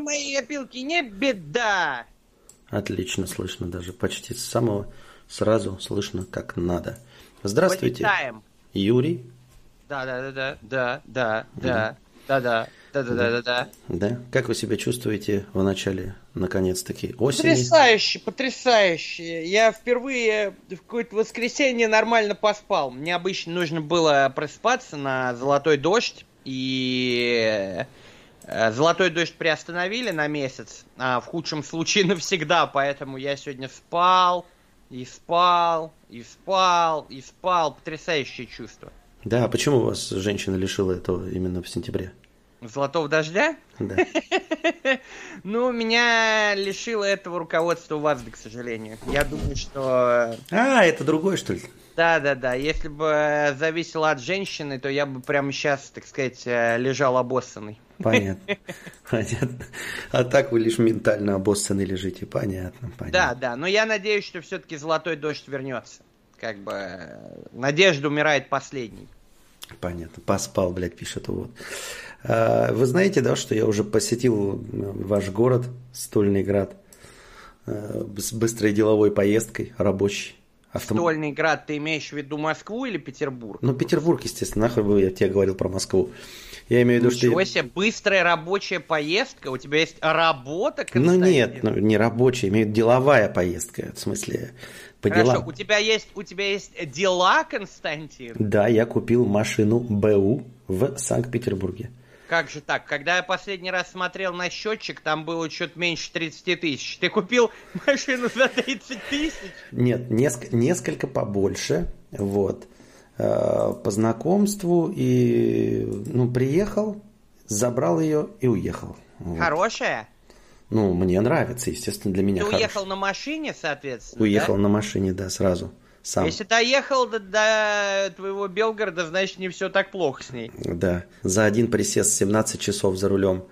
мои опилки, не беда. Отлично слышно даже, почти с самого сразу слышно как надо. Здравствуйте. Полетаем. Юрий. Да, да, да, да, да, да, да, да, да, да, да, да, да. Да. Как вы себя чувствуете в начале, наконец-таки, осени? Потрясающе, потрясающе. Я впервые в какое-то воскресенье нормально поспал. Мне обычно нужно было просыпаться на золотой дождь, и э, золотой дождь приостановили на месяц, а в худшем случае навсегда, поэтому я сегодня спал, и спал, и спал, и спал. Потрясающее чувство. Да, а почему вас женщина лишила этого именно в сентябре? Золотого дождя? Да. Ну, меня лишило этого руководство ВАЗДы, к сожалению. Я думаю, что... А, это другой, что ли? Да, да, да. Если бы зависело от женщины, то я бы прямо сейчас, так сказать, э, лежал обоссанный. Понятно. Понятно. А так вы лишь ментально обоссаны лежите. Понятно, Да, понятно. да. Но я надеюсь, что все-таки золотой дождь вернется. Как бы э, надежда умирает последней. Понятно. Поспал, блядь, пишет вот. А, Вы знаете, да, что я уже посетил э, ваш город, Стольный Град, э, с быстрой деловой поездкой, рабочей. Автом- Стольный град, ты имеешь в виду Москву или Петербург? Ну, Петербург, естественно, нахуй бы я тебе говорил про Москву. Я имею в виду, что... Ничего себе, быстрая рабочая поездка? У тебя есть работа, Ну Константин? нет, ну, не рабочая, имею в виду деловая поездка, в смысле, по Хорошо, делам. у тебя есть у тебя есть дела, Константин? Да, я купил машину БУ в Санкт-Петербурге. Как же так? Когда я последний раз смотрел на счетчик, там было что-то меньше 30 тысяч. Ты купил машину за 30 тысяч? Нет, неск- несколько побольше, вот, Э, по знакомству, и, ну, приехал, забрал ее и уехал. Вот. Хорошая? Ну, мне нравится, естественно, для меня Ты хорошо. уехал на машине, соответственно, Уехал да? на машине, да, сразу, сам. Если доехал до, до твоего Белгорода, значит не все так плохо с ней. Да, за один присест 17 часов за рулем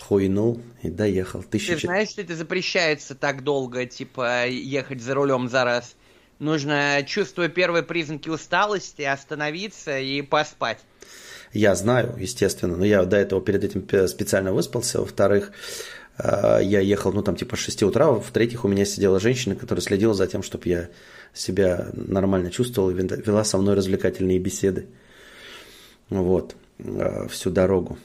хуйнул и доехал. Ты Тысяча... знаешь, что это запрещается так долго, типа, ехать за рулем за раз? Нужно, чувствуя первые признаки усталости, остановиться и поспать. Я знаю, естественно, но я до этого перед этим пе- специально выспался. Во-вторых, э, я ехал, ну, там, типа, с 6 утра. В-третьих, у меня сидела женщина, которая следила за тем, чтобы я себя нормально чувствовал и вен- вела со мной развлекательные беседы. Вот, э, всю дорогу.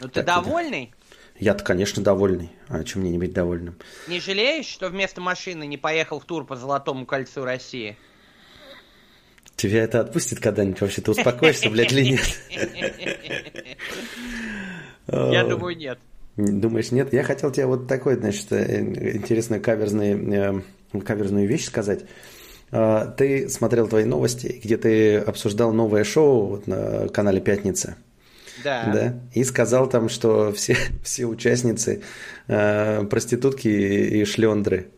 Ну ты Так, довольный? Я-то, конечно, довольный. А чем мне не быть довольным? Не жалеешь, что вместо машины не поехал в тур по Золотому кольцу России? Тебя это отпустит когда-нибудь вообще? Ты успокоишься, блядь, или нет? Я Э, думаю, нет. Думаешь, нет? Я хотел тебе вот такой, значит, э, интересную каверзную, каверзную вещь сказать. Э, Ты смотрел твои новости, где ты обсуждал новое шоу вот на канале «Пятница». Да. Да, и сказал там, что все, все участницы э, проститутки и шлендры.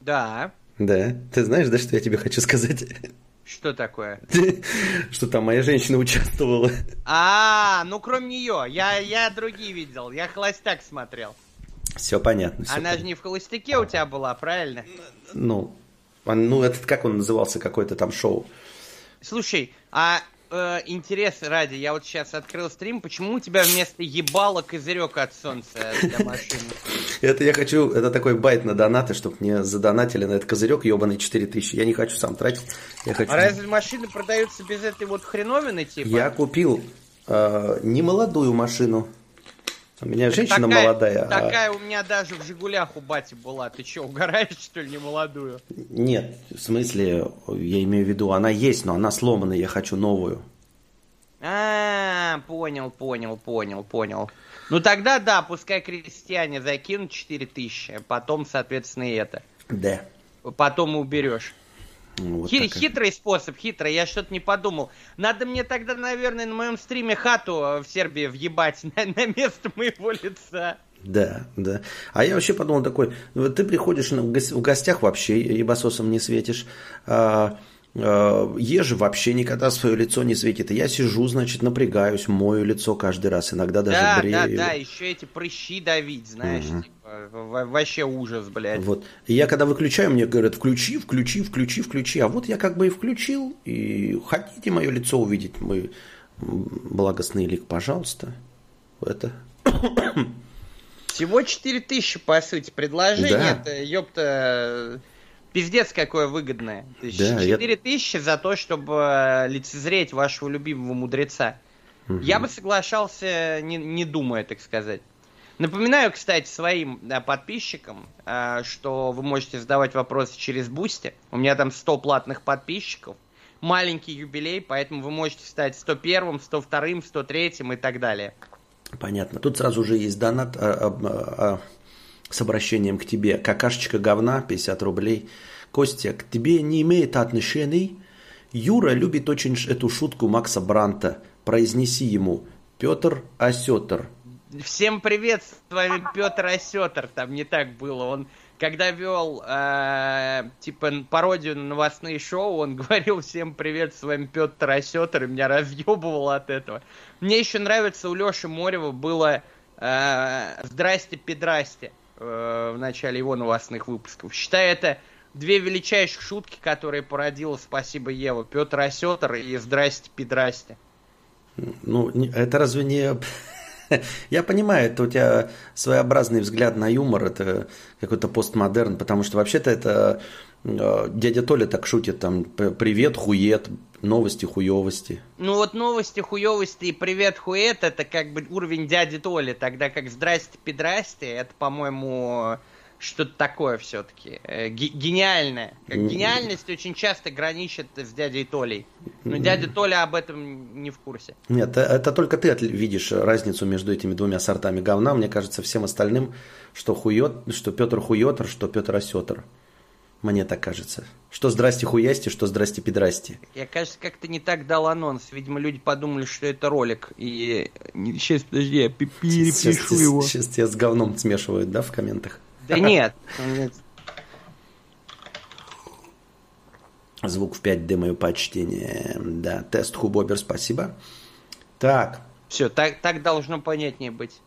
Да. Да, ты знаешь, да, что я тебе хочу сказать? Что такое? Что там моя женщина участвовала. А, ну кроме нее, я, я другие видел, я холостяк смотрел. Все понятно. всё Она же не в холостяке у тебя была, правильно? Ну, он- ну, этот, как он назывался, какое-то там шоу. Слушай, а э, интерес ради, я вот сейчас открыл стрим, почему у тебя вместо ебала козырек от солнца для машины? Это я хочу, это такой байт на донаты, чтобы мне задонатили на этот козырек ебаный 4000. Я не хочу сам тратить. Я хочу... А разве машины продаются без этой вот хреновины, типа? Я купил э, не молодую машину. У меня Так женщина такая- молодая. а- Такая у меня даже в Жигулях у бати была. Ты что, угораешь, что ли, не молодую? Нет, в смысле, я имею в виду, она есть, но она сломана, я хочу новую. А, понял, понял, понял, понял. Ну тогда да, пускай крестьяне закинут 4000, потом, соответственно, и это. Да. Потом уберешь. Ну, вот Хи- хитрый способ, хитрый, я что-то не подумал. Надо мне тогда, наверное, на моем стриме хату э, в Сербии въебать на, на место моего лица. Да, да. А я вообще подумал такой, ну, ты приходишь в гос- в гостях вообще ебасосом не светишь, а, ежи вообще никогда свое лицо не светит. И я сижу, значит, напрягаюсь, мою лицо каждый раз, иногда даже да, брею. да, его. да, еще эти прыщи давить, знаешь, типа, во- вообще ужас, блядь. Вот. И я когда выключаю, мне говорят, включи, включи, включи, включи. А вот я как бы и включил, и хотите мое лицо увидеть, мой благостный лик, пожалуйста. Это Всего 4000, по сути, предложение. Да. Это, ёпта, пиздец какое выгодное. Да, 4000 я... за то, чтобы э, лицезреть вашего любимого мудреца. Угу. Я бы соглашался, не, не думая, так сказать. Напоминаю, кстати, своим да, подписчикам, э, что вы можете задавать вопросы через Boosty. У меня там 100 платных подписчиков. Маленький юбилей, поэтому вы можете стать 101, 102, 103 и так далее. Понятно. Тут сразу же есть донат а, а, а, с обращением к тебе. Какашечка говна, 50 рублей. Костя, к тебе не имеет отношений. Юра любит очень эту шутку Макса Бранта. Произнеси ему Петр Осетр. Всем привет, с вами Петр Осетр. Там не так было. Он когда вел э, типа пародию на новостные шоу, он говорил всем привет, с вами Петр Осетр, и меня разъебывало от этого. Мне еще нравится у Леши Морева было э, «Здрасте, педрасте» э, в начале его новостных выпусков. Считаю это две величайших шутки, которые породила «Спасибо, Ева». Петр Осетр и «Здрасте, педрасте». Ну, это разве не Я понимаю, это у тебя своеобразный взгляд на юмор, это какой-то постмодерн, потому что вообще-то это дядя Толя так шутит, там, привет, хует, новости, хуевости. Ну вот новости, хуевости и привет, хует, это как бы уровень дяди Толи, тогда как здрасте, педрасте, это, по-моему, что-то такое все-таки. Э, гениальное. Как гениальность очень часто граничит с дядей Толей. Но дядя Толя об этом не в курсе. Нет, э, это только ты видишь разницу между этими двумя сортами говна. Мне кажется, всем остальным, что хует, что Петр хуетр, что Петр осетр. Мне так кажется. Что здрасте хуясти, что здрасте пидрасти. Я, кажется, как-то не так дал анонс. Видимо, люди подумали, что это ролик. И сейчас, подожди, я перепишу сейчас, его. Сейчас тебя с говном смешивают, да, в комментах? Да нет. Звук в 5D, мое почтение. Да, тест Хубобер, спасибо. Так. Все, так, так должно понятнее быть.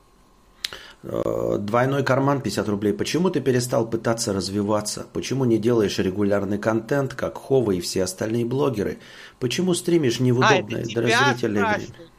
Э, двойной карман 50 рублей. Почему ты перестал пытаться развиваться? Почему не делаешь регулярный контент, как Хова и все остальные блогеры? Почему стримишь неудобное а, для зрителей?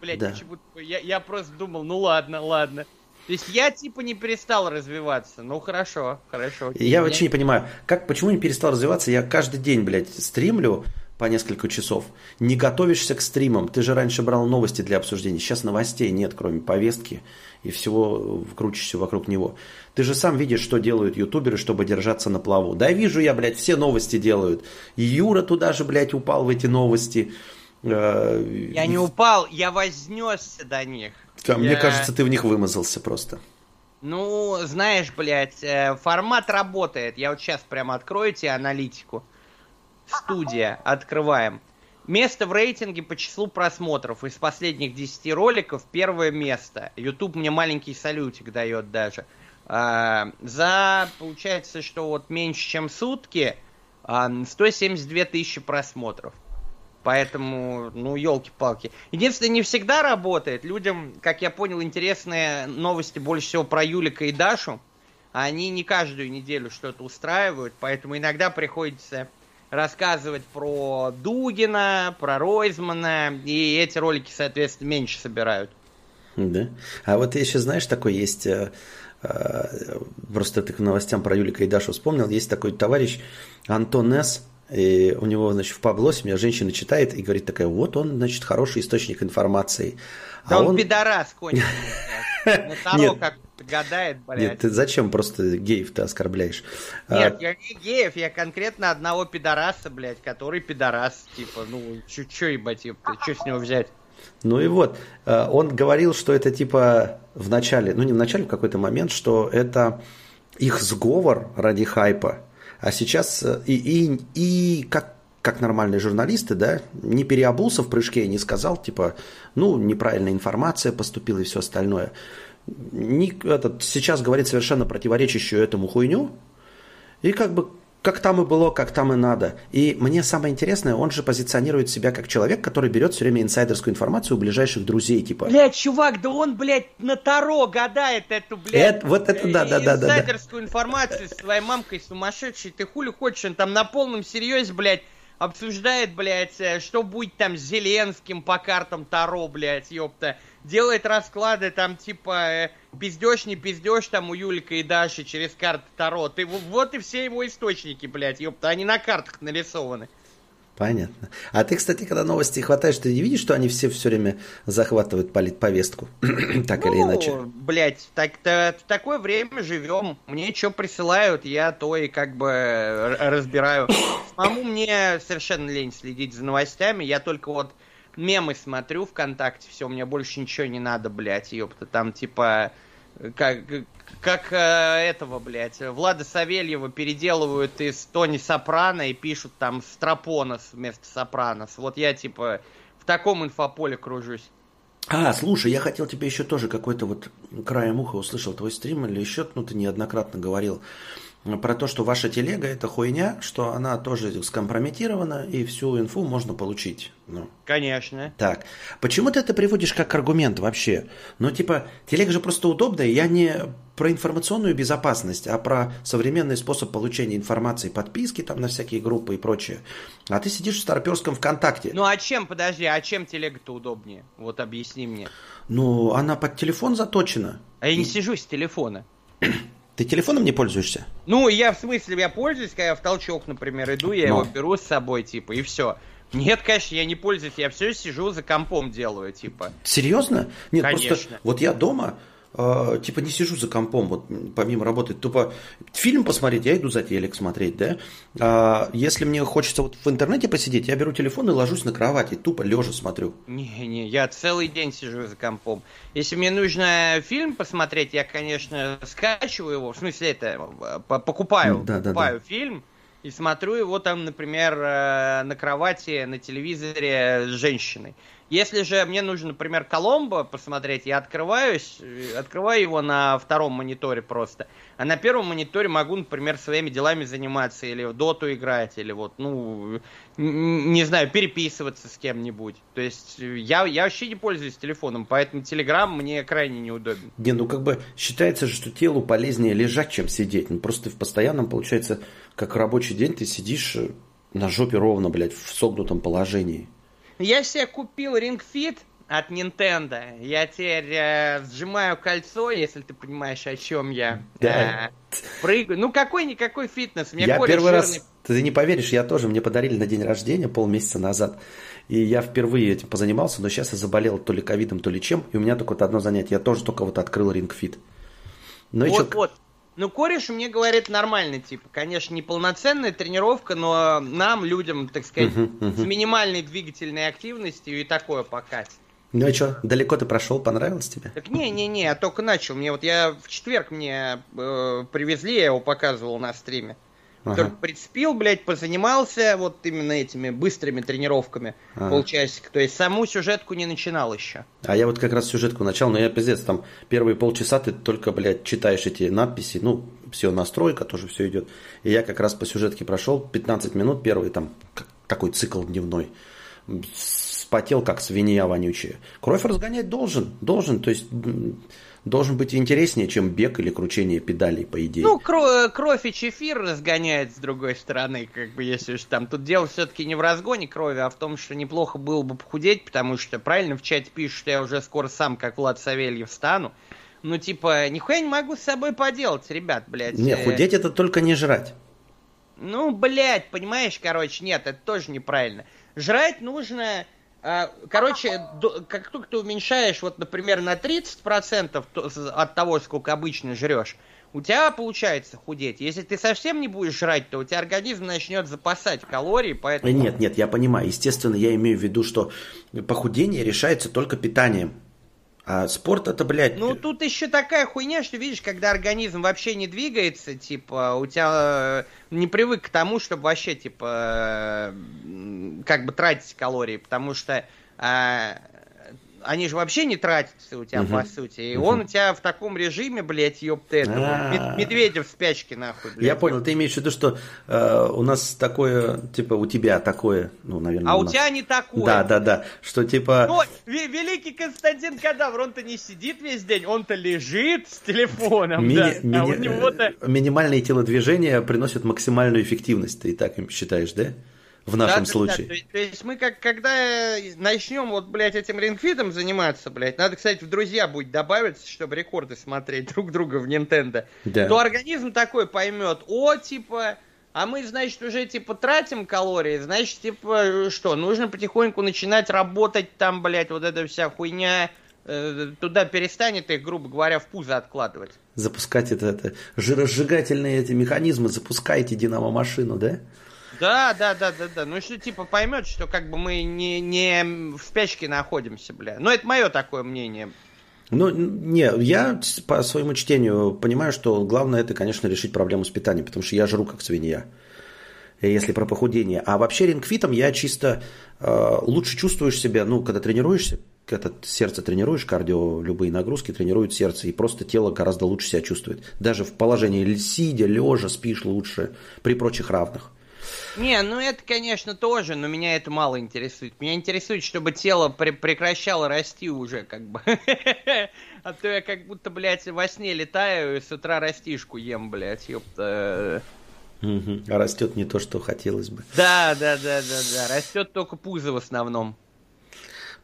Блядь, да. я, я просто думал, ну ладно, ладно. То есть я типа не перестал развиваться. Ну хорошо, хорошо. Я вообще не понимаю, как, почему не перестал развиваться? Я каждый день, блядь, стримлю по несколько часов. Не готовишься к стримам. Ты же раньше брал новости для обсуждения. Сейчас новостей нет, кроме повестки и всего крутишься вокруг него. Ты же сам видишь, что делают ютуберы, чтобы держаться на плаву. Да вижу я, блядь, все новости делают. И Юра туда же, блядь, упал в эти новости. Э, я не упал, я вознесся до них. А, Мне кажется, ты в них вымазался просто. Ну, знаешь, блядь, э, формат работает. Я вот сейчас прямо открою тебе аналитику. Студия, открываем. Место в рейтинге по числу просмотров. Из последних 10 роликов первое место. YouTube мне маленький салютик дает даже. А, за, получается, что вот меньше, чем сутки, 172 тысячи просмотров. Поэтому, ну, елки-палки. Единственное, не всегда работает. Людям, как я понял, интересные новости больше всего про Юлика и Дашу. Они не каждую неделю что-то устраивают, поэтому иногда приходится рассказывать про Дугина, про Ройзмана, и эти ролики, соответственно, меньше собирают. Да. А вот еще, знаешь, такой есть, э, э, просто ты к новостям про Юлика и Дашу вспомнил, есть такой товарищ Антон С., и у него, значит, в паблосе меня женщина читает и говорит такая, вот он, значит, хороший источник информации. Да а он, он пидорас конченый. Нет, как гадает, блядь. Нет, ты зачем просто геев ты оскорбляешь? А Нет, а... я не геев, я конкретно одного пидораса, блядь, который пидорас, типа, ну, чё, ебать, ёпта, чё с него взять? Ну и вот, а, он говорил, что это типа в начале, ну не в начале, в какой-то момент, что это их сговор ради хайпа, а сейчас э, и, и, и как, как нормальные журналисты, да, не переобулся в прыжке и не сказал, типа, ну, неправильная информация поступила и все остальное. Не, этот, сейчас говорит совершенно противоречащую этому хуйню. И как бы как там и было, как там и надо. И мне самое интересное, он же позиционирует себя как человек, который берет все время инсайдерскую информацию у ближайших друзей, типа. Блядь, чувак, да он, блядь, на Таро гадает эту, блядь. Это, вот это, да, да, да, да. Инсайдерскую информацию с твоей мамкой сумасшедшей. Ты хули хочешь, он там на полном серьезе, блядь, обсуждает, блядь, э, что будет там с Зеленским по картам Таро, блядь, ёпта. Делает расклады там типа э, пиздешь, не пиздешь там у Юлика и Даши через карты Таро. Ты, вот и все его источники, блядь, ёпта, они на картах нарисованы. Понятно. А ты, кстати, когда новости хватаешь, ты не видишь, что они все все время захватывают политповестку? так ну, или иначе. Блять, так -то, в такое время живем. Мне что присылают, я то и как бы разбираю. Самому мне совершенно лень следить за новостями. Я только вот мемы смотрю ВКонтакте, все, мне больше ничего не надо, блядь, ёпта. Там типа как, как э, этого, блядь, Влада Савельева переделывают из Тони Сопрано и пишут там Страпонос вместо Сопранос. Вот я, типа, в таком инфополе кружусь. А, слушай, я хотел тебе еще тоже какой-то вот краем уха услышал твой стрим или еще, ну, ты неоднократно говорил про то, что ваша телега это хуйня, что она тоже скомпрометирована и всю инфу можно получить. Ну. Конечно. Так. Почему ты это приводишь как аргумент вообще? Ну, типа, телега же просто удобная. Я не про информационную безопасность, а про современный способ получения информации, подписки там на всякие группы и прочее. А ты сидишь в старперском ВКонтакте. Ну, а чем, подожди, а чем телега-то удобнее? Вот объясни мне. Ну, она под телефон заточена. А я не сижу с телефона. Ты телефоном не пользуешься? Ну, я в смысле, я пользуюсь, когда я в толчок, например, иду, я Но. его беру с собой, типа, и все. Нет, конечно, я не пользуюсь, я все сижу за компом делаю, типа. Серьезно? Нет, конечно. просто вот я дома, э, типа не сижу за компом, вот помимо работы, тупо фильм посмотреть, я иду за телек смотреть, да. А если мне хочется вот в интернете посидеть, я беру телефон и ложусь на кровати, тупо лежа смотрю. Не-не, я целый день сижу за компом. Если мне нужно фильм посмотреть, я, конечно, скачиваю его, в смысле это, покупаю, да, покупаю да, да. фильм, и смотрю его там, например, э, на кровати, на телевизоре с женщиной. Если же мне нужно, например, Коломбо посмотреть, я открываюсь, э, открываю его на втором мониторе просто. А на первом мониторе могу, например, своими делами заниматься, или в доту играть, или вот, ну, не знаю, переписываться с кем-нибудь. То есть э, я, я вообще не пользуюсь телефоном, поэтому Телеграм мне крайне неудобен. Не, ну как бы считается же, что телу полезнее лежать, чем сидеть. Ну просто в постоянном, получается, как рабочий день ты сидишь э, на жопе ровно, блядь, в согнутом положении. Я себе купил Ring Fit от Nintendo. Я теперь э, сжимаю кольцо, если ты понимаешь, о чем я. Да. Э, прыгаю. Ну, какой-никакой фитнес. Мне я первый жирный... раз, ты не поверишь, я тоже, мне подарили на день рождения полмесяца назад. И я впервые этим позанимался, но сейчас я заболел то ли ковидом, то ли чем. И у меня только вот одно занятие. Я тоже только вот открыл Ring Fit. Ну, вот, чё... вот. Ну, кореш мне говорит нормальный, типа, конечно, не полноценная тренировка, но нам, людям, так сказать, uh-huh, uh-huh. с минимальной двигательной активностью и такое покатит. Ну и что, далеко ты прошел, понравилось тебе? Так не-не-не, я только начал. Мне вот я в четверг мне э, привезли, я его показывал на стриме. Ага. Только прицепил, блядь, позанимался вот именно этими быстрыми тренировками ага. полчасика. То есть саму сюжетку не начинал еще. А я вот как раз сюжетку начал, но я пиздец, там первые полчаса ты только, блядь, читаешь эти надписи, ну, все настройка тоже все идет. И я как раз по сюжетке прошел 15 минут, первый там такой цикл дневной. Спотел, как свинья вонючая. Кровь разгонять должен, должен, то есть должен быть интереснее, чем бег или кручение педалей, по идее. Ну, кровь, кровь и чефир разгоняет с другой стороны, как бы, если уж там. Тут дело все-таки не в разгоне крови, а в том, что неплохо было бы похудеть, потому что, правильно, в чате пишут, что я уже скоро сам, как Влад Савельев, стану. Ну, типа, нихуя не могу с собой поделать, ребят, блядь. Не, э. худеть это только не жрать. Ну, блядь, понимаешь, короче, нет, это тоже неправильно. Жрать нужно короче, как только ты уменьшаешь, вот, например, на 30% от того, сколько обычно жрешь, у тебя получается худеть. Если ты совсем не будешь жрать, то у тебя организм начнет запасать калории, поэтому... Нет, нет, я понимаю. Естественно, я имею в виду, что похудение решается только питанием. А спорт это, блядь... Ну, тут еще такая хуйня, что, видишь, когда организм вообще не двигается, типа, у тебя э, не привык к тому, чтобы вообще, типа, э, как бы тратить калории, потому что э, они же вообще не тратятся у тебя, угу. по сути. И угу. он у тебя в таком режиме, блядь, ёпта, это, медведя в спячке, нахуй, блядь. Я понял, ты имеешь в виду, что э, у нас такое, типа, у тебя такое, ну, наверное, А у, у тебя не такое. Да, да, да, что типа... Ну, великий Константин Кадавр, он-то не сидит весь день, он-то лежит с телефоном, Мини... да. Мини... А у него-то... Минимальные телодвижения приносят максимальную эффективность, ты и так считаешь, да? В нашем да, случае. Да, да. То, есть мы как, когда начнем вот, блядь, этим рингфитом заниматься, блядь, надо, кстати, в друзья будет добавить, чтобы рекорды смотреть друг друга в Nintendo, да. то организм такой поймет, о, типа, а мы, значит, уже, типа, тратим калории, значит, типа, что, нужно потихоньку начинать работать там, блядь, вот эта вся хуйня, э, туда перестанет их, грубо говоря, в пузо откладывать. Запускать это, это жиросжигательные эти механизмы, запускайте динамо-машину, да? Да, да, да, да, да. Ну что типа поймет, что как бы мы не, не в спячке находимся, бля. Ну это мое такое мнение. Ну, не, я по своему чтению понимаю, что главное это, конечно, решить проблему с питанием, потому что я жру как свинья, если про похудение. А вообще рингфитом я чисто э, лучше чувствуешь себя, ну, когда тренируешься, когда сердце тренируешь, кардио, любые нагрузки тренируют сердце, и просто тело гораздо лучше себя чувствует. Даже в положении сидя, лежа, спишь лучше, при прочих равных. Не, ну это, конечно, тоже, но меня это мало интересует. Меня интересует, чтобы тело пре- прекращало расти уже, как бы. А то я как будто, блядь, во сне летаю и с утра растишку ем, блядь, ёпта. А растет не то, что хотелось бы. Да, да, да, да, да. Растет только пузо в основном.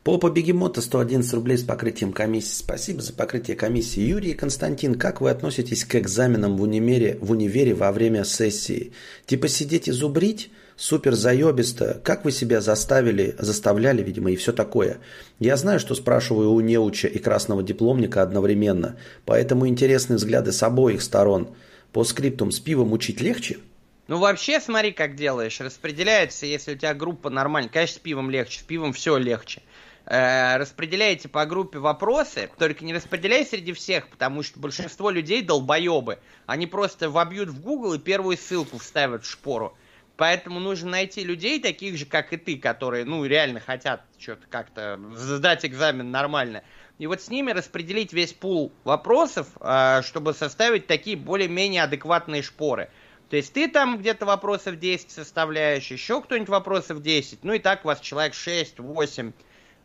Попа Бегемота 111 рублей с покрытием комиссии. Спасибо за покрытие комиссии. Юрий и Константин, как вы относитесь к экзаменам в универе, в универе во время сессии? Типа сидеть и зубрить? Супер заебисто. Как вы себя заставили, заставляли, видимо, и все такое? Я знаю, что спрашиваю у неуча и красного дипломника одновременно, поэтому интересны взгляды с обоих сторон. По скриптум с пивом учить легче? Ну, вообще, смотри, как делаешь. Распределяется, если у тебя группа нормальная. Конечно, с пивом легче, с пивом все легче. Э, распределяете по группе вопросы, только не распределяй среди всех, потому что большинство людей долбоебы. Они просто вобьют в Google и первую ссылку вставят в шпору. Поэтому нужно найти людей, таких же, как и ты, которые, ну, реально хотят что-то как-то сдать экзамен нормально. И вот с ними распределить весь пул вопросов, э, чтобы составить такие более-менее адекватные шпоры. То есть ты там где-то вопросов 10 составляешь, еще кто-нибудь вопросов 10, ну и так у вас человек 6-8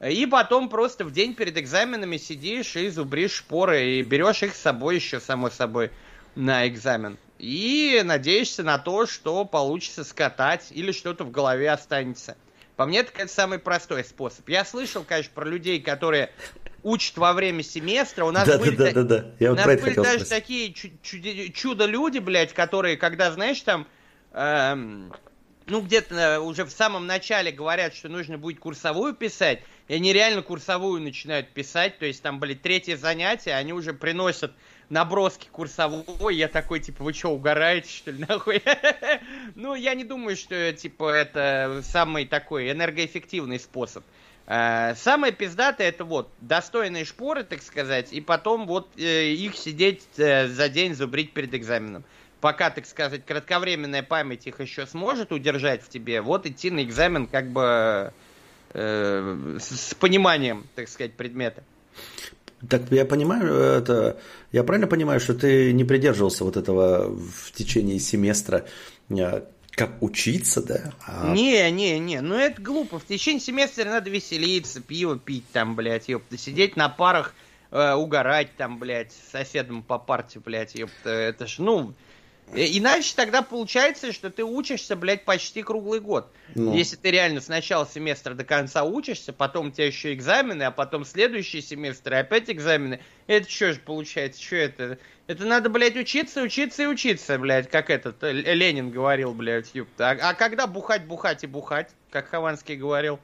и потом просто в день перед экзаменами сидишь и зубришь шпоры, и берешь их с собой еще, само собой, на экзамен. И надеешься на то, что получится скатать или что-то в голове останется. По мне, это самый простой способ. Я слышал, конечно, про людей, которые учат во время семестра. У нас да, были, да, да, да, да. Я у нас были даже спросить. такие чудо-люди, блядь, которые, когда, знаешь, там... Эм, ну, где-то э, уже в самом начале говорят, что нужно будет курсовую писать, и они реально курсовую начинают писать, то есть там, были третье занятие, они уже приносят наброски курсовой, я такой, типа, вы что, угораете, что ли, нахуй? ну, я не думаю, что, типа, это самый такой энергоэффективный способ. Э, самое пиздатое это вот достойные шпоры, так сказать, и потом вот э, их сидеть за день зубрить перед экзаменом пока, так сказать, кратковременная память их еще сможет удержать в тебе, вот идти на экзамен как бы э, с, с пониманием, так сказать, предмета. Так я понимаю, это я правильно понимаю, что ты не придерживался вот этого в течение семестра, э, как учиться, да? А... Не, не, не, ну это глупо. В течение семестра надо веселиться, пиво пить там, блядь, ёпта, сидеть на парах, э, угорать там, блядь, с соседом по парте, блядь, ёпта, это ж, ну, иначе тогда получается, что ты учишься, блядь, почти круглый год. Ну. Если ты реально с начала семестра до конца учишься, потом у тебя еще экзамены, а потом следующий семестр и опять экзамены. Это что же получается? Что это? Это надо, блядь, учиться, учиться и учиться, блядь, как этот э, Ленин говорил, блядь, ёпта. А, а когда бухать, бухать и бухать, как Хованский говорил?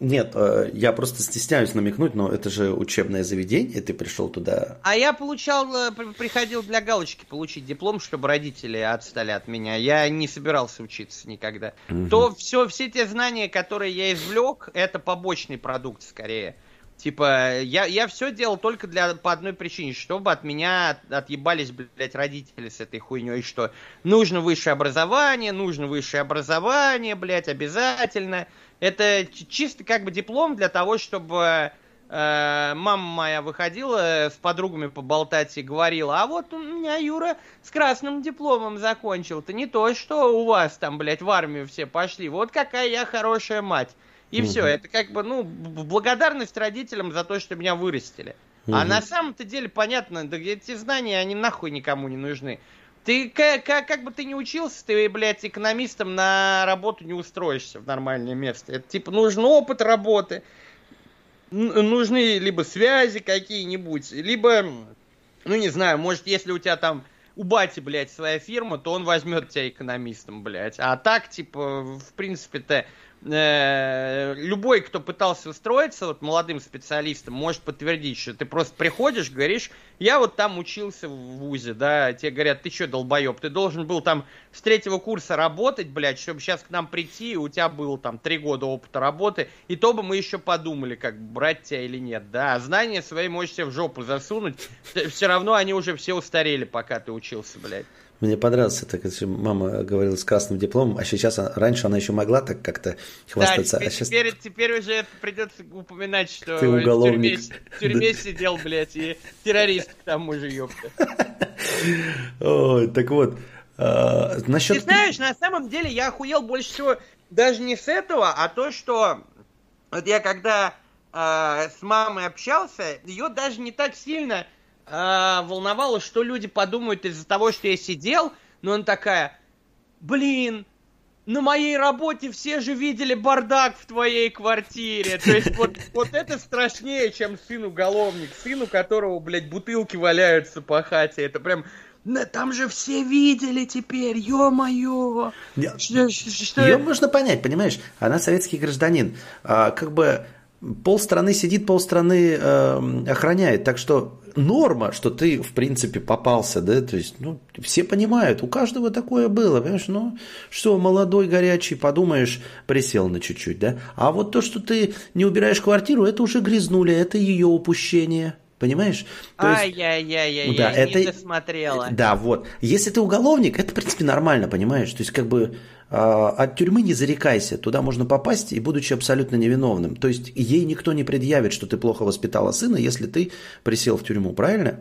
Нет, э, я просто стесняюсь намекнуть, но это же учебное заведение, ты пришел туда. А я получал, э, приходил для галочки получить диплом, чтобы родители отстали от меня. Я не собирался учиться никогда. Угу. То все, все те знания, которые я извлек, это побочный продукт скорее. Типа, я, я все делал только для, по одной причине, чтобы от меня от, отъебались, блядь, родители с этой хуйней, что нужно высшее образование, нужно высшее образование, блядь, обязательно. Это чисто как бы диплом для того, чтобы э, мама моя выходила с подругами поболтать и говорила, а вот у меня Юра с красным дипломом закончил. Это не то, что у вас там, блядь, в армию все пошли. Вот какая я хорошая мать. И угу. все, это как бы, ну, благодарность родителям за то, что меня вырастили. Угу. А на самом-то деле, понятно, да эти знания, они нахуй никому не нужны. Ты как, как, как бы ты не учился, ты, блядь, экономистом на работу не устроишься в нормальное место. Это типа нужен опыт работы, нужны либо связи какие-нибудь, либо, ну не знаю, может, если у тебя там у бати, блядь, своя фирма, то он возьмет тебя экономистом, блядь. А так, типа, в принципе-то, э, любой, кто пытался устроиться вот молодым специалистом, может подтвердить, что ты просто приходишь, говоришь, я вот там учился в ВУЗе, да, тебе говорят, ты что, долбоеб, ты должен был там с третьего курса работать, блядь, чтобы сейчас к нам прийти, и у тебя было там три года опыта работы, и то бы мы еще подумали, как брать тебя или нет, да, а знания свои можешь себе в жопу засунуть, все равно они уже все устарели, пока ты учился, блядь. Мне понравилось это, когда мама говорила с красным дипломом, а сейчас, раньше она еще могла так как-то хвастаться. Да, теперь, а сейчас... теперь, теперь уже придется упоминать, что Ты уголовник. в тюрьме, в тюрьме сидел, блядь, и террорист к тому же, ёпта. Ой, так вот, а, насчет... Ты знаешь, на самом деле я охуел больше всего даже не с этого, а то, что вот я когда э, с мамой общался, ее даже не так сильно э, волновало, что люди подумают из-за того, что я сидел, но он такая, блин, на моей работе все же видели бардак в твоей квартире. То есть вот, вот это страшнее, чем сын уголовник. Сын, у которого, блядь, бутылки валяются по хате. Это прям... Там же все видели теперь, ё-моё. Что, что... Ее можно понять, понимаешь? Она советский гражданин. А, как бы полстраны сидит, полстраны э, охраняет. Так что норма, что ты, в принципе, попался, да, то есть, ну, все понимают, у каждого такое было, понимаешь, ну, что, молодой, горячий, подумаешь, присел на чуть-чуть, да, а вот то, что ты не убираешь квартиру, это уже грязнули, это ее упущение, Понимаешь? Ай-яй-яй-яй, да, это... не досмотрела. Да, вот. Если ты уголовник, это, в принципе, нормально, понимаешь? То есть, как бы, а, от тюрьмы не зарекайся, туда можно попасть и будучи абсолютно невиновным. То есть ей никто не предъявит, что ты плохо воспитала сына, если ты присел в тюрьму, правильно?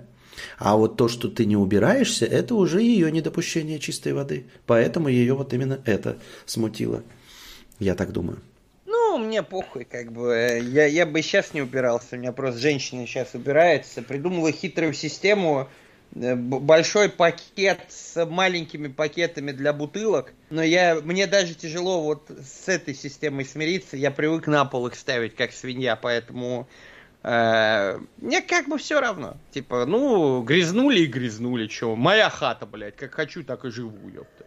А вот то, что ты не убираешься, это уже ее недопущение чистой воды. Поэтому ее вот именно это смутило. Я так думаю. Ну, мне похуй, как бы. Я, я бы сейчас не убирался. У меня просто женщина сейчас убирается. Придумала хитрую систему Э, большой пакет с маленькими пакетами для бутылок, но я, мне даже тяжело вот с этой системой смириться, я привык на пол их ставить, как свинья, поэтому э, мне как бы все равно. Типа, ну, грязнули и грязнули, что, моя хата, блядь, как хочу, так и живу, ёпта.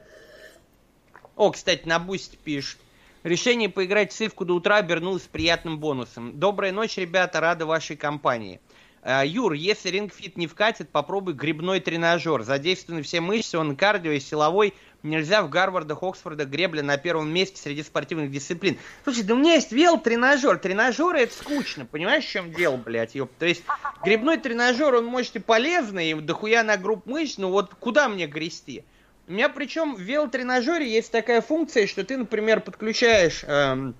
О, кстати, на Boosty пишет. Решение поиграть в цивку до утра обернулось приятным бонусом. Доброй ночи, ребята, рады вашей компании. Э, Юр, если Ring Fit не вкатит, попробуй гребной тренажер. Задействованы все мышцы, он кардио и силовой. Не зря в Гарвардах, Оксфордах гребля на первом месте среди спортивных дисциплин. Слушай, да у меня есть велотренажер. Тренажеры это скучно, понимаешь, в чем дело, блядь, ёп. То есть гребной тренажер, он может и полезный, и дохуя на групп мышц, но вот куда мне грести? У меня причем в велотренажере есть такая функция, что ты, например, подключаешь эм,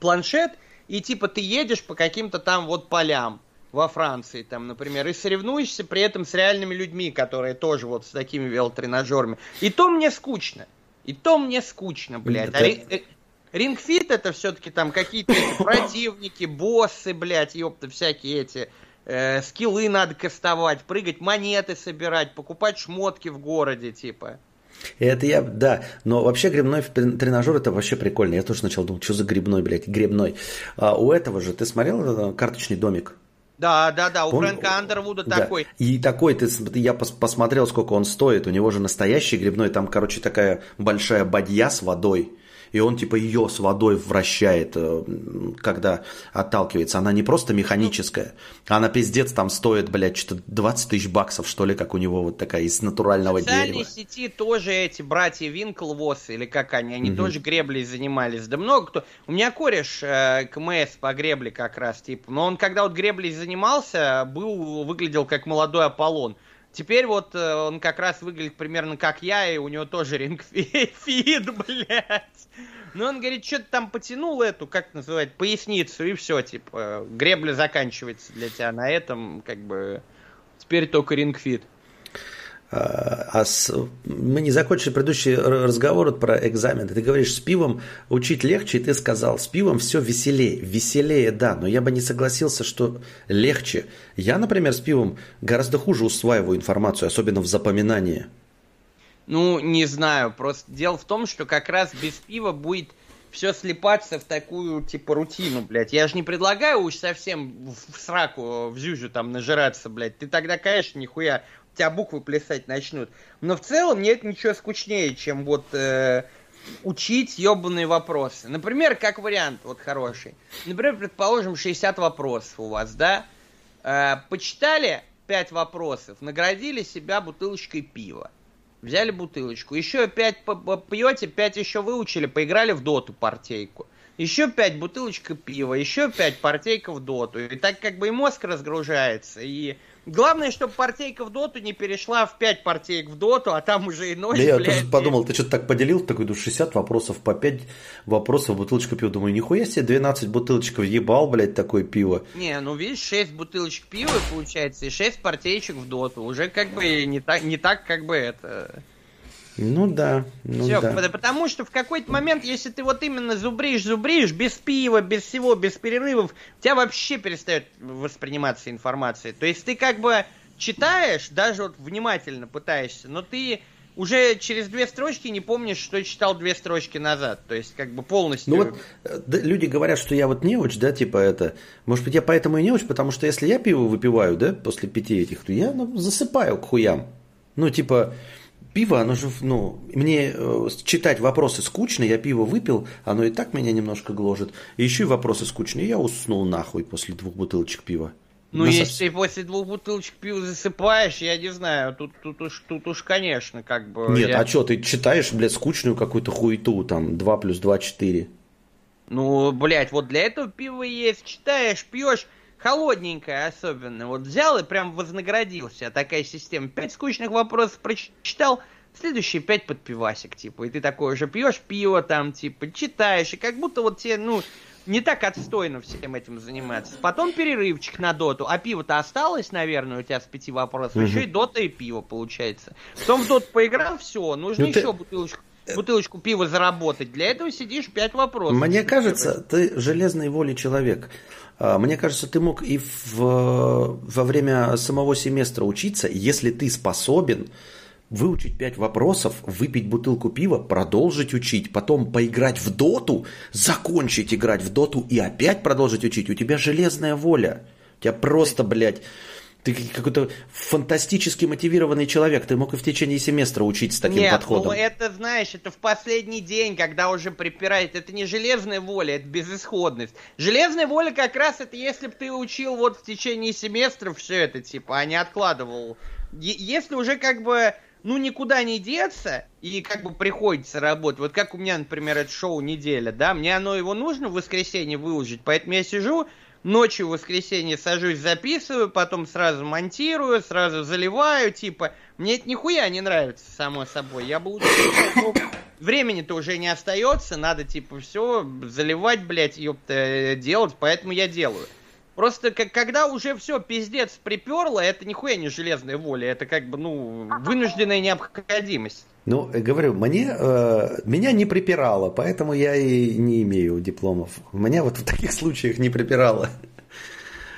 планшет, и типа ты едешь по каким-то там вот полям во Франции, там, например, и соревнуешься при этом с реальными людьми, которые тоже вот с такими велотренажерами. И то мне скучно. И то мне скучно, блядь. А ри- рингфит это все-таки там какие-то противники, боссы, блядь, ёпта, всякие эти э, скиллы надо кастовать, прыгать, монеты собирать, покупать шмотки в городе, типа. Это я, да, но вообще грибной тренажер это вообще прикольно. Я тоже сначала думал, что за грибной, блядь, грибной. А у этого же, ты смотрел э, карточный домик? Да, да, да, у он, Фрэнка Андервуда да. такой. И такой, ты, я посмотрел, сколько он стоит. У него же настоящий грибной, там, короче, такая большая бадья с водой и он типа ее с водой вращает, э, когда отталкивается. Она не просто механическая, она пиздец там стоит, блядь, что-то 20 тысяч баксов, что ли, как у него вот такая из натурального дерева. В социальной сети тоже эти братья Винклвос, или как они, они угу. тоже греблей занимались. Да много кто. У меня кореш э, КМС по гребле как раз, типа, но он когда вот греблей занимался, был, выглядел как молодой Аполлон. Теперь вот э, он как раз выглядит примерно как я, и у него тоже рингфит, блядь. Ну, он говорит, что-то там потянул эту, как называть, поясницу, и все, типа, гребля заканчивается для тебя на этом, как бы, теперь только рингфит. А, а с, мы не закончили предыдущий разговор про экзамен. Ты говоришь, с пивом учить легче, и ты сказал, с пивом все веселее. Веселее, да, но я бы не согласился, что легче. Я, например, с пивом гораздо хуже усваиваю информацию, особенно в запоминании. Ну, не знаю, просто дело в том, что как раз без пива будет все слепаться в такую, типа, рутину, блядь. Я же не предлагаю уж совсем в сраку, в зюзю там нажираться, блядь. Ты тогда, конечно, нихуя, тебя буквы плясать начнут. Но в целом нет ничего скучнее, чем вот э, учить ебаные вопросы. Например, как вариант, вот хороший. Например, предположим, 60 вопросов у вас, да? Э, почитали 5 вопросов, наградили себя бутылочкой пива. Взяли бутылочку. Еще пять пьете, пять еще выучили, поиграли в доту партейку. Еще пять бутылочка пива, еще пять партейка в доту. И так как бы и мозг разгружается, и Главное, чтобы партейка в доту не перешла в 5 партеек в доту, а там уже и ночь, да Я блядь, тоже подумал, ты что-то так поделил, такой, ну, 60 вопросов по 5 вопросов, бутылочка пива. Думаю, нихуя себе, 12 бутылочков ебал, блядь, такое пиво. Не, ну видишь, 6 бутылочек пива получается и 6 партейчик в доту. Уже как бы не так, не так как бы это... Ну да, ну Все, да. потому что в какой-то момент, если ты вот именно зубришь, зубришь, без пива, без всего, без перерывов, у тебя вообще перестает восприниматься информация. То есть ты как бы читаешь, даже вот внимательно пытаешься, но ты уже через две строчки не помнишь, что читал две строчки назад. То есть, как бы полностью. Ну вот э, да, люди говорят, что я вот неуч, да, типа это. Может быть, я поэтому и неуч, потому что если я пиво выпиваю, да, после пяти этих, то я ну, засыпаю к хуям. Ну, типа, пиво, оно же, ну, мне э, читать вопросы скучно, я пиво выпил, оно и так меня немножко гложет. И еще и вопросы скучные, я уснул нахуй после двух бутылочек пива. Ну, На если ты после двух бутылочек пива засыпаешь, я не знаю, тут, тут, уж, тут уж, конечно, как бы... Нет, я... а что, ты читаешь, блядь, скучную какую-то хуету, там, 2 плюс 2, 4. Ну, блядь, вот для этого пиво есть, читаешь, пьешь, холодненькая особенно. Вот взял и прям вознаградился. Такая система. Пять скучных вопросов прочитал, следующие пять под пивасик, типа. И ты такой уже пьешь пиво там, типа, читаешь, и как будто вот тебе, ну, не так отстойно всем этим заниматься. Потом перерывчик на доту. А пиво-то осталось, наверное, у тебя с пяти вопросов. Угу. Еще и дота и пиво получается. Потом в доту поиграл, все, нужно ну, еще ты... бутылочку бутылочку пива заработать. Для этого сидишь пять вопросов. Мне кажется, ты железной воли человек. А, мне кажется, ты мог и в, во время самого семестра учиться, если ты способен выучить пять вопросов, выпить бутылку пива, продолжить учить, потом поиграть в доту, закончить играть в доту и опять продолжить учить. У тебя железная воля. У тебя просто, блядь, ты какой-то фантастически мотивированный человек. Ты мог и в течение семестра учить с таким Нет, подходом. ну это, знаешь, это в последний день, когда уже припирает. Это не железная воля, это безысходность. Железная воля как раз это если бы ты учил вот в течение семестра все это, типа, а не откладывал. Если уже как бы ну, никуда не деться, и как бы приходится работать. Вот как у меня, например, это шоу «Неделя», да, мне оно его нужно в воскресенье выложить, поэтому я сижу, ночью в воскресенье сажусь, записываю, потом сразу монтирую, сразу заливаю, типа, мне это нихуя не нравится, само собой. Я бы лучше... Времени-то уже не остается, надо, типа, все заливать, блядь, ёпта, делать, поэтому я делаю. Просто как, когда уже все пиздец приперло, это нихуя не железная воля, это как бы, ну, вынужденная необходимость. Ну, говорю, мне, э, меня не припирало, поэтому я и не имею дипломов. Меня вот в таких случаях не припирало.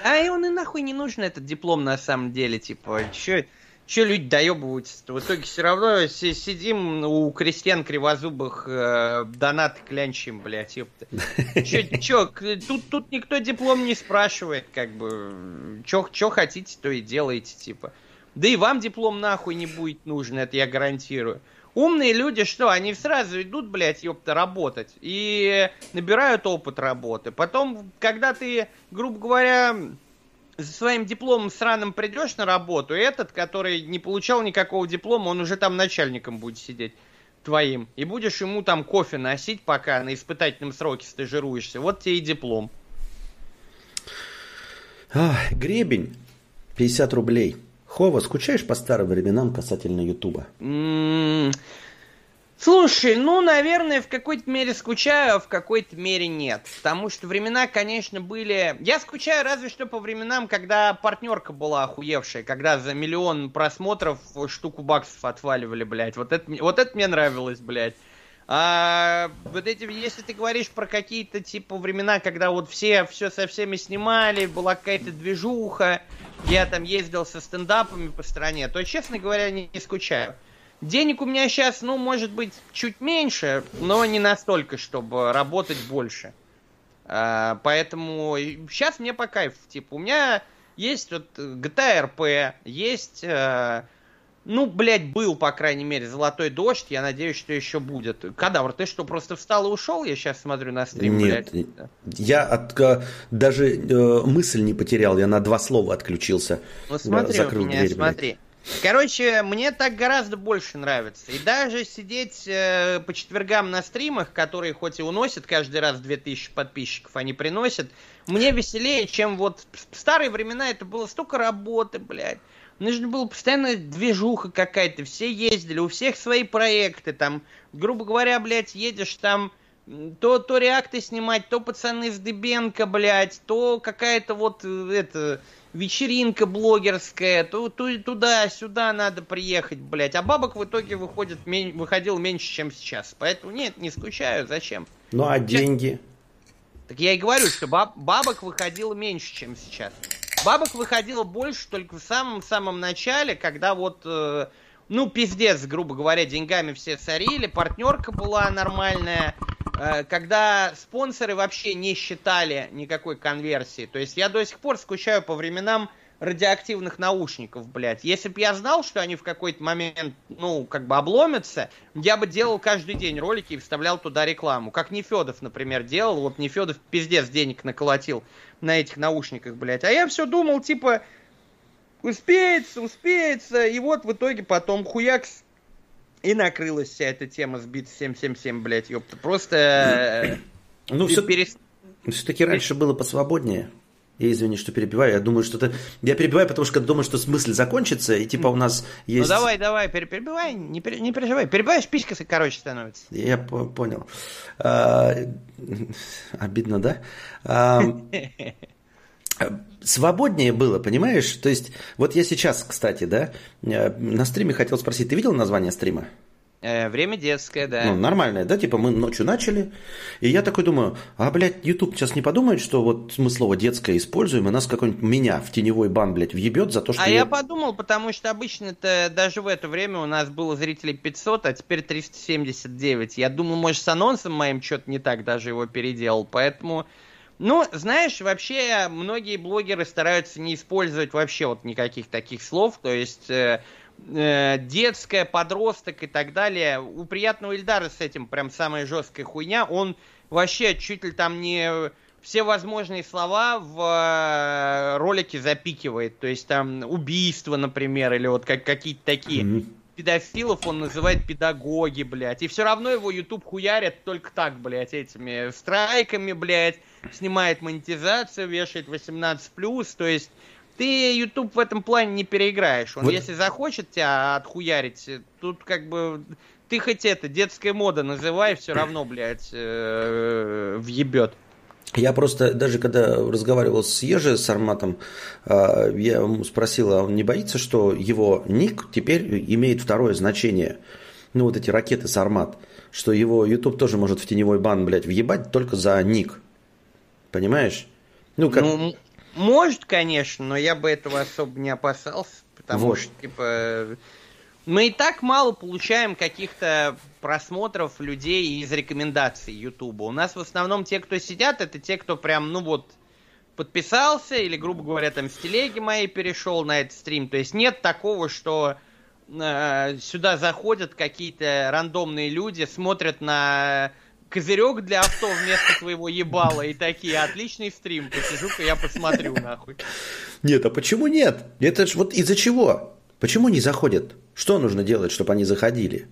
А и он и нахуй не нужен, этот диплом, на самом деле, типа, чё, чё люди доебываются -то? В итоге все равно сидим у крестьян кривозубых э, донаты клянчим, блядь, ёпта. Чё, чё, тут, тут никто диплом не спрашивает, как бы, чё, чё хотите, то и делаете, типа. Да и вам диплом нахуй не будет нужен, это я гарантирую. Умные люди что, они сразу идут, блядь, ёпта, работать и набирают опыт работы. Потом, когда ты, грубо говоря, за своим дипломом сраным придешь на работу, этот, который не получал никакого диплома, он уже там начальником будет сидеть твоим. И будешь ему там кофе носить, пока на испытательном сроке стажируешься. Вот тебе и диплом. А, гребень. 50 рублей. Хова, скучаешь по старым временам касательно Ютуба? Слушай, ну, наверное, в какой-то мере скучаю, а в какой-то мере нет. Потому что времена, конечно, были... Я скучаю разве что по временам, когда партнерка была охуевшая, когда за миллион просмотров штуку баксов отваливали, блядь. Вот это, вот это мне нравилось, блядь. А вот эти, если ты говоришь про какие-то типа времена, когда вот все все со всеми снимали, была какая-то движуха, я там ездил со стендапами по стране, то, честно говоря, не, не скучаю. денег у меня сейчас, ну, может быть, чуть меньше, но не настолько, чтобы работать больше. А, поэтому сейчас мне по кайфу. Типа, у меня есть вот GTA RP, есть... А, ну, блядь, был, по крайней мере, золотой дождь. Я надеюсь, что еще будет. Кадавр, ты что, просто встал и ушел? Я сейчас смотрю на стрим, Нет, блядь. Я от, даже э, мысль не потерял. Я на два слова отключился. Ну, смотри закрыл меня, дверь, смотри. Блядь. Короче, мне так гораздо больше нравится. И даже сидеть э, по четвергам на стримах, которые хоть и уносят каждый раз 2000 подписчиков, они приносят, мне веселее, чем вот в старые времена это было столько работы, блядь. Нужно было постоянно движуха какая-то, все ездили, у всех свои проекты, там, грубо говоря, блядь, едешь там, то, то реакты снимать, то пацаны с Дебенко, блядь, то какая-то вот, э, это, вечеринка блогерская, то, то туда-сюда надо приехать, блядь. А бабок в итоге выходит, мень, выходил меньше, чем сейчас. Поэтому нет, не скучаю, зачем? Ну а деньги? Так я и говорю, что баб, бабок выходило меньше, чем сейчас. Бабок выходило больше только в самом-самом начале, когда вот, э, ну, пиздец, грубо говоря, деньгами все сорили, партнерка была нормальная, Э, когда спонсоры вообще не считали никакой конверсии. То есть я до сих пор скучаю по временам радиоактивных наушников, блядь. Если бы я знал, что они в какой-то момент, ну, как бы обломятся, я бы делал каждый день ролики и вставлял туда рекламу. Как Нефедов, например, делал. Вот Нефедов пиздец денег наколотил на этих наушниках, блядь. А я все думал, типа, успеется, успеется. И вот в итоге потом хуякс и накрылась вся эта тема с бит 777, блядь, ёпта. Просто... Э, ну, все... Перес... Все-таки раньше было посвободнее. Я извини, что перебиваю. Я думаю, что ты... Я перебиваю, потому что думаю, что смысл закончится, и типа у нас ну, есть... Ну давай, давай, перебивай, не, пер... не переживай. Перебиваешь, писька короче становится. Я понял. А... Обидно, да? А... свободнее было, понимаешь? То есть, вот я сейчас, кстати, да, э, на стриме хотел спросить, ты видел название стрима? Э, время детское, да. Ну, нормальное, да? Типа мы ночью начали, и я такой думаю, а, блядь, YouTube сейчас не подумает, что вот мы слово детское используем, и нас какой-нибудь меня в теневой бан, блядь, въебет за то, что... А я, я подумал, потому что обычно-то даже в это время у нас было зрителей 500, а теперь 379. Я думал, может, с анонсом моим что-то не так даже его переделал, поэтому... Ну, знаешь, вообще многие блогеры стараются не использовать вообще вот никаких таких слов, то есть э, э, детская, подросток и так далее. У приятного Ильдара с этим прям самая жесткая хуйня. Он вообще чуть ли там не все возможные слова в э, ролике запикивает. То есть там убийство, например, или вот как, какие-то такие. Mm-hmm. Педофилов он называет педагоги, блядь. И все равно его YouTube хуярят только так, блядь, этими страйками, блядь снимает монетизацию, вешает 18+, то есть ты YouTube в этом плане не переиграешь. Он, вот. если захочет тебя отхуярить, тут как бы ты хоть это, детская мода называй, все равно, блядь, э, въебет. Я просто, даже когда разговаривал с Ежи, с Арматом, э, я ему спросил, а он не боится, что его ник теперь имеет второе значение? Ну, вот эти ракеты с Армат, что его YouTube тоже может в теневой бан, блядь, въебать только за ник. Понимаешь? Ну, как... ну, может, конечно, но я бы этого особо не опасался, потому вот. что, типа, мы и так мало получаем каких-то просмотров людей из рекомендаций Ютуба. У нас в основном те, кто сидят, это те, кто прям, ну вот, подписался или, грубо говоря, там с телеги моей перешел на этот стрим. То есть нет такого, что э, сюда заходят какие-то рандомные люди, смотрят на козырек для авто вместо твоего ебала и такие, отличный стрим, посижу-ка я посмотрю, нахуй. Нет, а почему нет? Это ж вот из-за чего? Почему не заходят? Что нужно делать, чтобы они заходили?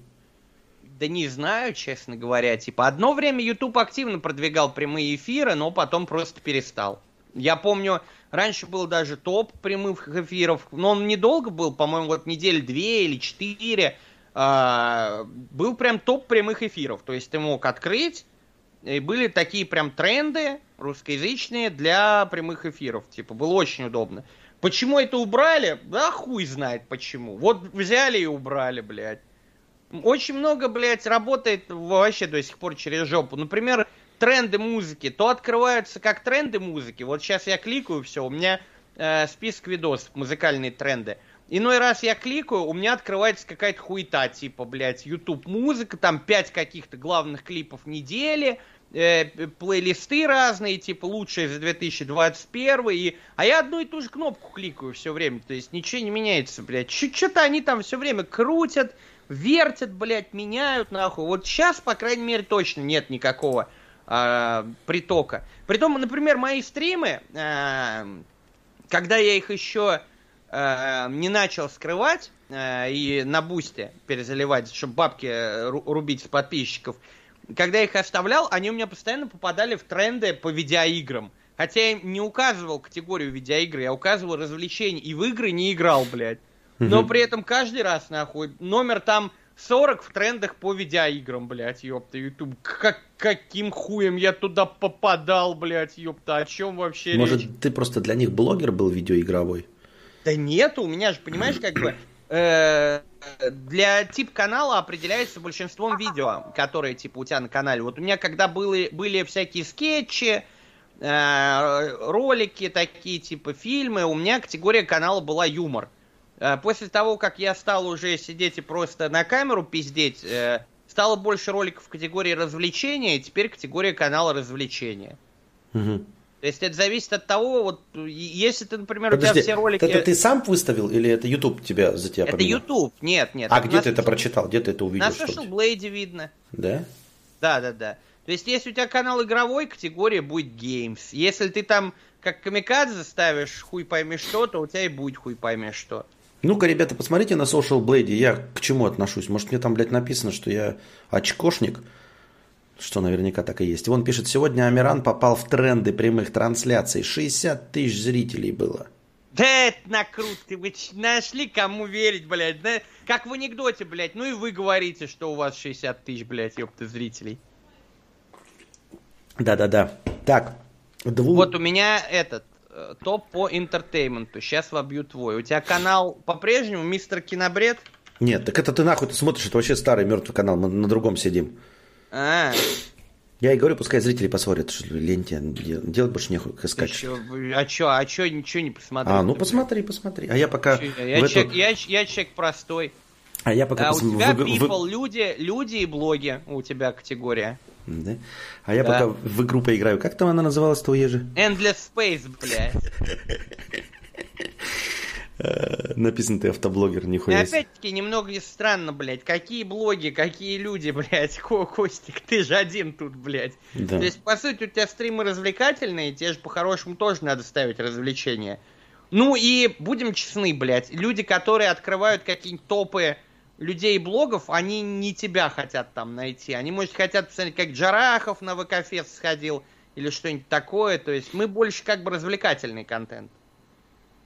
Да не знаю, честно говоря. Типа, одно время YouTube активно продвигал прямые эфиры, но потом просто перестал. Я помню, раньше был даже топ прямых эфиров, но он недолго был, по-моему, вот недели две или четыре. А, был прям топ прямых эфиров. То есть ты мог открыть, и были такие прям тренды русскоязычные для прямых эфиров. Типа, было очень удобно. Почему это убрали? Да хуй знает почему. Вот взяли и убрали, блядь. Очень много, блядь, работает вообще до сих пор через жопу. Например, тренды музыки. То открываются как тренды музыки. Вот сейчас я кликаю, все, у меня э, список видосов, музыкальные тренды. Иной раз я кликаю, у меня открывается какая-то хуета, типа, блядь, YouTube музыка, там пять каких-то главных клипов недели, э, плейлисты разные, типа, лучшие за 2021, и... а я одну и ту же кнопку кликаю все время, то есть ничего не меняется, блядь. Что-то они там все время крутят, вертят, блядь, меняют, нахуй. Вот сейчас, по крайней мере, точно нет никакого э, притока. Притом, например, мои стримы, э, когда я их еще э, не начал скрывать э, и на бусте перезаливать, чтобы бабки э, рубить с подписчиков, когда их оставлял, они у меня постоянно попадали в тренды по видеоиграм. Хотя я не указывал категорию видеоигры, я указывал развлечения. И в игры не играл, блядь. Но при этом каждый раз, нахуй, номер там 40 в трендах по видеоиграм, блядь, ёпта, YouTube. Как, каким хуем я туда попадал, блядь, ёпта, о чем вообще Может, речь? ты просто для них блогер был видеоигровой? Да нет, у меня же, понимаешь, как бы... Э, для тип канала определяется большинством видео, которые типа у тебя на канале. Вот у меня когда были, были всякие скетчи, э, ролики такие, типа фильмы, у меня категория канала была юмор. Э, после того, как я стал уже сидеть и просто на камеру пиздеть, э, стало больше роликов в категории развлечения, и теперь категория канала развлечения. Угу. То есть это зависит от того, вот если ты, например, Подожди, у тебя все ролики... Это ты сам выставил или это YouTube тебя за тебя Это поменял? YouTube, нет, нет. А где ты это прочитал? Где ты это увидел? На Social? Blade видно. Да? Да, да, да. То есть, если у тебя канал игровой, категория будет Games. Если ты там как камикадзе ставишь хуй пойми что, то у тебя и будет хуй пойми что. Ну-ка, ребята, посмотрите на Social Blade, я к чему отношусь. Может, мне там, блядь, написано, что я очкошник, что наверняка так и есть. Вон пишет, сегодня Амиран попал в тренды прямых трансляций. 60 тысяч зрителей было. Да это накрутки, вы нашли кому верить, блядь. Да, как в анекдоте, блядь. Ну и вы говорите, что у вас 60 тысяч, блядь, ёпта, зрителей. Да-да-да. Так, дву... Вот у меня этот э, топ по интертейменту. Сейчас вобью твой. У тебя канал по-прежнему мистер Кинобред? Нет, так это ты нахуй ты смотришь, это вообще старый мертвый канал, мы на другом сидим. А, Я и говорю, пускай зрители посмотрят, что дел- делать больше нехуй искать. чё, а чё, а чё, ничего не посмотрел? А, ну посмотри, посмотри. А я пока... Чё, Я, эту- человек, я, я человек простой. А я пока А у пос- тебя в- в- people, люди, люди и блоги у тебя категория. Да? А я Да. пока в игру поиграю. Как там она называлась, твоя же? Endless Space, блядь. Э, Написан ты автоблогер, нихуя опять-таки немного странно, блядь. Какие блоги, какие люди, блядь. Ко, Костик, ты же один тут, блядь. Да. То есть, по сути, у тебя стримы развлекательные, тебе же по-хорошему тоже надо ставить развлечения. Ну и будем честны, блядь, люди, которые открывают какие-нибудь топы людей блогов, они не тебя хотят там найти. Они, может, хотят посмотреть, как Джарахов на ВК-фест сходил или что-нибудь такое. То есть мы больше как бы развлекательный контент.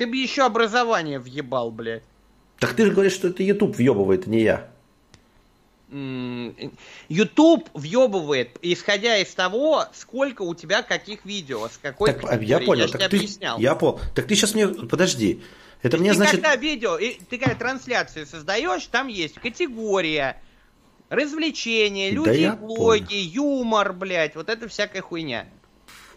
Ты бы еще образование въебал, блядь. Так ты же говоришь, что это YouTube въебывает, а не я. YouTube въебывает, исходя из того, сколько у тебя каких видео, с какой Так, а, я понял. же так тебе ты, объяснял. Я понял. Так ты сейчас мне... Подожди. Это мне ты значит... когда видео, и ты когда трансляцию создаешь, там есть категория, развлечения, Да люди, я блоги, юмор, блядь, вот это всякая хуйня.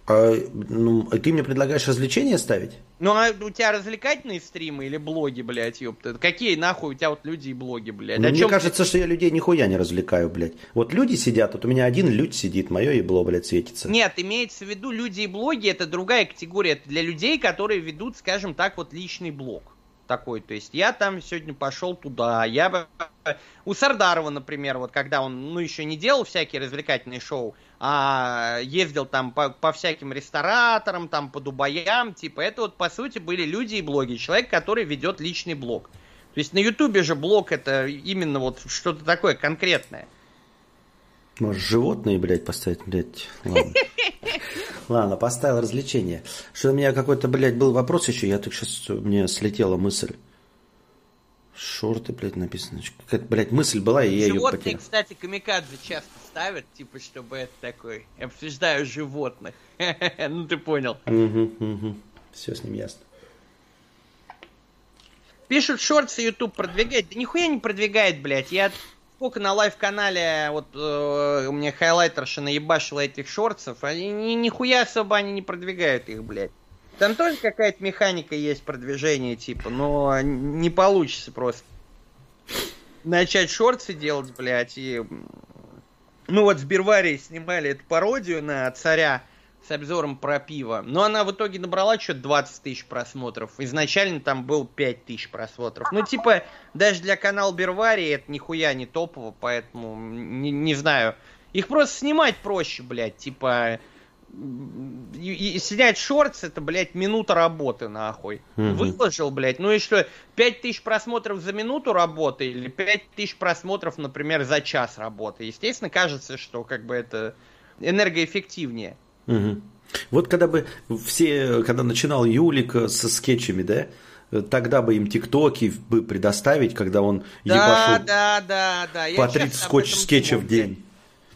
А, ну, ты мне предлагаешь развлечения ставить? Ну, а у тебя развлекательные стримы или блоги, блядь, ёпта? Какие нахуй у тебя вот люди и блоги, блядь? Ну, О мне чём ты- кажется, что я людей нихуя не развлекаю, блядь. Вот люди сидят, вот у меня один людь сидит, мое ебло, блядь, светится. Нет, имеется в виду люди и блоги, это другая категория. Это для людей, которые ведут, скажем так, вот личный блог. Такой, то есть я там сегодня пошел туда, я бы... У Сардарова, например, вот когда он, ну, еще не делал всякие развлекательные шоу, а ездил там по, по всяким рестораторам, там по Дубаям, типа, это вот, по сути, были люди и блоги. Человек, который ведет личный блог. То есть на Ютубе же блог это именно вот что-то такое конкретное. Может, животные, блядь, поставить, блядь. Ладно. Ладно, поставил развлечение. Что у меня какой-то, блядь, был вопрос еще, я только сейчас, мне слетела мысль. Шорты, блядь, написано. Какая-то, блядь, мысль была, и я ее Животные, потерял. кстати, камикадзе часто ставят, типа, чтобы это такой. Обсуждаю животных. Ну ты понял. Все с ним ясно. Пишут, шорты YouTube продвигает. Да нихуя не продвигает, блядь. Я сколько на лайв-канале, вот э, у меня хайлайтерша наебашила этих шортсов, они ни, нихуя особо они не продвигают их, блядь. Там тоже какая-то механика есть продвижение, типа, но не получится просто начать шорты делать, блядь, и... Ну вот в Бирварии снимали эту пародию на царя с обзором про пиво. Но она в итоге набрала что-то 20 тысяч просмотров. Изначально там был 5 тысяч просмотров. Ну, типа, даже для канала Берварии это нихуя не топово, поэтому не, не знаю. Их просто снимать проще, блядь. Типа, и, и снять шортс, это, блядь, минута работы, нахуй. Угу. Выложил, блядь, ну и что, 5 тысяч просмотров за минуту работы или 5 тысяч просмотров, например, за час работы. Естественно, кажется, что как бы это энергоэффективнее. Угу. Вот когда бы все, когда начинал Юлик со скетчами, да, тогда бы им тиктоки бы предоставить, когда он да, ебашил да, да, да. по 30 скотч скетчев в день.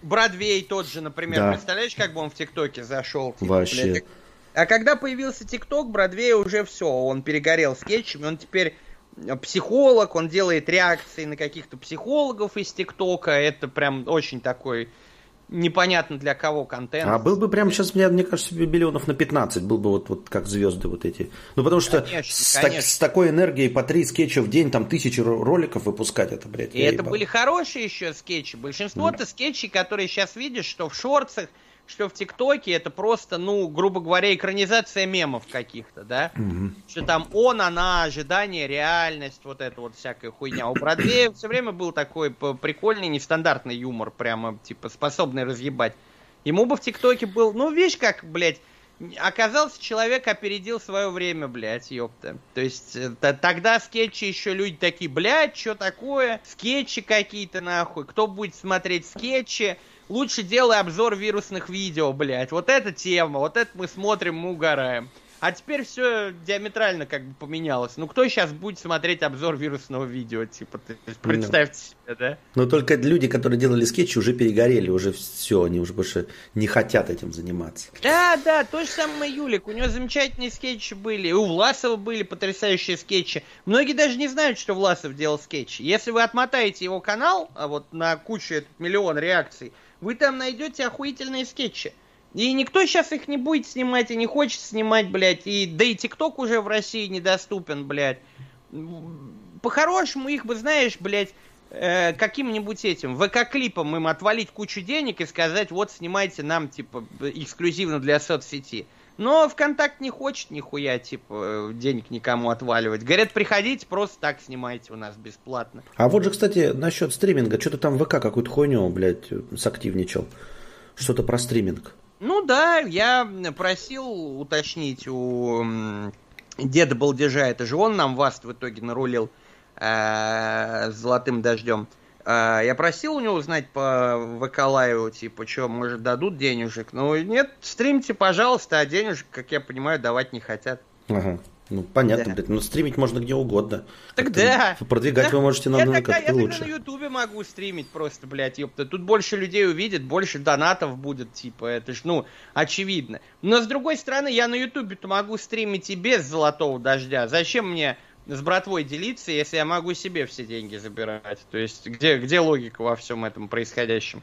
Бродвей тот же, например, да. представляешь, как бы он в ТикТоке зашел? Типа, Вообще. Блядь. А когда появился ТикТок, Бродвей уже все, он перегорел скетчами, он теперь э, психолог, он делает реакции на каких-то психологов из ТикТока, это прям очень такой непонятно для кого контент. А был бы прямо сейчас, мне, мне кажется, миллионов на 15, был бы вот, вот как звезды вот эти. Ну, потому что конечно, с, конечно. Так, с такой энергией по три скетча в день, там тысячи роликов выпускать, это, блядь. И это ебал. были хорошие еще скетчи. Большинство-то mm. скетчей, которые сейчас видишь, что в шорцах, что в ТикТоке, это просто, ну, грубо говоря, экранизация мемов каких-то, да? Угу. Что там он, она, ожидание, реальность, вот это вот всякая хуйня. У Бродвея все время был такой прикольный, нестандартный юмор, прямо, типа, способный разъебать. Ему бы в ТикТоке был, ну, видишь, как, блядь, оказался человек опередил свое время, блядь, ёпта. То есть э, тогда скетчи еще люди такие, блядь, что такое? Скетчи какие-то нахуй. Кто будет смотреть скетчи? Лучше делай обзор вирусных видео, блядь. Вот эта тема, вот это мы смотрим, мы угораем. А теперь все диаметрально как бы поменялось. Ну кто сейчас будет смотреть обзор вирусного видео, типа, ты, представьте себе, да? Но только люди, которые делали скетчи, уже перегорели, уже все, они уже больше не хотят этим заниматься. Да, да, то же самое Юлик, у него замечательные скетчи были, и у Власова были потрясающие скетчи. Многие даже не знают, что Власов делал скетчи. Если вы отмотаете его канал, а вот на кучу, миллион реакций, вы там найдете охуительные скетчи. И никто сейчас их не будет снимать и не хочет снимать, блядь. И, да и ТикТок уже в России недоступен, блядь. По-хорошему их бы, знаешь, блядь, э, каким-нибудь этим ВК-клипом им отвалить кучу денег и сказать, вот снимайте нам, типа, эксклюзивно для соцсети. Но ВКонтакт не хочет нихуя, типа, денег никому отваливать. Говорят, приходите, просто так снимайте у нас бесплатно. А вот же, кстати, насчет стриминга, что-то там ВК какую-то хуйню, блядь, сактивничал. Что-то про стриминг. Ну да, я просил уточнить у деда Балдежа, это же он нам вас в итоге нарулил э, с золотым дождем. А, я просил у него узнать по ВК Лайву, типа, что, может, дадут денежек? Ну, нет, стримите, пожалуйста, а денежек, как я понимаю, давать не хотят. Ага. Ну, понятно, да. блядь, ну стримить можно где угодно. Так да. Продвигать да. вы можете на я как-то лучше. Я на Ютубе могу стримить просто, блядь, ёпта. Тут больше людей увидит, больше донатов будет, типа, это ж, ну, очевидно. Но, с другой стороны, я на Ютубе-то могу стримить и без золотого дождя. Зачем мне с братвой делиться, если я могу себе все деньги забирать? То есть, где, где логика во всем этом происходящем?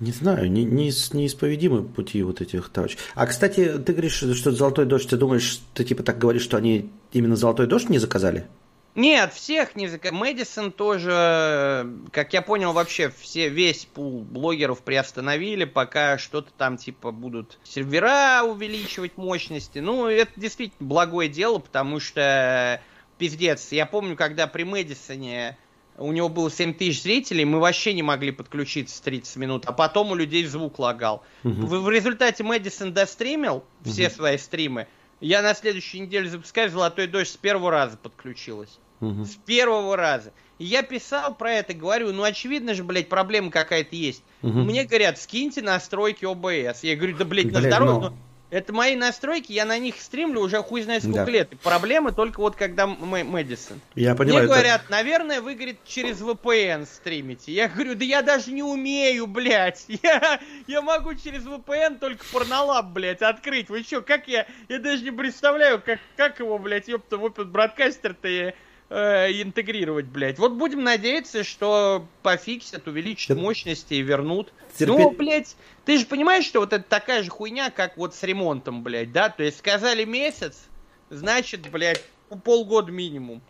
Не знаю, не, не, неисповедимы пути вот этих товарищей. А, кстати, ты говоришь, что «Золотой дождь», ты думаешь, ты типа так говоришь, что они именно «Золотой дождь» не заказали? Нет, всех не заказали. Мэдисон тоже, как я понял, вообще все, весь пул блогеров приостановили, пока что-то там типа будут сервера увеличивать мощности. Ну, это действительно благое дело, потому что пиздец. Я помню, когда при Мэдисоне у него было 7 тысяч зрителей, мы вообще не могли подключиться 30 минут, а потом у людей звук лагал. Угу. В, в результате Мэдисон достримил все угу. свои стримы. Я на следующей неделе запускаю «Золотой дождь» с первого раза подключилась. Угу. С первого раза. И я писал про это, говорю, ну очевидно же, блядь, проблема какая-то есть. Угу. Мне говорят, скиньте настройки ОБС. Я говорю, да, блядь, блядь на здоровье. Но... Это мои настройки, я на них стримлю уже хуй знает сколько да. лет. И проблемы только вот когда Мэдисон. Я понимаю. Мне говорят, это... наверное, вы, говорит, через VPN стримите. Я говорю, да я даже не умею, блядь. Я, я могу через VPN только порнолаб, блядь, открыть. Вы что, как я... Я даже не представляю, как, как его, блядь, ёпта, в опыт бродкастер-то э, интегрировать, блядь. Вот будем надеяться, что пофиксят, увеличат мощности и вернут. Терпеть... Ну, блядь, ты же понимаешь, что вот это такая же хуйня, как вот с ремонтом, блядь, да? То есть сказали месяц, значит, блядь, полгода минимум.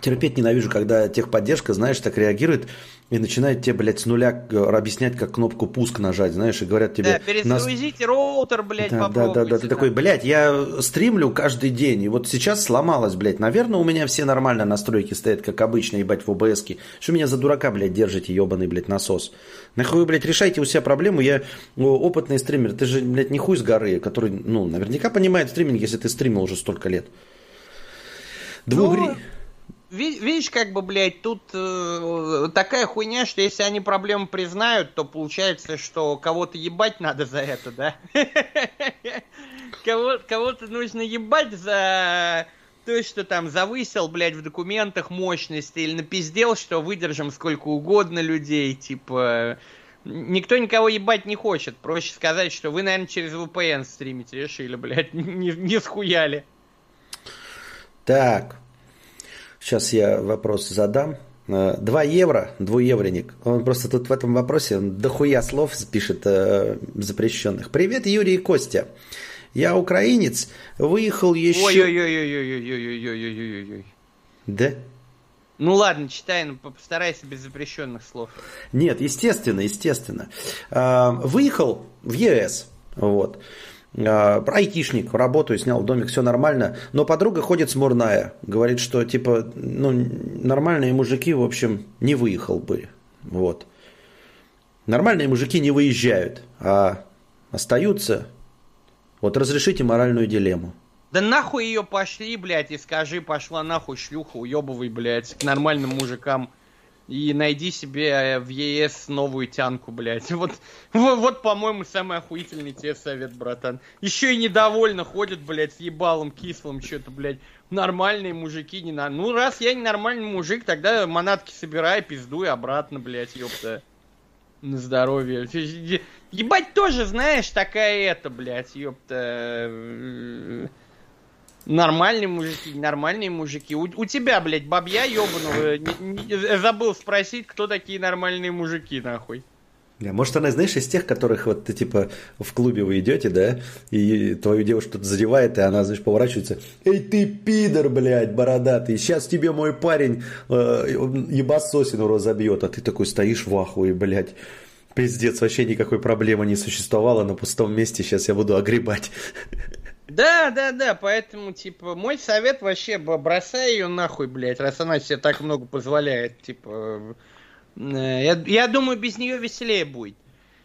Терпеть ненавижу, когда техподдержка, знаешь, так реагирует и начинает тебе, блядь, с нуля объяснять, как кнопку пуск нажать, знаешь, и говорят тебе... Да, перезагрузите нас... роутер, блядь, да, Да, да, да, ты такой, блядь, я стримлю каждый день, и вот сейчас сломалось, блядь, наверное, у меня все нормально настройки стоят, как обычно, ебать, в ОБСке. Что меня за дурака, блядь, держите, ебаный, блядь, насос? Нахуй вы, блядь, решайте у себя проблему, я опытный стример, ты же, блядь, не хуй с горы, который, ну, наверняка понимает стриминг, если ты стримил уже столько лет. Двух... Ну видишь, как бы, блядь, тут э, такая хуйня, что если они проблему признают, то получается, что кого-то ебать надо за это, да? Кого, кого-то нужно ебать за то, что там завысил, блядь, в документах мощности или напиздел, что выдержим сколько угодно людей, типа... Никто никого ебать не хочет. Проще сказать, что вы, наверное, через VPN стримите решили, блядь, не, не схуяли. Так, Сейчас я вопрос задам. 2 э, евро, двуевреник. Он просто тут в этом вопросе дохуя слов пишет э, запрещенных. Привет, Юрий и Костя. Я украинец, выехал еще... Ой-ой-ой-ой-ой-ой-ой-ой-ой-ой-ой. Да? Ну ладно, читай, но постарайся без запрещенных слов. Нет, естественно, естественно. Выехал в ЕС, вот. А, айтишник, работаю, снял домик, все нормально. Но подруга ходит смурная. Говорит, что типа, ну, нормальные мужики, в общем, не выехал бы. Вот. Нормальные мужики не выезжают, а остаются. Вот разрешите моральную дилемму. Да нахуй ее пошли, блядь, и скажи, пошла нахуй шлюха, уебывай, блядь, к нормальным мужикам и найди себе э, в ЕС новую тянку, блядь. Вот, вот, по-моему, самый охуительный тебе совет, братан. Еще и недовольно ходят, блядь, с ебалом кислым, что-то, блядь. Нормальные мужики не на... Ну, раз я не нормальный мужик, тогда манатки собирай, пиздуй обратно, блядь, ёпта. На здоровье. Ебать тоже, знаешь, такая это, блядь, ёпта Нормальные мужики, нормальные мужики. У, у тебя, блядь, бабья ебаного, забыл спросить, кто такие нормальные мужики, нахуй. Может, она, знаешь, из тех, которых вот ты, типа, в клубе вы идете, да, и твою девушку что-то задевает, и она, знаешь, поворачивается. Эй, ты пидор, блядь, бородатый, сейчас тебе мой парень э, ебасосину разобьет, а ты такой стоишь в ахуе, блядь. Пиздец, вообще никакой проблемы не существовало, на пустом месте сейчас я буду огребать. Да, да, да, поэтому, типа, мой совет вообще, бросай ее нахуй, блядь, раз она себе так много позволяет, типа, э, я, я думаю, без нее веселее будет.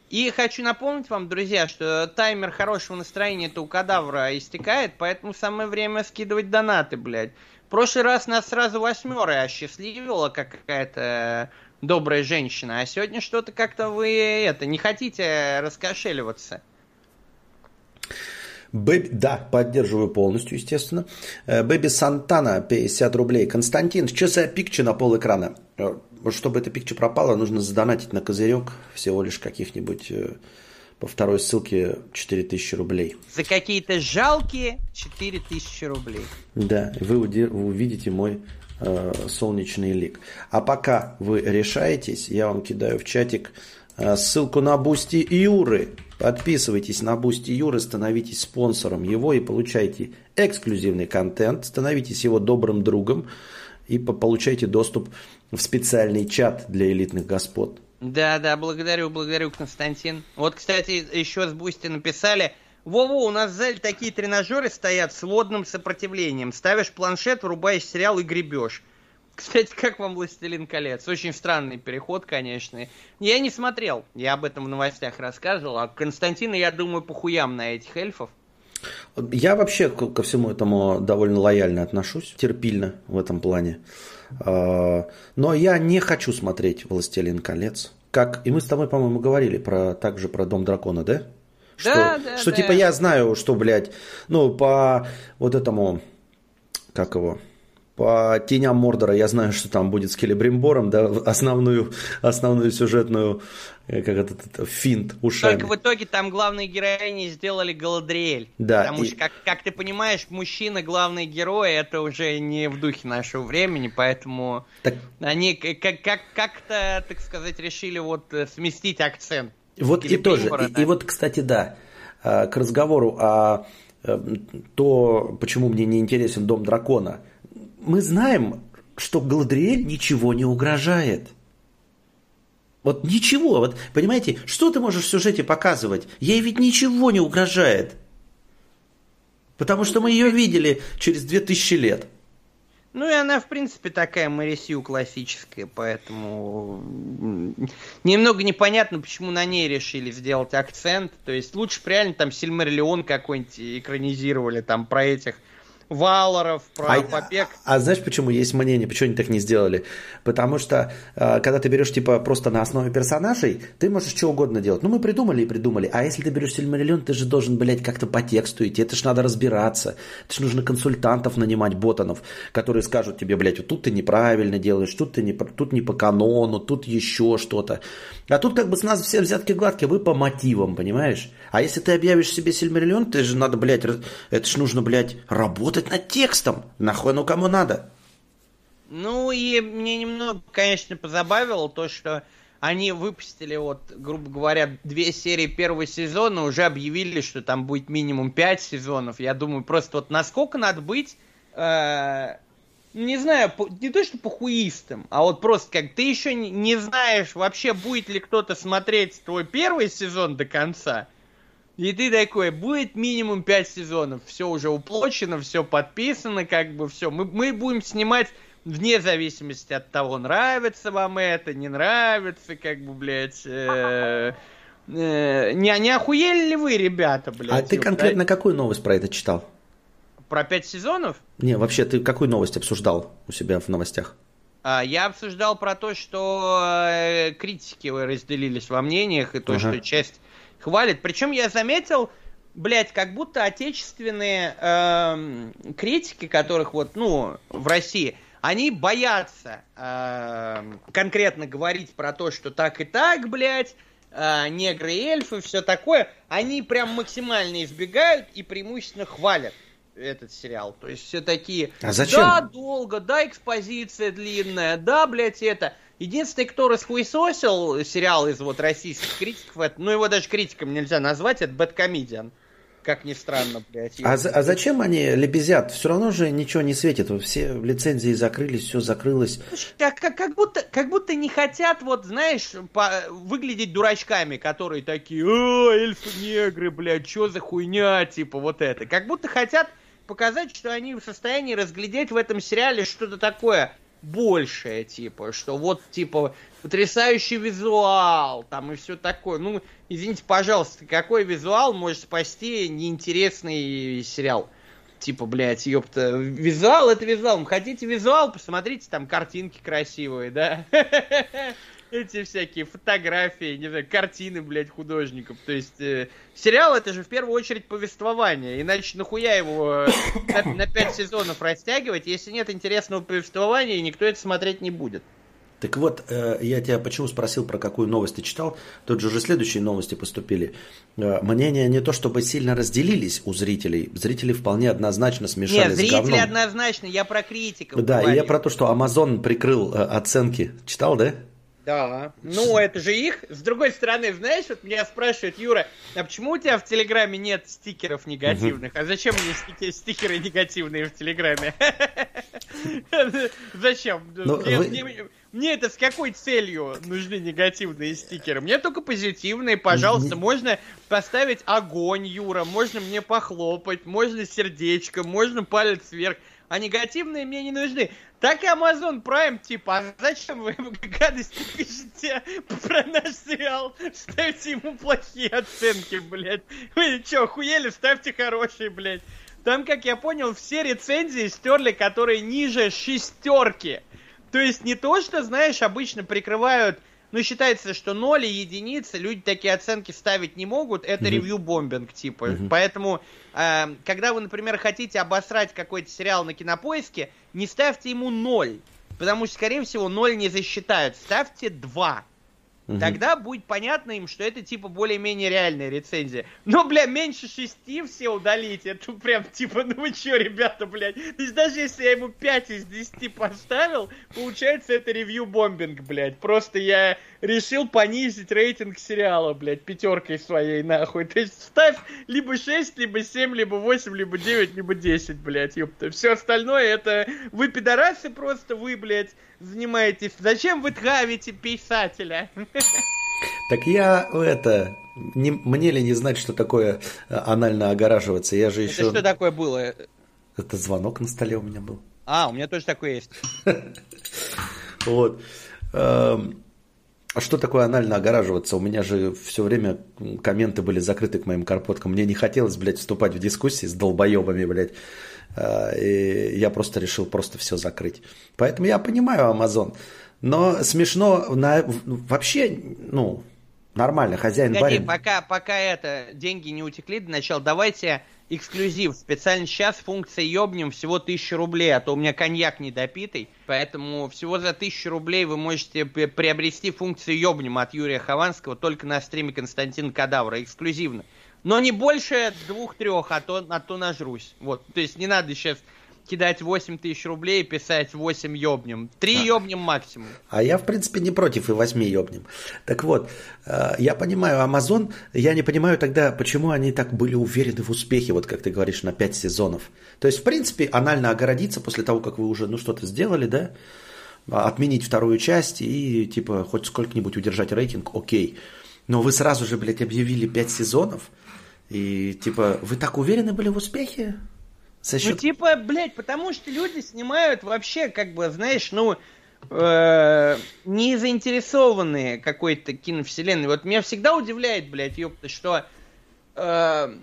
И хочу напомнить вам, друзья, что таймер хорошего настроения это у кадавра истекает, поэтому самое время скидывать донаты, блядь. В прошлый раз нас сразу восьмеры осчастливила какая-то добрая женщина, а сегодня что-то как-то вы это не хотите раскошеливаться. Бэби, да, поддерживаю полностью, естественно. Э, Бэби Сантана, 50 рублей. Константин, что за пикче на пол экрана? Э, чтобы эта пикча пропала, нужно задонатить на козырек всего лишь каких-нибудь э, по второй ссылке 4000 рублей. За какие-то жалкие 4000 рублей. Да, вы, увидите мой э, солнечный лик. А пока вы решаетесь, я вам кидаю в чатик ссылку на Boosty Юры. Подписывайтесь на Boosty Юры, становитесь спонсором его и получайте эксклюзивный контент, становитесь его добрым другом и получайте доступ в специальный чат для элитных господ. Да, да, благодарю, благодарю, Константин. Вот, кстати, еще с Boosty написали, Вову, у нас в зале такие тренажеры стоят с водным сопротивлением. Ставишь планшет, врубаешь сериал и гребешь. Кстати, как вам «Властелин колец»? Очень странный переход, конечно. Я не смотрел, я об этом в новостях рассказывал. А Константина, я думаю, похуям на этих эльфов. Я вообще ко всему этому довольно лояльно отношусь, терпильно в этом плане. А, но я не хочу смотреть «Властелин колец». Как, и мы с тобой, по-моему, говорили про, также про «Дом дракона», да? Что, да, да, что да. типа я знаю, что, блядь, ну, по вот этому, как его, по теням Мордора я знаю, что там будет с Келебримбором, да, основную, основную сюжетную, э, как это, это финт ушами. Только в итоге там главные героини сделали Галадриэль. Да. Потому и... что, как, как ты понимаешь, мужчина главный герой, это уже не в духе нашего времени, поэтому так... они как, как, как-то, так сказать, решили вот э, сместить акцент. Вот и тоже, и, и вот, кстати, да, э, к разговору о то, почему мне не интересен Дом Дракона – мы знаем, что Галадриэль ничего не угрожает. Вот ничего, вот понимаете, что ты можешь в сюжете показывать? Ей ведь ничего не угрожает. Потому что мы ее видели через 2000 лет. Ну и она, в принципе, такая Марисью классическая, поэтому немного непонятно, почему на ней решили сделать акцент. То есть лучше бы реально там Сильмерлион какой-нибудь экранизировали, там про этих Валоров, про а, побег. А, а знаешь, почему есть мнение, почему они так не сделали? Потому что, э, когда ты берешь, типа, просто на основе персонажей, ты можешь что угодно делать. Ну, мы придумали и придумали. А если ты берешь Сильмариллион, ты же должен, блядь, как-то по тексту идти. Это ж надо разбираться. Это ж нужно консультантов нанимать, ботанов, которые скажут тебе, блядь, вот тут ты неправильно делаешь, тут ты не, тут не по канону, тут еще что-то. А тут как бы с нас все взятки гладкие, вы по мотивам, понимаешь? А если ты объявишь себе Сильмариллион, ты же надо, блядь, это ж нужно, блядь, работать работать над текстом. Нахуй ну кому надо? Ну и мне немного, конечно, позабавило то, что они выпустили, вот, грубо говоря, две серии первого сезона, уже объявили, что там будет минимум пять сезонов. Я думаю, просто вот насколько надо быть, э, не знаю, не то что похуистым, а вот просто как ты еще не знаешь вообще, будет ли кто-то смотреть твой первый сезон до конца, и ты такой, будет минимум 5 сезонов, все уже уплочено, все подписано, как бы все. Мы, мы будем снимать вне зависимости от того, нравится вам это, не нравится, как бы, блядь. Э, э, не, не охуели ли вы, ребята, блядь? А ты конкретно да? какую новость про это читал? Про 5 сезонов? Не, вообще, ты какую новость обсуждал у себя в новостях? А, я обсуждал про то, что э, критики разделились во мнениях, и то, ага. что часть хвалит. Причем я заметил, блядь, как будто отечественные э, критики, которых вот, ну, в России, они боятся э, конкретно говорить про то, что так и так, блядь, э, негры и эльфы, все такое. Они прям максимально избегают и преимущественно хвалят этот сериал. То есть все такие, а зачем? да, долго, да, экспозиция длинная, да, блядь, это. Единственный, кто расхуесосил сериал из вот российских критиков, это, ну его даже критиком нельзя назвать, это Бэткомедиан. Как ни странно, блядь. А, а зачем они лебезят? Все равно же ничего не светит. Все лицензии закрылись, все закрылось. Как, как, как, будто, как будто не хотят, вот, знаешь, по, выглядеть дурачками, которые такие, о, эльфы-негры, блядь, что за хуйня, типа вот это. Как будто хотят показать, что они в состоянии разглядеть в этом сериале что-то такое большее, типа, что вот, типа, потрясающий визуал, там, и все такое. Ну, извините, пожалуйста, какой визуал может спасти неинтересный сериал? Типа, блядь, ёпта, визуал это визуал. Хотите визуал, посмотрите, там картинки красивые, да? эти всякие фотографии, не знаю, картины, блядь, художников. То есть э, сериал это же в первую очередь повествование, иначе нахуя его э, на, на 5 сезонов растягивать, если нет интересного повествования, и никто это смотреть не будет. Так вот, э, я тебя почему спросил, про какую новость ты читал. Тут же уже следующие новости поступили. Э, мнения не то чтобы сильно разделились у зрителей. Зрители вполне однозначно смешались Нет, зрители с говном. однозначно, я про критиков Да, говорю. и я про то, что Amazon прикрыл оценки. Читал, да? Да. Ну, это же их. С другой стороны, знаешь, вот меня спрашивают, Юра, а почему у тебя в Телеграме нет стикеров негативных? А зачем мне стикеры негативные в Телеграме? Зачем? Ну, мне это с какой целью нужны негативные стикеры? Мне только позитивные, пожалуйста. Можно поставить огонь, Юра, можно мне похлопать, можно сердечко, можно палец вверх а негативные мне не нужны. Так и Amazon Prime, типа, а зачем вы гадости пишете про наш сериал? Ставьте ему плохие оценки, блядь. Вы что, охуели? Ставьте хорошие, блядь. Там, как я понял, все рецензии стерли, которые ниже шестерки. То есть не то, что, знаешь, обычно прикрывают ну, считается, что ноль и единицы, люди такие оценки ставить не могут, это mm-hmm. ревью-бомбинг, типа. Mm-hmm. Поэтому, э, когда вы, например, хотите обосрать какой-то сериал на кинопоиске, не ставьте ему ноль, потому что, скорее всего, ноль не засчитают, ставьте два. Угу. Тогда будет понятно им, что это типа более-менее реальная рецензия. Но, бля, меньше шести все удалить. Это прям типа, ну вы чё, ребята, блядь. То есть даже если я ему 5 из 10 поставил, получается это ревью-бомбинг, блядь. Просто я решил понизить рейтинг сериала, блядь, пятеркой своей, нахуй. То есть ставь либо 6, либо 7, либо 8, либо 9, либо 10, блядь, ёпта. Все остальное это вы пидорасы просто, вы, блядь, занимаетесь? Зачем вы травите писателя? Так я это не, мне ли не знать, что такое э, анально огораживаться? Я же еще. Это что такое было? Это звонок на столе у меня был. А, у меня тоже такое есть. Вот. Эм, а что такое анально огораживаться? У меня же все время комменты были закрыты к моим карпоткам. Мне не хотелось, блядь, вступать в дискуссии с долбоебами, блядь. А, и я просто решил просто все закрыть. Поэтому я понимаю Amazon. Но смешно, на, вообще, ну, нормально, хозяин Погоди, барин. Пока, пока это, деньги не утекли до начала, давайте эксклюзив. Специально сейчас функция ёбнем всего 1000 рублей, а то у меня коньяк недопитый. Поэтому всего за 1000 рублей вы можете приобрести функцию ёбнем от Юрия Хованского только на стриме Константина Кадавра, эксклюзивно. Но не больше двух-трех, а то, а то нажрусь. Вот, то есть не надо сейчас кидать 8 тысяч рублей и писать 8 ёбнем. 3 а. ёбнем максимум. А я, в принципе, не против и 8 ёбнем. Так вот, э, я понимаю Amazon, я не понимаю тогда, почему они так были уверены в успехе, вот как ты говоришь, на 5 сезонов. То есть, в принципе, анально огородиться после того, как вы уже, ну, что-то сделали, да, отменить вторую часть и, типа, хоть сколько-нибудь удержать рейтинг, окей. Но вы сразу же, блядь, объявили 5 сезонов, и, типа, вы так уверены были в успехе? За счет... Ну, типа, блядь, потому что люди снимают вообще, как бы, знаешь, ну, э, не заинтересованные какой-то киновселенной. Вот меня всегда удивляет, блядь, ёпта, что э,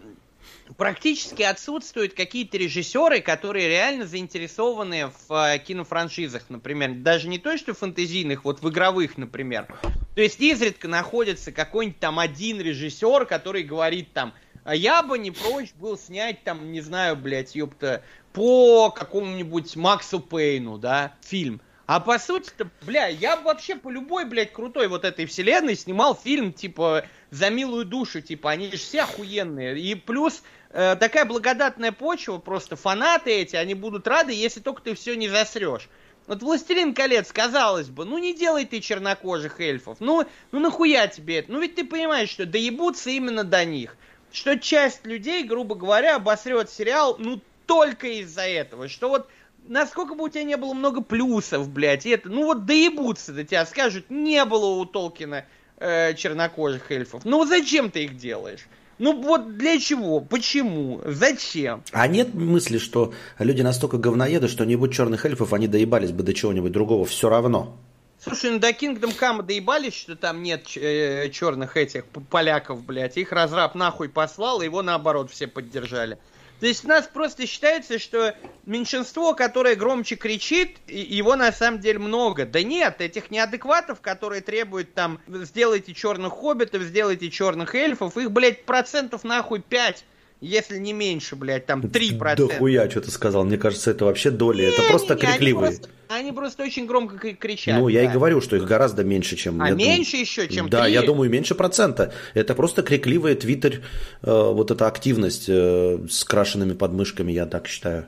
практически отсутствуют какие-то режиссеры, которые реально заинтересованы в э, кинофраншизах, например. Даже не то, что фэнтезийных, вот в игровых, например. То есть изредка находится какой-нибудь там один режиссер, который говорит там, а я бы не прочь был снять там, не знаю, блядь, ёпта, по какому-нибудь Максу Пейну, да, фильм. А по сути-то, бля, я вообще по любой, блядь, крутой вот этой вселенной снимал фильм, типа, за милую душу, типа, они же все охуенные. И плюс э, такая благодатная почва, просто фанаты эти, они будут рады, если только ты все не засрешь. Вот «Властелин колец», казалось бы, ну не делай ты чернокожих эльфов, ну, ну нахуя тебе это? Ну ведь ты понимаешь, что доебутся именно до них что часть людей, грубо говоря, обосрет сериал, ну, только из-за этого. Что вот насколько бы у тебя не было много плюсов, блядь, это, ну вот доебутся до тебя, скажут, не было у Толкина э, чернокожих эльфов. Ну зачем ты их делаешь? Ну вот для чего? Почему? Зачем? А нет мысли, что люди настолько говноеды, что не будь черных эльфов, они доебались бы до чего-нибудь другого все равно. Слушай, ну до Kingdom Come доебались, что там нет э, черных этих поляков, блядь. Их разраб нахуй послал, его наоборот все поддержали. То есть у нас просто считается, что меньшинство, которое громче кричит, его на самом деле много. Да нет, этих неадекватов, которые требуют там, сделайте черных хоббитов, сделайте черных эльфов, их, блядь, процентов нахуй 5 если не меньше, блядь, там 3%. Да хуя, что ты сказал. Мне кажется, это вообще доли. Не, это просто не, крикливые. Они просто, они просто очень громко кричат. Ну, я да. и говорю, что их гораздо меньше, чем... А меньше думаю, еще, чем Да, 3? я думаю, меньше процента. Это просто крикливая твиттер, э, вот эта активность э, с крашенными подмышками, я так считаю.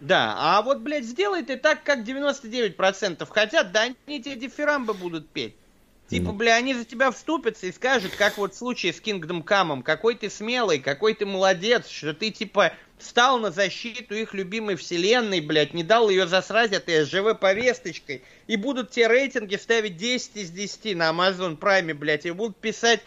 Да, а вот, блядь, сделай ты так, как 99% хотят, да они тебе дифирамбы будут петь. Типа, бля, они за тебя вступятся и скажут, как вот в случае с Kingdom Come, какой ты смелый, какой ты молодец, что ты, типа, стал на защиту их любимой вселенной, блядь, не дал ее засрать этой ЖВ-повесточкой, и будут те рейтинги ставить 10 из 10 на Amazon Prime, блядь, и будут писать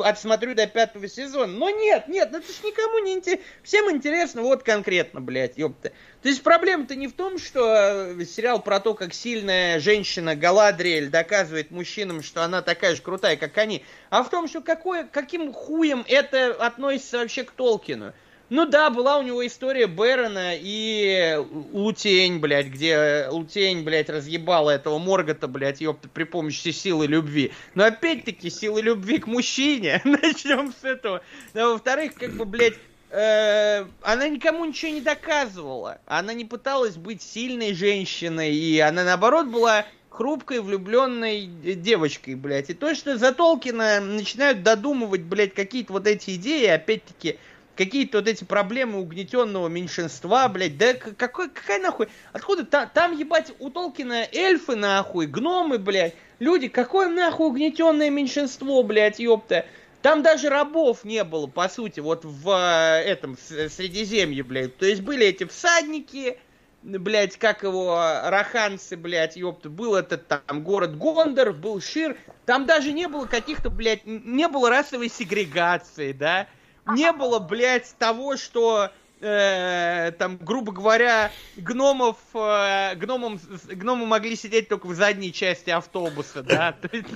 отсмотрю до пятого сезона. Но нет, нет, ну это ж никому не интересно. Всем интересно вот конкретно, блядь, ёпта. То есть проблема-то не в том, что э, сериал про то, как сильная женщина Галадриэль доказывает мужчинам, что она такая же крутая, как они, а в том, что какое, каким хуем это относится вообще к Толкину. Ну да, была у него история Бэрона и Лутень, блядь, где Лутень, блядь, разъебала этого Моргота, блядь, ёпта, при помощи силы любви. Но опять-таки силы любви к мужчине. Начнем с этого. А во-вторых, как бы, блядь, э, она никому ничего не доказывала. Она не пыталась быть сильной женщиной, и она, наоборот, была хрупкой, влюбленной девочкой, блядь. И то, что за Толкина начинают додумывать, блядь, какие-то вот эти идеи, опять-таки, какие-то вот эти проблемы угнетенного меньшинства, блядь, да какой, какая нахуй, откуда там, там ебать у Толкина эльфы нахуй, гномы, блядь, люди, какое нахуй угнетенное меньшинство, блядь, ёпта, там даже рабов не было, по сути, вот в э, этом Средиземье, блядь, то есть были эти всадники, блядь, как его, раханцы, блядь, ёпта, был этот там город Гондор, был Шир, там даже не было каких-то, блядь, не было расовой сегрегации, да, не было, блядь, того, что э, там, грубо говоря, гномов, э, гномом, гномы могли сидеть только в задней части автобуса, да. То есть,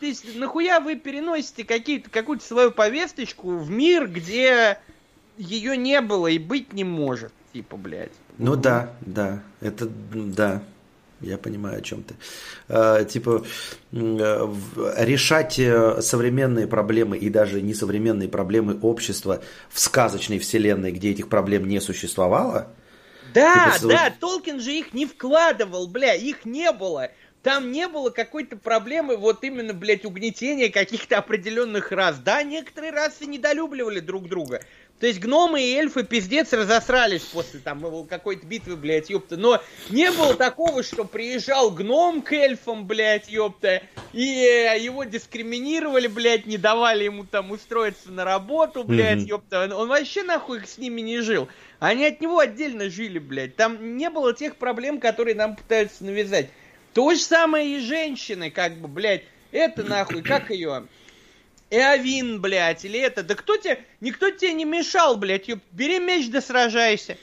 то есть нахуя вы переносите какие-то, какую-то свою повесточку в мир, где ее не было и быть не может, типа, блядь. Ну да, да, это, да, я понимаю, о чем ты. Э, типа, э, решать э, современные проблемы и даже несовременные проблемы общества в сказочной вселенной, где этих проблем не существовало. Да, типа, да, Толкин же их не вкладывал, бля, их не было. Там не было какой-то проблемы вот именно, блядь, угнетения каких-то определенных рас. Да, некоторые расы недолюбливали друг друга. То есть гномы и эльфы пиздец разосрались после там какой-то битвы, блядь, ёпта. Но не было такого, что приезжал гном к эльфам, блядь, ёпта, и его дискриминировали, блядь, не давали ему там устроиться на работу, блядь, mm-hmm. ёпта. Он вообще нахуй с ними не жил. Они от него отдельно жили, блядь. Там не было тех проблем, которые нам пытаются навязать. То же самое и женщины, как бы, блядь, это нахуй, как ее... Эовин, блядь, или это. Да кто тебе... Никто тебе не мешал, блядь. Ёб, бери меч да сражайся.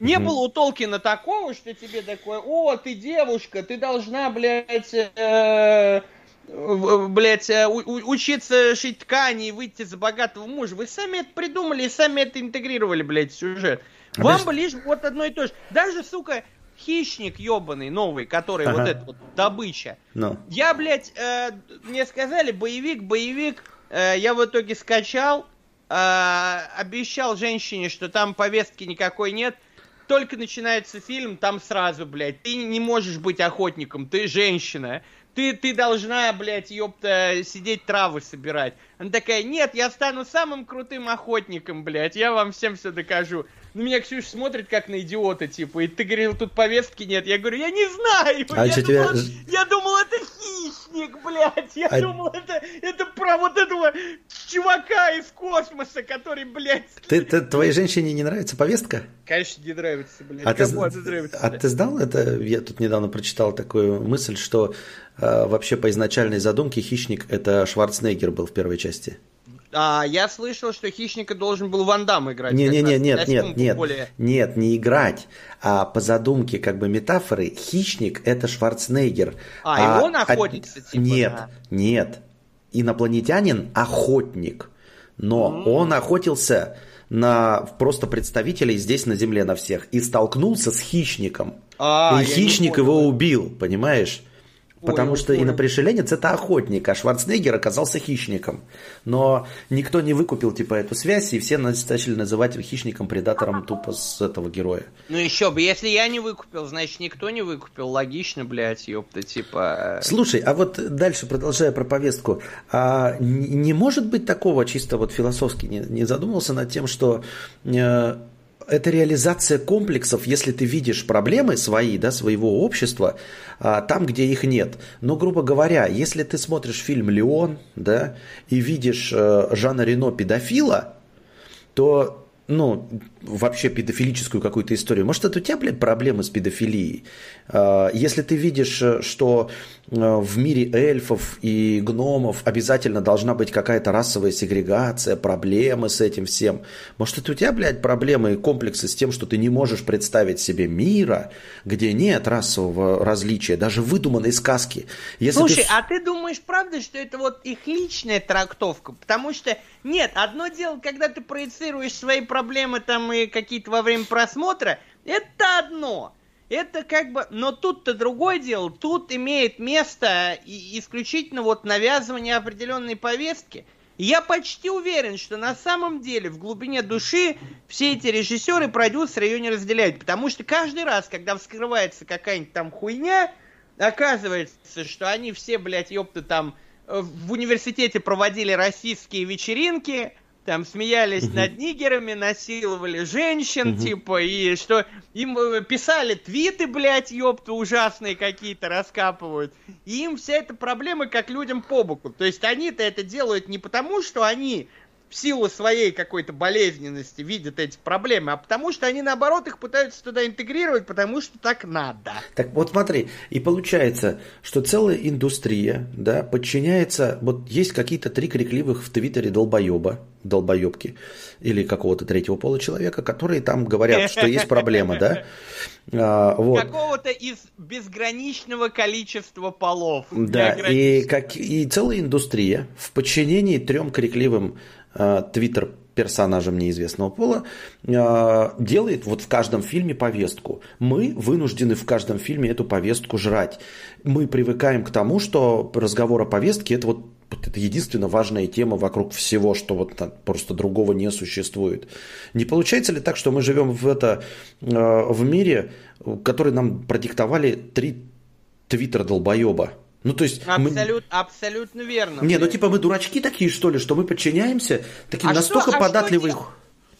Не mm-hmm. было у Толкина такого, что тебе такое, о, ты девушка, ты должна, блядь, э, блядь, э, у, учиться шить ткани и выйти за богатого мужа. Вы сами это придумали и сами это интегрировали, блядь, в сюжет. А Вам бы лишь вот одно и то же. Даже, сука, хищник ебаный новый, который ага. вот этот вот добыча. No. Ну. Я, блядь, э, мне сказали, боевик, боевик. Э, я в итоге скачал, э, обещал женщине, что там повестки никакой нет. Только начинается фильм, там сразу, блядь, ты не можешь быть охотником, ты женщина. Ты, ты должна, блядь, ёпта, сидеть травы собирать. Она такая, нет, я стану самым крутым охотником, блядь, я вам всем все докажу на меня Ксюша смотрит как на идиота, типа, и ты говорил, тут повестки нет. Я говорю, я не знаю. А я, думал, тебя... я думал, это хищник, блядь. Я а... думал, это, это про вот этого чувака из космоса, который, блядь... Ты, ты, твоей женщине не нравится повестка? Конечно, не нравится, блядь. А, Кому ты, нравится, а ты знал это? Я тут недавно прочитал такую мысль, что э, вообще по изначальной задумке хищник это Шварценеггер был в первой части. А, я слышал, что хищника должен был Ван Дам играть. Не, не, не, нет, нет, нет, более... нет, не играть, а по задумке как бы метафоры хищник это Шварценеггер. А, а и он охотится, а, типа. Нет, да. нет, инопланетянин охотник, но mm-hmm. он охотился на просто представителей здесь на Земле на всех и столкнулся с хищником. А, и хищник его убил, понимаешь? Потому что понял. инопришеленец это охотник, а Шварценеггер оказался хищником. Но никто не выкупил типа эту связь, и все начали называть хищником, предатором тупо с этого героя. Ну еще бы, если я не выкупил, значит никто не выкупил. Логично, блядь, ёпта, типа... Э. Слушай, а вот дальше, продолжая про повестку, а не может быть такого чисто вот философски, не, не задумывался над тем, что э, это реализация комплексов, если ты видишь проблемы свои, да, своего общества, а, там, где их нет. Но, грубо говоря, если ты смотришь фильм «Леон», да, и видишь э, Жана Рено педофила, то ну, вообще педофилическую какую-то историю. Может, это у тебя, блядь, проблемы с педофилией? А, если ты видишь, э, что э, в мире эльфов и гномов обязательно должна быть какая-то расовая сегрегация, проблемы с этим всем. Может, это у тебя, блядь, проблемы и комплексы с тем, что ты не можешь представить себе мира, где нет расового различия, даже выдуманной сказки. Если Слушай, ты... а ты думаешь, правда, что это вот их личная трактовка? Потому что, нет, одно дело, когда ты проецируешь свои проблемы проблемы там и какие-то во время просмотра, это одно. Это как бы, но тут-то другое дело, тут имеет место исключительно вот навязывание определенной повестки. я почти уверен, что на самом деле в глубине души все эти режиссеры, продюсеры ее не разделяют, потому что каждый раз, когда вскрывается какая-нибудь там хуйня, оказывается, что они все, блядь, ёпта, там э, в университете проводили российские вечеринки, там смеялись угу. над нигерами, насиловали женщин, угу. типа, и что им э, писали твиты, блядь, ёпта, ужасные какие-то раскапывают. И им вся эта проблема как людям по боку. То есть они-то это делают не потому, что они в силу своей какой-то болезненности видят эти проблемы, а потому что они, наоборот, их пытаются туда интегрировать, потому что так надо. Так вот смотри, и получается, что целая индустрия, да, подчиняется, вот есть какие-то три крикливых в Твиттере долбоеба, долбоебки, или какого-то третьего пола человека, которые там говорят, что есть проблема, да? А, вот. Какого-то из безграничного количества полов. Да, и, как, и целая индустрия в подчинении трем крикливым твиттер персонажем неизвестного пола, э, делает вот в каждом фильме повестку. Мы вынуждены в каждом фильме эту повестку жрать. Мы привыкаем к тому, что разговор о повестке это вот это единственная важная тема вокруг всего, что вот просто другого не существует. Не получается ли так, что мы живем в, это, э, в мире, который нам продиктовали три твиттер долбоеба? Ну, то есть... Абсолют, мы... Абсолютно верно. Не, ну типа мы дурачки такие, что ли, что мы подчиняемся таким а настолько что, а податливым... Что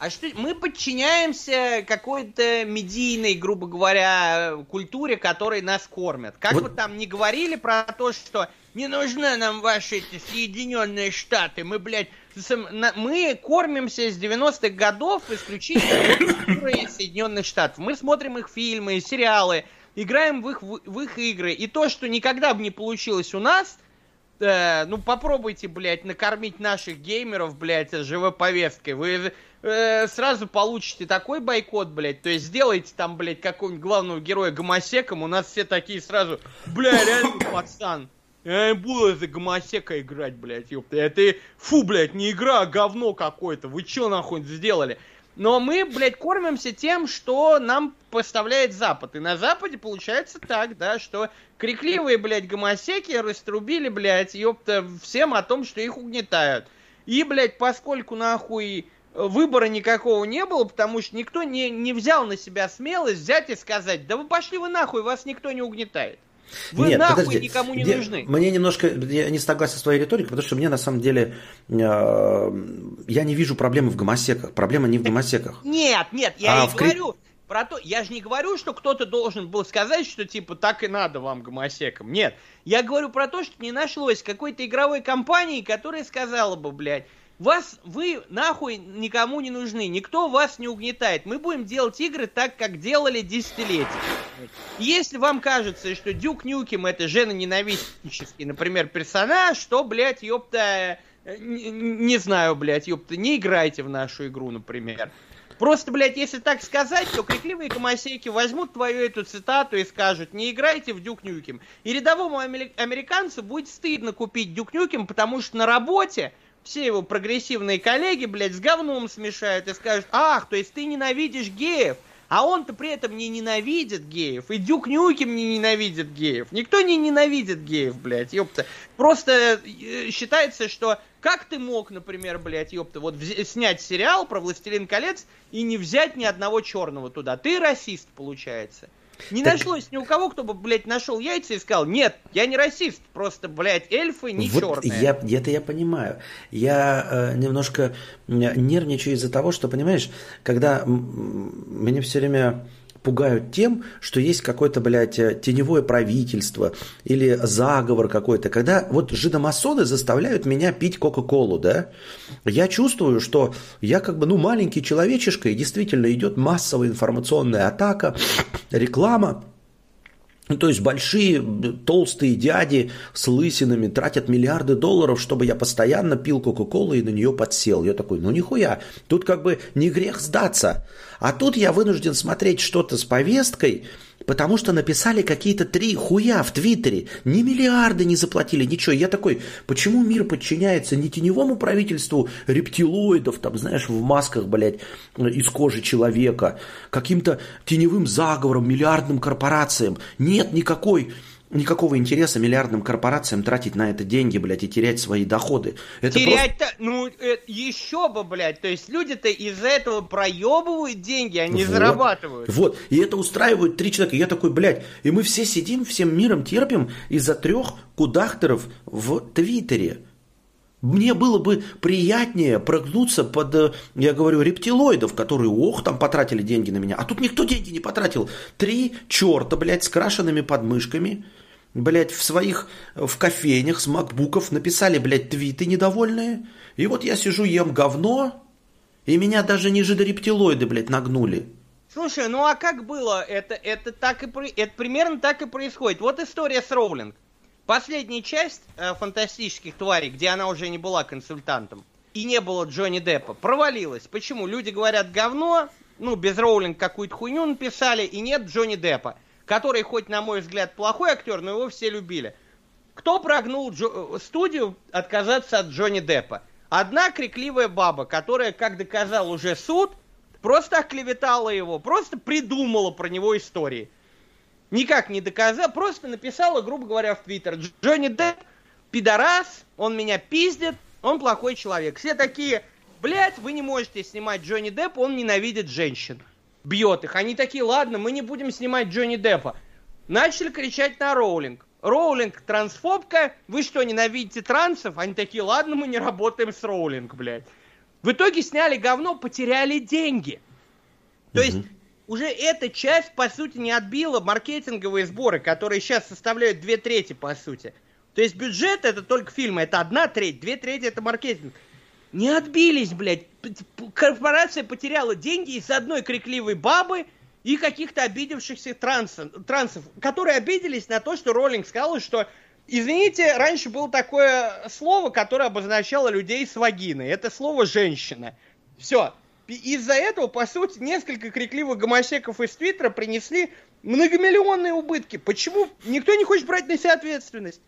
а что мы подчиняемся какой-то медийной, грубо говоря, культуре, которой нас кормят. Как вот. бы там ни говорили про то, что не нужны нам ваши эти Соединенные Штаты, мы, блядь, мы кормимся с 90-х годов исключительно культурой Соединенных Штатов. Мы смотрим их фильмы, сериалы, играем в их, в их игры. И то, что никогда бы не получилось у нас, э, ну попробуйте, блядь, накормить наших геймеров, блядь, живой повесткой. Вы э, сразу получите такой бойкот, блядь. То есть сделайте там, блядь, какого-нибудь главного героя гомосеком. У нас все такие сразу, бля, реально пацан. Я не буду за гомосека играть, блядь, ёпта. Это, фу, блядь, не игра, а говно какое-то. Вы чё нахуй сделали? Но мы, блядь, кормимся тем, что нам поставляет Запад. И на Западе получается так, да, что крикливые, блядь, гомосеки раструбили, блядь, ёпта, всем о том, что их угнетают. И, блядь, поскольку нахуй выбора никакого не было, потому что никто не, не взял на себя смелость взять и сказать, да вы пошли вы нахуй, вас никто не угнетает. Вы Нет, нахуй подожди. никому не я, нужны. Мне немножко, я не согласен с твоей риторикой, потому что мне на самом деле, э, я не вижу проблемы в гомосеках. Проблема не в гомосеках. Нет, нет, я а и говорю про то, я же не говорю, что кто-то должен был сказать, что типа так и надо вам гомосекам. Нет, я говорю про то, что не нашлось какой-то игровой компании, которая сказала бы, блядь, вас, вы нахуй никому не нужны, никто вас не угнетает. Мы будем делать игры так, как делали десятилетия. Если вам кажется, что Дюк Нюкем это женоненавистнический, например, персонаж, то, блядь, ёпта, э, не, не знаю, блядь, ёпта, не играйте в нашу игру, например. Просто, блядь, если так сказать, то крикливые гомосеки возьмут твою эту цитату и скажут, не играйте в Duke Nukem. И рядовому американцу будет стыдно купить Duke Nukem, потому что на работе все его прогрессивные коллеги, блядь, с говном смешают и скажут, ах, то есть ты ненавидишь геев, а он-то при этом не ненавидит геев, и Duke Nukem не ненавидит геев. Никто не ненавидит геев, блядь, ёпта. Просто э, считается, что как ты мог, например, блядь, ёпта, вот снять сериал про Властелин колец и не взять ни одного черного туда? Ты расист, получается. Не так... нашлось ни у кого, кто бы, блядь, нашел яйца и сказал, нет, я не расист, просто, блядь, эльфы не вот черные. Я, это я понимаю. Я э, немножко нервничаю из-за того, что, понимаешь, когда мне все время пугают тем, что есть какое-то, блядь, э, теневое правительство или заговор какой-то. Когда вот жидомасоны заставляют меня пить Кока-Колу, да, я чувствую, что я как бы, ну, маленький человечишка, и действительно идет массовая информационная атака, реклама, ну, то есть большие толстые дяди с лысинами тратят миллиарды долларов, чтобы я постоянно пил Кока-Колу и на нее подсел. Я такой, ну нихуя, тут как бы не грех сдаться. А тут я вынужден смотреть что-то с повесткой, Потому что написали какие-то три хуя в Твиттере. Ни миллиарды не заплатили, ничего. Я такой, почему мир подчиняется не теневому правительству рептилоидов, там, знаешь, в масках, блядь, из кожи человека, каким-то теневым заговором, миллиардным корпорациям. Нет никакой никакого интереса миллиардным корпорациям тратить на это деньги, блядь, и терять свои доходы. Это Терять-то, просто... ну, э, еще бы, блядь, то есть люди-то из-за этого проебывают деньги, они вот. зарабатывают. Вот, и это устраивают три человека. Я такой, блядь, и мы все сидим, всем миром терпим из-за трех кудахтеров в Твиттере. Мне было бы приятнее прогнуться под, э, я говорю, рептилоидов, которые, ох, там потратили деньги на меня. А тут никто деньги не потратил. Три черта, блядь, с крашенными подмышками – блядь, в своих, в кофейнях с макбуков написали, блядь, твиты недовольные. И вот я сижу, ем говно, и меня даже ниже до рептилоиды, блядь, нагнули. Слушай, ну а как было? Это, это, так и, это примерно так и происходит. Вот история с Роулинг. Последняя часть э, «Фантастических тварей», где она уже не была консультантом, и не было Джонни Деппа, провалилась. Почему? Люди говорят говно, ну, без Роулинг какую-то хуйню написали, и нет Джонни Деппа который хоть, на мой взгляд, плохой актер, но его все любили. Кто прогнул Джо- студию отказаться от Джонни Деппа? Одна крикливая баба, которая, как доказал уже суд, просто оклеветала его, просто придумала про него истории. Никак не доказала, просто написала, грубо говоря, в Твиттер. Джонни Депп пидорас, он меня пиздит, он плохой человек. Все такие, блядь, вы не можете снимать Джонни Депп, он ненавидит женщин бьет их. Они такие, ладно, мы не будем снимать Джонни Деппа. Начали кричать на Роулинг. Роулинг трансфобка, вы что, ненавидите трансов? Они такие, ладно, мы не работаем с Роулинг, блядь. В итоге сняли говно, потеряли деньги. То есть уже эта часть, по сути, не отбила маркетинговые сборы, которые сейчас составляют две трети, по сути. То есть бюджет это только фильмы, это одна треть, две трети это маркетинг. Не отбились, блядь. Корпорация потеряла деньги из-за одной крикливой бабы и каких-то обидевшихся трансов, трансов, которые обиделись на то, что Роллинг сказал, что Извините, раньше было такое слово, которое обозначало людей с вагиной. Это слово «женщина». Все. Из-за этого, по сути, несколько крикливых гомосеков из Твиттера принесли многомиллионные убытки. Почему никто не хочет брать на себя ответственность?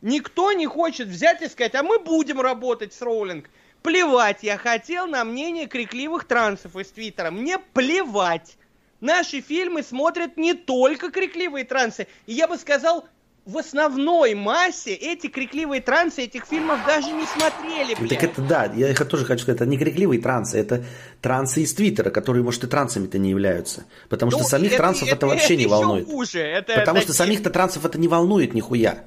Никто не хочет взять и сказать, а мы будем работать с Роулинг. Плевать я хотел на мнение крикливых трансов из Твиттера. Мне плевать. Наши фильмы смотрят не только крикливые трансы. И я бы сказал, в основной массе эти крикливые трансы этих фильмов даже не смотрели, блядь. Так это да, я тоже хочу сказать, это не крикливые трансы, это трансы из Твиттера, которые, может, и трансами-то не являются. Потому ну, что самих это, трансов это, это вообще это не волнует. Хуже. Это, Потому это... что самих-то трансов это не волнует нихуя.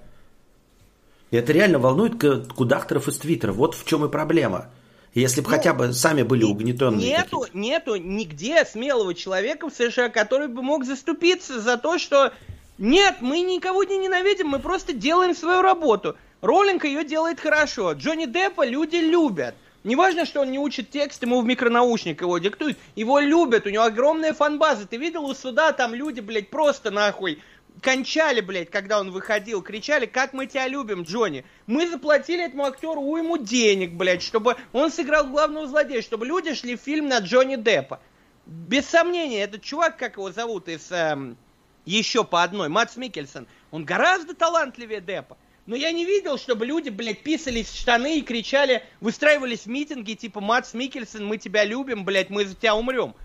И это реально волнует кудахтеров из Твиттера. Вот в чем и проблема. Если бы ну, хотя бы сами были угнетенные. Нету, такие. нету нигде смелого человека в США, который бы мог заступиться за то, что нет, мы никого не ненавидим, мы просто делаем свою работу. Роллинг ее делает хорошо. Джонни Деппа люди любят. Неважно, что он не учит текст, ему в микронаушник его диктуют. Его любят, у него огромная фанбаза. Ты видел у суда, там люди, блядь, просто нахуй кончали, блядь, когда он выходил, кричали, как мы тебя любим, Джонни. Мы заплатили этому актеру уйму денег, блядь, чтобы он сыграл главного злодея, чтобы люди шли в фильм на Джонни Деппа. Без сомнения, этот чувак, как его зовут, из эм, еще по одной, Матс Микельсон, он гораздо талантливее Деппа. Но я не видел, чтобы люди, блядь, писались в штаны и кричали, выстраивались митинги, типа, Матс Микельсон, мы тебя любим, блядь, мы за тебя умрем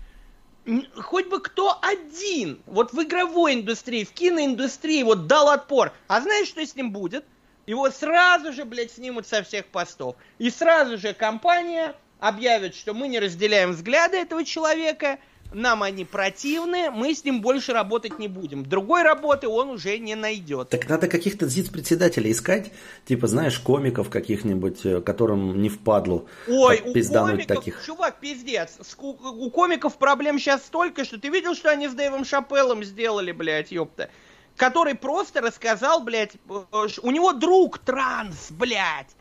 хоть бы кто один, вот в игровой индустрии, в киноиндустрии вот дал отпор. А знаешь, что с ним будет? Его сразу же, блядь, снимут со всех постов. И сразу же компания объявит, что мы не разделяем взгляды этого человека – нам они противны, мы с ним больше работать не будем. Другой работы он уже не найдет. Так надо каких-то ЗИЦ-председателей искать, типа, знаешь, комиков каких-нибудь, э, которым не впадлу Ой, у комиков, таких. чувак, пиздец, у комиков проблем сейчас столько, что ты видел, что они с Дэйвом Шапеллом сделали, блядь, ёпта? Который просто рассказал, блядь, э, у него друг транс, блядь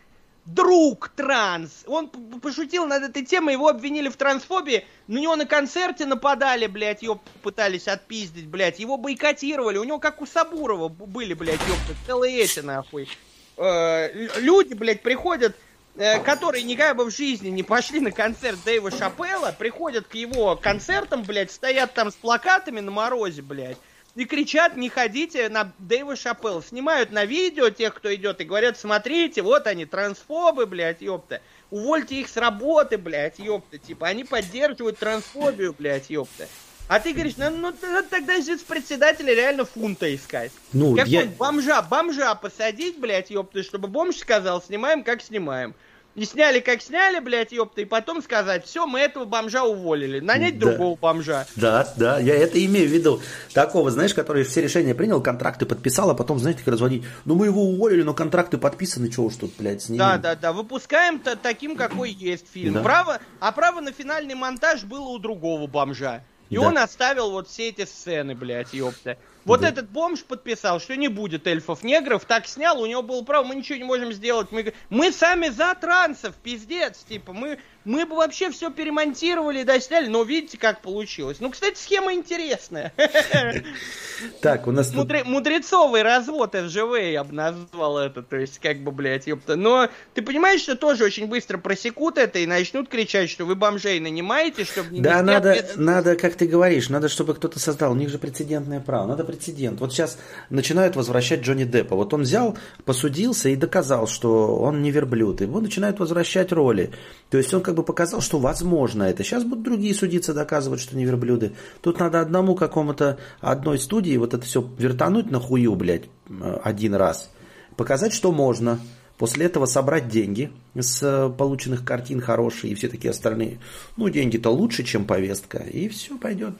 друг транс. Он пошутил над этой темой, его обвинили в трансфобии. На него на концерте нападали, блядь, его пытались отпиздить, блядь. Его бойкотировали. У него, как у Сабурова, были, блядь, ёпта, целые эти, нахуй. Э, люди, блядь, приходят, э, которые никогда бы в жизни не пошли на концерт Дэйва Шапелла, приходят к его концертам, блядь, стоят там с плакатами на морозе, блядь и кричат, не ходите на Дэйва Шапелл. Снимают на видео тех, кто идет, и говорят, смотрите, вот они, трансфобы, блядь, ёпта. Увольте их с работы, блядь, ёпта. Типа, они поддерживают трансфобию, блядь, ёпта. А ты говоришь, ну, ну тогда здесь председателя реально фунта искать. Ну, как я... бомжа, бомжа посадить, блядь, ёпта, чтобы бомж сказал, снимаем, как снимаем. И сняли, как сняли, блядь, ёпта, и потом сказать, все, мы этого бомжа уволили. Нанять да. другого бомжа. Да, да, я это имею в виду. Такого, знаешь, который все решения принял, контракты подписал, а потом, знаете, как разводить. Ну, мы его уволили, но контракты подписаны, чего уж тут, блядь, с ним. Да, да, да, выпускаем-то таким, какой есть фильм. Да. Право, а право на финальный монтаж было у другого бомжа. И да. он оставил вот все эти сцены, блядь, ёпта. Вот да. этот бомж подписал, что не будет эльфов-негров, так снял, у него было право, мы ничего не можем сделать. Мы, мы сами за трансов, пиздец, типа, мы, мы бы вообще все перемонтировали и досняли, но видите, как получилось. Ну, кстати, схема интересная. Так, у нас Мудре... Мудрецовый развод ФЖВ я бы назвал это, то есть, как бы, блядь, ёпта. Но ты понимаешь, что тоже очень быстро просекут это и начнут кричать, что вы бомжей нанимаете, чтобы не Да, надо, надо, как ты говоришь, надо, чтобы кто-то создал, у них же прецедентное право, надо прецедент. Вот сейчас начинают возвращать Джонни Деппа. Вот он взял, посудился и доказал, что он не верблюд. Его начинают возвращать роли. То есть он как бы показал, что возможно это. Сейчас будут другие судиться доказывать, что не верблюды. Тут надо одному какому-то, одной студии вот это все вертануть на хую, блядь, один раз. Показать, что можно. После этого собрать деньги с полученных картин хорошие и все такие остальные. Ну, деньги-то лучше, чем повестка. И все пойдет.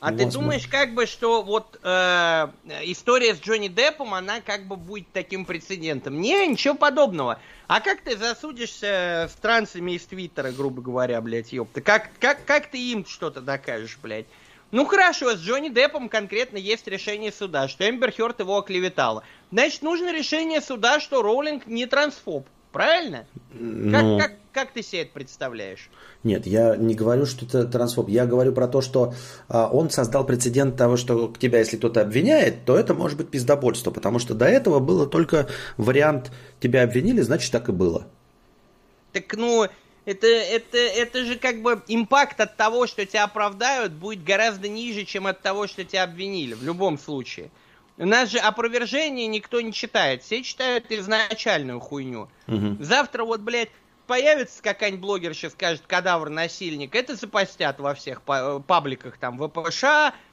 А ты думаешь, как бы, что вот э, история с Джонни Деппом, она как бы будет таким прецедентом? Не, ничего подобного. А как ты засудишься с трансами из Твиттера, грубо говоря, блядь, ёпта? Как, как, как ты им что-то докажешь, блядь? Ну хорошо, с Джонни Деппом конкретно есть решение суда, что Эмбер Хёрд его оклеветала. Значит, нужно решение суда, что Роулинг не трансфоб. Правильно? Ну... Как, как, как ты себе это представляешь? Нет, я не говорю, что это трансфоб. Я говорю про то, что а, он создал прецедент того, что к тебя, если кто-то обвиняет, то это может быть пиздобольство. Потому что до этого было только вариант тебя обвинили, значит так и было. Так ну, это, это, это же как бы импакт от того, что тебя оправдают, будет гораздо ниже, чем от того, что тебя обвинили. В любом случае. У нас же опровержение никто не читает. Все читают изначальную хуйню. Угу. Завтра вот, блядь, появится какая-нибудь блогерша, скажет кадавр-насильник, это запостят во всех пабликах, там, ВПШ,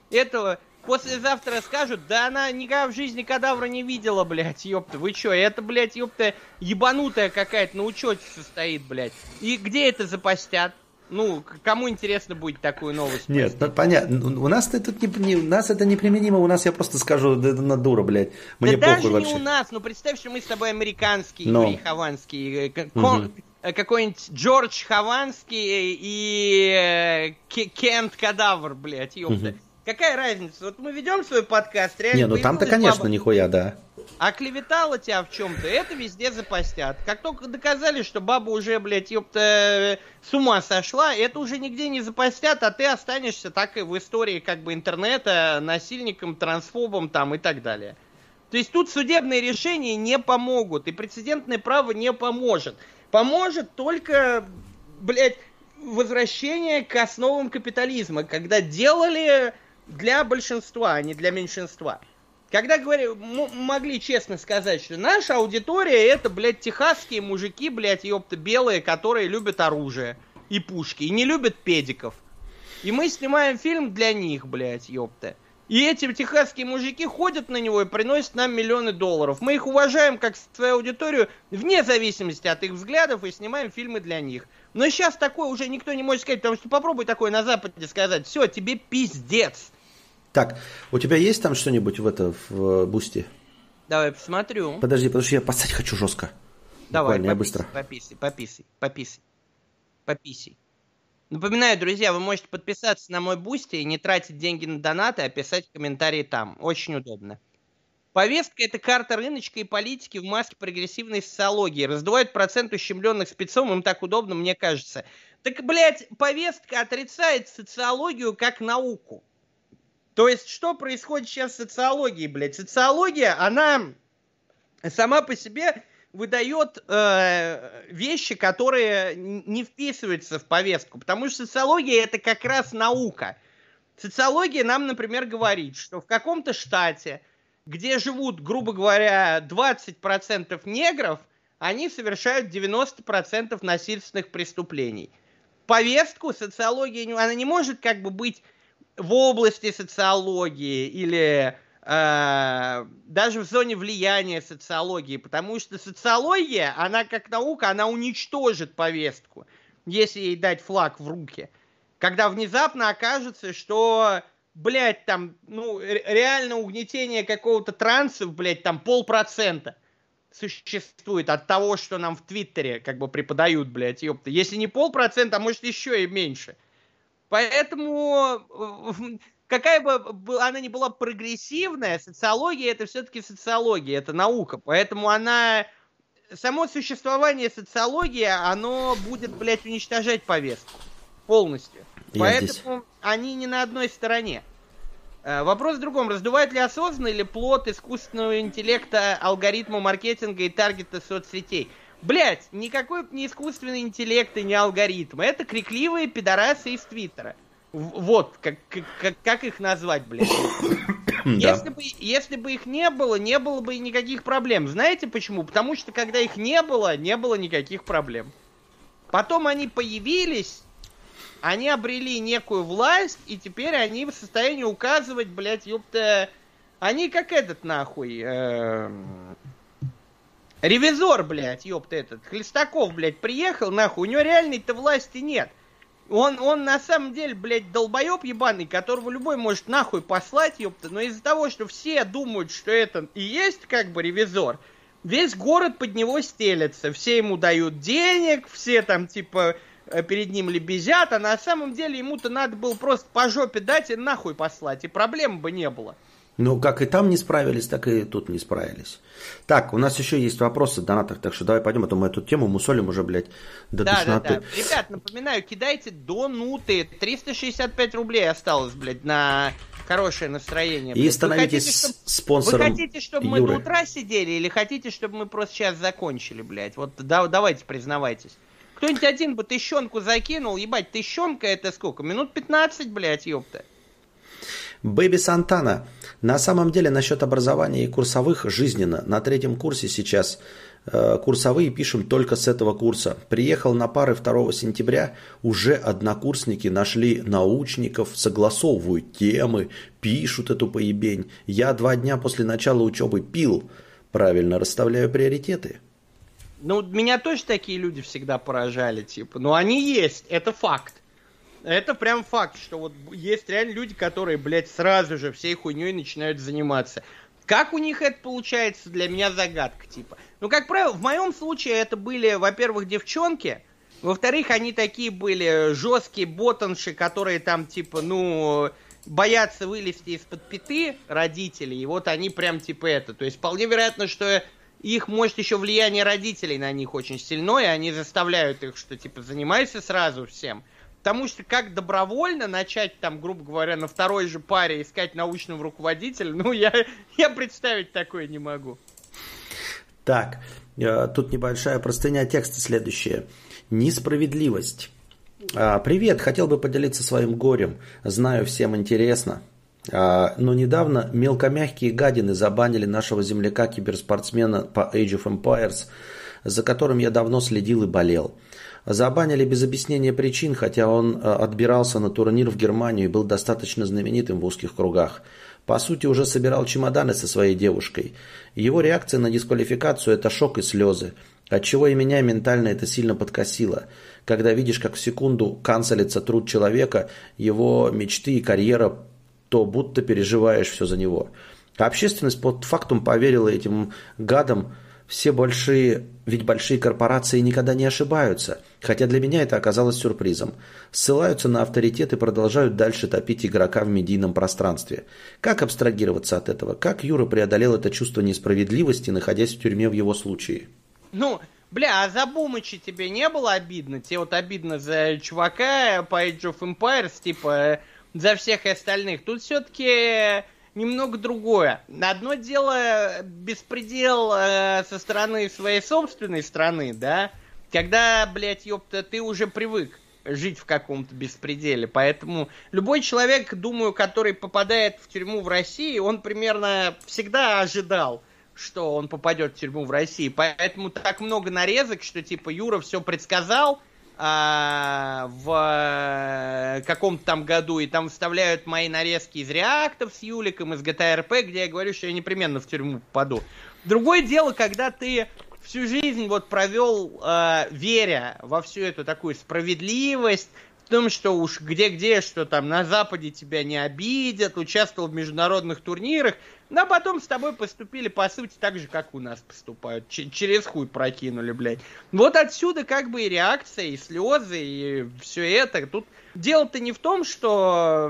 этого послезавтра скажут, да она никогда в жизни кадавра не видела, блядь, ёпта, вы чё, это, блядь, ёпта, ебанутая какая-то на учете состоит, блядь. И где это запостят? Ну, кому интересно будет такую новость? Нет, ну, понятно. У нас это не, не, у нас это неприменимо, у нас я просто скажу, да, на дура, блядь. Мне да даже вообще. не у нас, ну представь, что мы с тобой американские, Но. Юрий Хованский, э, угу. Какой-нибудь Джордж Хованский и э, Кент Кадавр, блядь, ёпта. Угу. Какая разница? Вот мы ведем свой подкаст, реально. Не, ну там-то, конечно, баба... нихуя, да. А клеветала тебя в чем-то, это везде запостят. Как только доказали, что баба уже, блядь, ёпта, с ума сошла, это уже нигде не запостят, а ты останешься так и в истории как бы интернета насильником, трансфобом там и так далее. То есть тут судебные решения не помогут, и прецедентное право не поможет. Поможет только, блядь, возвращение к основам капитализма, когда делали для большинства, а не для меньшинства. Когда говорю, могли честно сказать, что наша аудитория это, блядь, техасские мужики, блядь, ёпта, белые, которые любят оружие и пушки, и не любят педиков. И мы снимаем фильм для них, блядь, ёпта. И эти техасские мужики ходят на него и приносят нам миллионы долларов. Мы их уважаем как свою аудиторию, вне зависимости от их взглядов, и снимаем фильмы для них. Но сейчас такое уже никто не может сказать, потому что попробуй такое на Западе сказать. Все, тебе пиздец. Так, у тебя есть там что-нибудь в это в бусте? Давай посмотрю. Подожди, потому что я поссать хочу жестко. Давай, пописай, я быстро. Пописай, пописай, пописай, пописай. Напоминаю, друзья, вы можете подписаться на мой Boosty и не тратить деньги на донаты, а писать комментарии там. Очень удобно. Повестка – это карта рыночка и политики в маске прогрессивной социологии. Раздувают процент ущемленных спецом, им так удобно, мне кажется. Так, блядь, повестка отрицает социологию как науку. То есть, что происходит сейчас в социологии, блядь? Социология, она сама по себе выдает э, вещи, которые не вписываются в повестку, потому что социология это как раз наука. Социология нам, например, говорит, что в каком-то штате, где живут, грубо говоря, 20% негров, они совершают 90% насильственных преступлений. Повестку социологии, она не может как бы быть в области социологии или даже в зоне влияния социологии, потому что социология, она как наука, она уничтожит повестку, если ей дать флаг в руки. Когда внезапно окажется, что, блядь, там, ну, реально угнетение какого-то транса, блядь, там полпроцента существует от того, что нам в Твиттере как бы преподают, блядь, ёпта. Если не полпроцента, а может еще и меньше – Поэтому какая бы она ни была прогрессивная, социология это все-таки социология, это наука. Поэтому она само существование социологии, оно будет, блядь, уничтожать повестку полностью. Я Поэтому здесь. они не на одной стороне. Э, вопрос в другом. Раздувает ли осознанно или плод искусственного интеллекта, алгоритма маркетинга и таргета соцсетей? Блять, никакой не искусственный интеллект и не алгоритм. Это крикливые пидорасы из Твиттера. Вот, как, как, как их назвать, блядь. Если, бы, если бы их не было, не было бы и никаких проблем. Знаете почему? Потому что когда их не было, не было никаких проблем. Потом они появились, они обрели некую власть, и теперь они в состоянии указывать, блядь, ёпта... Они как этот, нахуй... Э Ревизор, блядь, ёпта этот, Хлестаков, блядь, приехал, нахуй, у него реальной-то власти нет. Он, он на самом деле, блядь, долбоеб ебаный, которого любой может нахуй послать, ёпта, но из-за того, что все думают, что это и есть как бы ревизор, весь город под него стелется, все ему дают денег, все там типа э, перед ним лебезят, а на самом деле ему-то надо было просто по жопе дать и нахуй послать, и проблем бы не было. Ну, как и там не справились, так и тут не справились. Так, у нас еще есть вопросы в донатах, так что давай пойдем, а то мы эту тему мусолим уже, блядь, до да, душноты. Да, да. Ребят, напоминаю, кидайте донуты. 365 рублей осталось, блядь, на хорошее настроение. И блядь. становитесь хотите, чтобы... спонсором Вы хотите, чтобы Юры. мы до утра сидели, или хотите, чтобы мы просто сейчас закончили, блядь? Вот да, давайте признавайтесь. Кто-нибудь один бы тыщенку закинул, ебать, тыщенка это сколько? Минут 15, блядь, ёпта. Бэби Сантана. На самом деле насчет образования и курсовых жизненно. На третьем курсе сейчас э, курсовые пишем только с этого курса. Приехал на пары 2 сентября, уже однокурсники нашли научников, согласовывают темы, пишут эту поебень. Я два дня после начала учебы пил. Правильно расставляю приоритеты. Ну, меня тоже такие люди всегда поражали, типа. Но они есть, это факт. Это прям факт, что вот есть реально люди, которые, блядь, сразу же всей хуйней начинают заниматься. Как у них это получается, для меня загадка, типа. Ну, как правило, в моем случае это были, во-первых, девчонки, во-вторых, они такие были жесткие ботанши, которые там, типа, ну, боятся вылезти из-под пяты родителей, и вот они прям, типа, это. То есть, вполне вероятно, что их, может, еще влияние родителей на них очень сильное, они заставляют их, что, типа, занимайся сразу всем. Потому что как добровольно начать там, грубо говоря, на второй же паре искать научного руководителя, ну, я, я представить такое не могу. Так, э, тут небольшая простыня текста следующая. Несправедливость. А, Привет, хотел бы поделиться своим горем. Знаю, всем интересно. А, но недавно мелкомягкие гадины забанили нашего земляка-киберспортсмена по Age of Empires, за которым я давно следил и болел. Забанили без объяснения причин, хотя он э, отбирался на турнир в Германию и был достаточно знаменитым в узких кругах. По сути, уже собирал чемоданы со своей девушкой. Его реакция на дисквалификацию – это шок и слезы. Отчего и меня ментально это сильно подкосило. Когда видишь, как в секунду канцелится труд человека, его мечты и карьера, то будто переживаешь все за него. Общественность под фактум поверила этим гадам, все большие, ведь большие корпорации никогда не ошибаются, хотя для меня это оказалось сюрпризом. Ссылаются на авторитет и продолжают дальше топить игрока в медийном пространстве. Как абстрагироваться от этого? Как Юра преодолел это чувство несправедливости, находясь в тюрьме в его случае? Ну, бля, а за Бумыча тебе не было обидно? Тебе вот обидно за чувака по Age of Empires, типа, за всех остальных. Тут все-таки немного другое. Одно дело беспредел э, со стороны своей собственной страны, да, когда, блядь, ёпта, ты уже привык жить в каком-то беспределе. Поэтому любой человек, думаю, который попадает в тюрьму в России, он примерно всегда ожидал, что он попадет в тюрьму в России. Поэтому так много нарезок, что типа Юра все предсказал, а, в каком-то там году, и там вставляют мои нарезки из реактов с Юликом, из RP, где я говорю, что я непременно в тюрьму попаду. Другое дело, когда ты всю жизнь вот провел, э, веря во всю эту такую справедливость, в том, что уж где-где, что там на Западе тебя не обидят, участвовал в международных турнирах, но потом с тобой поступили, по сути, так же, как у нас поступают. Ч- через хуй прокинули, блядь. Вот отсюда как бы и реакция, и слезы, и все это. Тут дело-то не в том, что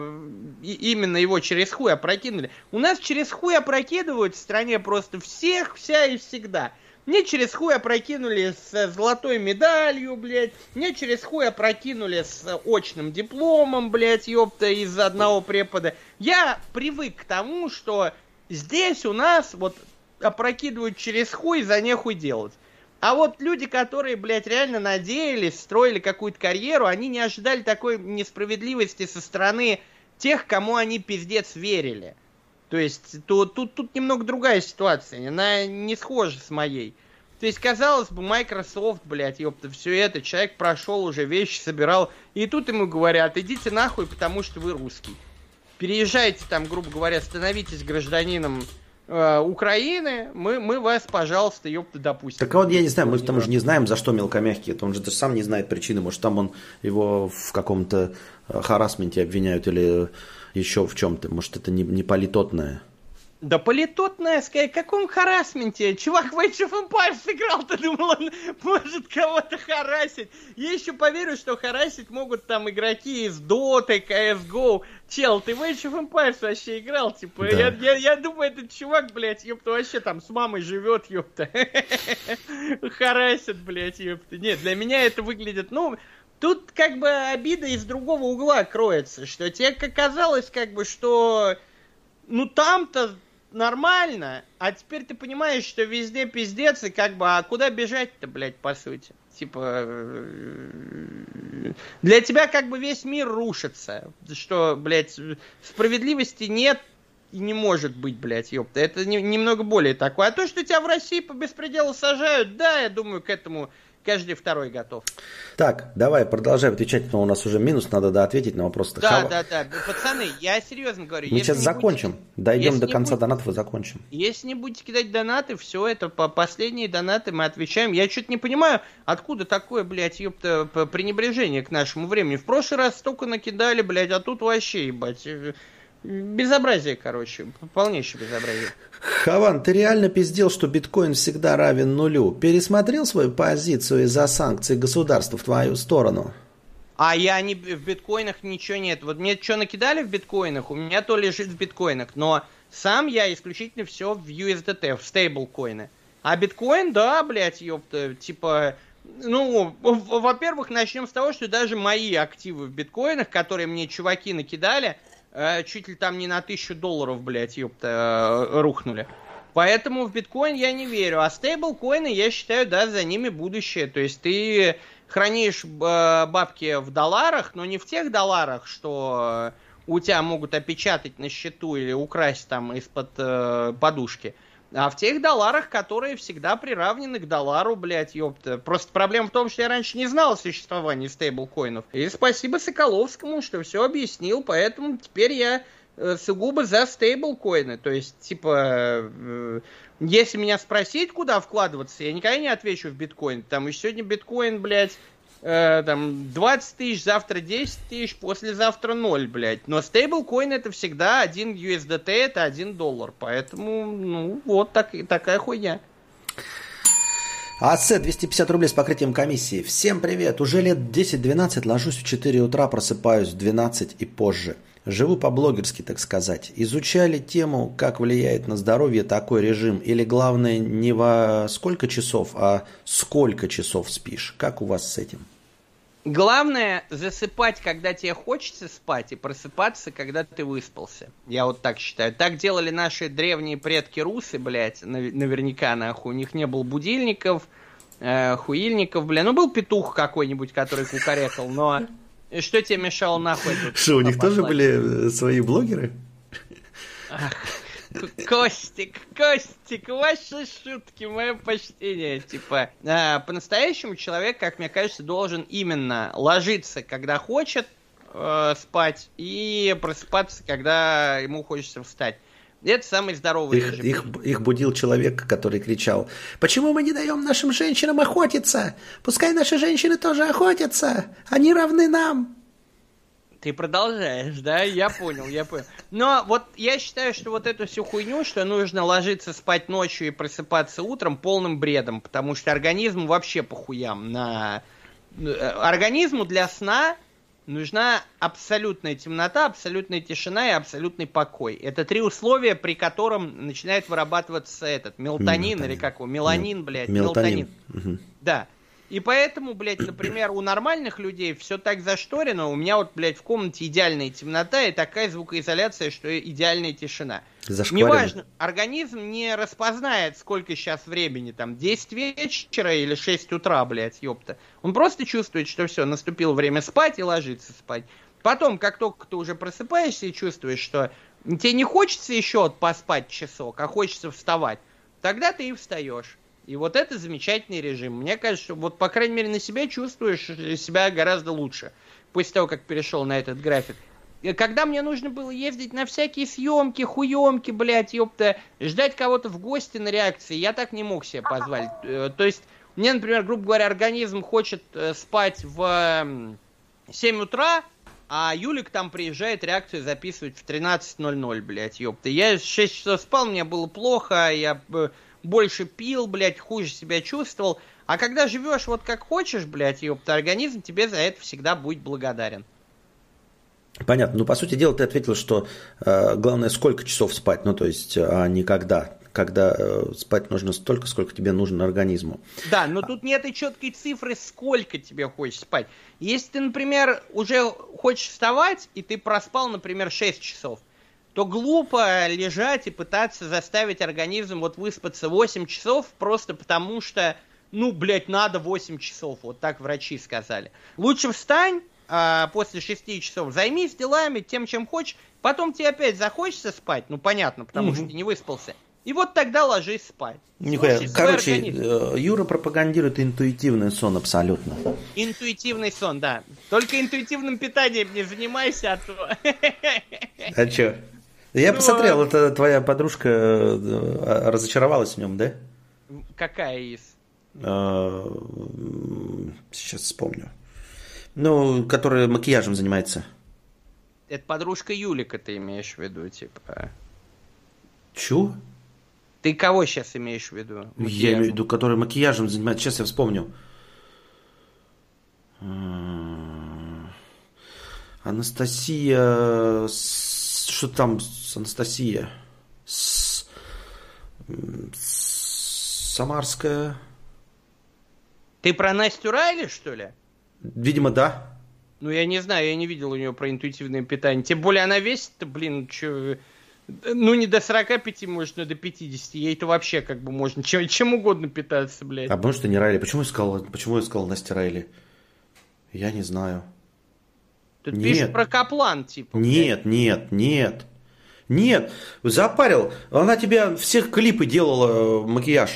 именно его через хуй опрокинули. У нас через хуй опрокидывают в стране просто всех, вся и всегда. Мне через хуй опрокинули с золотой медалью, блядь. Мне через хуй опрокинули с очным дипломом, блядь, ёпта, из одного препода. Я привык к тому, что здесь у нас вот опрокидывают через хуй за нехуй делать. А вот люди, которые, блядь, реально надеялись, строили какую-то карьеру, они не ожидали такой несправедливости со стороны тех, кому они пиздец верили. То есть тут, тут, тут немного другая ситуация, она не схожа с моей. То есть, казалось бы, Microsoft, блядь, ёпта, все это, человек прошел уже, вещи собирал, и тут ему говорят, идите нахуй, потому что вы русский. Переезжайте там, грубо говоря, становитесь гражданином э, Украины, мы, мы вас, пожалуйста, ёпта, допустим. Так а вот я не знаю, мы там уже не знаем, за что мелкомягкий, это он же даже сам не знает причины, может там он его в каком-то э, харасменте обвиняют или еще в чем-то. Может, это не, не политотное. Да политотное, сказать, каком харасменте? Чувак в Age of Empires сыграл, ты думал, он может кого-то харасить. Я еще поверю, что харасить могут там игроки из Dota, CSGO. Чел, ты в Age of Empires вообще играл, типа, да. я, я, я думаю, этот чувак, блядь, ёпта, вообще там с мамой живет, ёпта. Харасит, блядь, ёпта. Нет, для меня это выглядит, ну, Тут как бы обида из другого угла кроется, что тебе казалось как бы, что ну там-то нормально, а теперь ты понимаешь, что везде пиздец, и как бы, а куда бежать-то, блядь, по сути? Типа, э, для тебя как бы весь мир рушится, что, блядь, справедливости нет и не может быть, блядь, ёпта. Это не, немного более такое. А то, что тебя в России по беспределу сажают, да, я думаю, к этому каждый второй готов. Так, давай продолжаем отвечать, но у нас уже минус, надо да, ответить на вопрос. Да, Хава. да, да, пацаны, я серьезно говорю. Мы сейчас закончим, будете, дойдем до конца будете, донатов и закончим. Если не будете кидать донаты, все это по последние донаты мы отвечаем. Я что-то не понимаю, откуда такое, блядь, ёпта, пренебрежение к нашему времени. В прошлый раз столько накидали, блядь, а тут вообще, ебать. Безобразие, короче, полнейшее безобразие. Хаван, ты реально пиздел, что биткоин всегда равен нулю. Пересмотрел свою позицию из-за санкций государства в твою сторону? А я не в биткоинах ничего нет. Вот мне что накидали в биткоинах, у меня то лежит в биткоинах, но сам я исключительно все в USDT, в стейблкоины. А биткоин, да, блядь, ёпта, типа, ну, во-первых, начнем с того, что даже мои активы в биткоинах, которые мне чуваки накидали, чуть ли там не на тысячу долларов, блядь, ёпта, э, рухнули. Поэтому в биткоин я не верю. А стейблкоины, я считаю, да, за ними будущее. То есть ты хранишь э, бабки в долларах, но не в тех долларах, что у тебя могут опечатать на счету или украсть там из-под э, подушки а в тех долларах, которые всегда приравнены к доллару, блядь, ёпта. Просто проблема в том, что я раньше не знал о существовании стейблкоинов. И спасибо Соколовскому, что все объяснил, поэтому теперь я э, сугубо за стейблкоины. То есть, типа, э, если меня спросить, куда вкладываться, я никогда не отвечу в биткоин. Там еще сегодня биткоин, блядь, э, там 20 тысяч, завтра 10 тысяч, послезавтра 0, блядь. Но стейблкоин это всегда 1 USDT, это 1 доллар. Поэтому, ну, вот так, такая хуйня. АС 250 рублей с покрытием комиссии. Всем привет. Уже лет 10-12 ложусь в 4 утра, просыпаюсь в 12 и позже. Живу по-блогерски, так сказать. Изучали тему, как влияет на здоровье такой режим? Или главное не во сколько часов, а сколько часов спишь? Как у вас с этим? Главное засыпать, когда тебе хочется спать, и просыпаться, когда ты выспался. Я вот так считаю. Так делали наши древние предки русы, блядь, наверняка, нахуй. У них не было будильников, э, хуильников, бля. Ну, был петух какой-нибудь, который кукарекал, но что тебе мешало нахуй? Что, у них тоже были э, свои блогеры? Ах, Костик, Костик, ваши шутки, мое почтение. Типа, а, по-настоящему человек, как мне кажется, должен именно ложиться, когда хочет э, спать, и просыпаться, когда ему хочется встать. Это самый здоровый их, их, их будил человек, который кричал, почему мы не даем нашим женщинам охотиться? Пускай наши женщины тоже охотятся, они равны нам. Ты продолжаешь, да? Я понял, я понял. Но вот я считаю, что вот эту всю хуйню, что нужно ложиться спать ночью и просыпаться утром, полным бредом, потому что организм вообще похуям на... Э, организму для сна нужна абсолютная темнота, абсолютная тишина и абсолютный покой. Это три условия, при котором начинает вырабатываться этот мелатонин, мелатонин. или как его, меланин, блядь, мелатонин. мелатонин. Угу. Да. И поэтому, блядь, например, у нормальных людей все так зашторено, у меня вот, блядь, в комнате идеальная темнота и такая звукоизоляция, что идеальная тишина. Неважно, организм не распознает, сколько сейчас времени, там, 10 вечера или 6 утра, блядь, ёпта. Он просто чувствует, что все, наступило время спать и ложиться спать. Потом, как только ты уже просыпаешься и чувствуешь, что тебе не хочется еще поспать часок, а хочется вставать, тогда ты и встаешь. И вот это замечательный режим. Мне кажется, вот по крайней мере на себя чувствуешь себя гораздо лучше после того, как перешел на этот график. Когда мне нужно было ездить на всякие съемки, хуемки, блядь, ёпта, ждать кого-то в гости на реакции, я так не мог себе позволить. Э, то есть, мне, например, грубо говоря, организм хочет э, спать в 7 утра, а Юлик там приезжает реакцию записывать в 13.00, блядь, ёпта. Я 6 часов спал, мне было плохо, я э, больше пил, блядь, хуже себя чувствовал. А когда живешь вот как хочешь, блядь, ёпта, организм тебе за это всегда будет благодарен. Понятно. Ну, по сути дела, ты ответил, что э, главное, сколько часов спать, ну, то есть, а не когда. Когда э, спать нужно столько, сколько тебе нужно организму. Да, но тут нет и четкой цифры, сколько тебе хочешь спать. Если ты, например, уже хочешь вставать, и ты проспал, например, 6 часов, то глупо лежать и пытаться заставить организм вот выспаться 8 часов просто потому что, ну, блядь, надо 8 часов, вот так врачи сказали. Лучше встань а, после 6 часов, займись делами, тем, чем хочешь, потом тебе опять захочется спать, ну, понятно, потому угу. что ты не выспался. И вот тогда ложись спать. Нихуя. Короче, организм. Э, Юра пропагандирует интуитивный сон абсолютно. Интуитивный сон, да. Только интуитивным питанием не занимайся, а то... А чё? Я ну, посмотрел, а... это твоя подружка э, разочаровалась в нем, да? Какая из? А, сейчас вспомню. Ну, которая макияжем занимается. Это подружка Юлика ты имеешь в виду, типа. Чё? Ты кого сейчас имеешь в виду? Макияжем? Я имею в виду, который макияжем занимается. Сейчас я вспомню. Анастасия что там с Анастасия? С... с... Самарская. Ты про Настю Райли, что ли? Видимо, да. Ну, я не знаю, я не видел у нее про интуитивное питание. Тем более она весит, блин, что... Ну, не до 45, может, но до 50. Ей-то вообще как бы можно чем, чем угодно питаться, блядь. А потому что не Райли. Почему я сказал, почему я сказал Настя Райли? Я не знаю. Тут нет. пишут про Каплан, типа. Нет, нет, нет. Нет, запарил. Она тебя всех клипы делала э, макияж.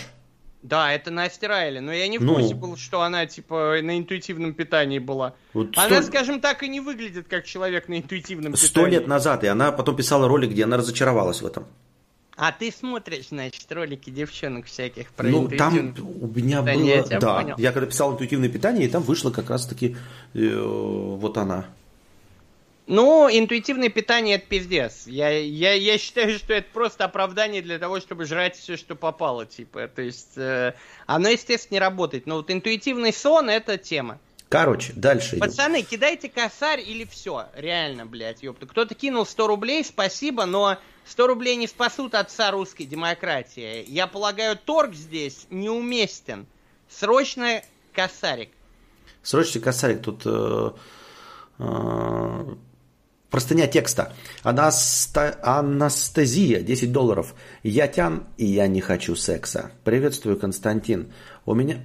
Да, это Настя Райли, но я не в ну. курсе был, что она, типа, на интуитивном питании была. Вот она, скажем так, и не выглядит как человек на интуитивном питании. Сто лет назад, и она потом писала ролик, где она разочаровалась в этом. А ты смотришь, значит, ролики девчонок всяких про Ну, там у меня питание, было... Я да, понял. я когда писал интуитивное питание, и там вышло как раз-таки э, вот она. Ну, интуитивное питание это пиздец. Я, я, я считаю, что это просто оправдание для того, чтобы жрать все, что попало, типа. То есть, э, оно, естественно, не работает. Но вот интуитивный сон это тема. Короче, дальше Пацаны, идем. кидайте косарь или все. Реально, блядь, ёпта. Кто-то кинул 100 рублей, спасибо, но 100 рублей не спасут отца русской демократии. Я полагаю, торг здесь неуместен. Срочно косарик. Срочно косарик. Тут э, э, Простыня текста. Анаста... Анастезия, 10 долларов. Я тян, и я не хочу секса. Приветствую, Константин. У меня,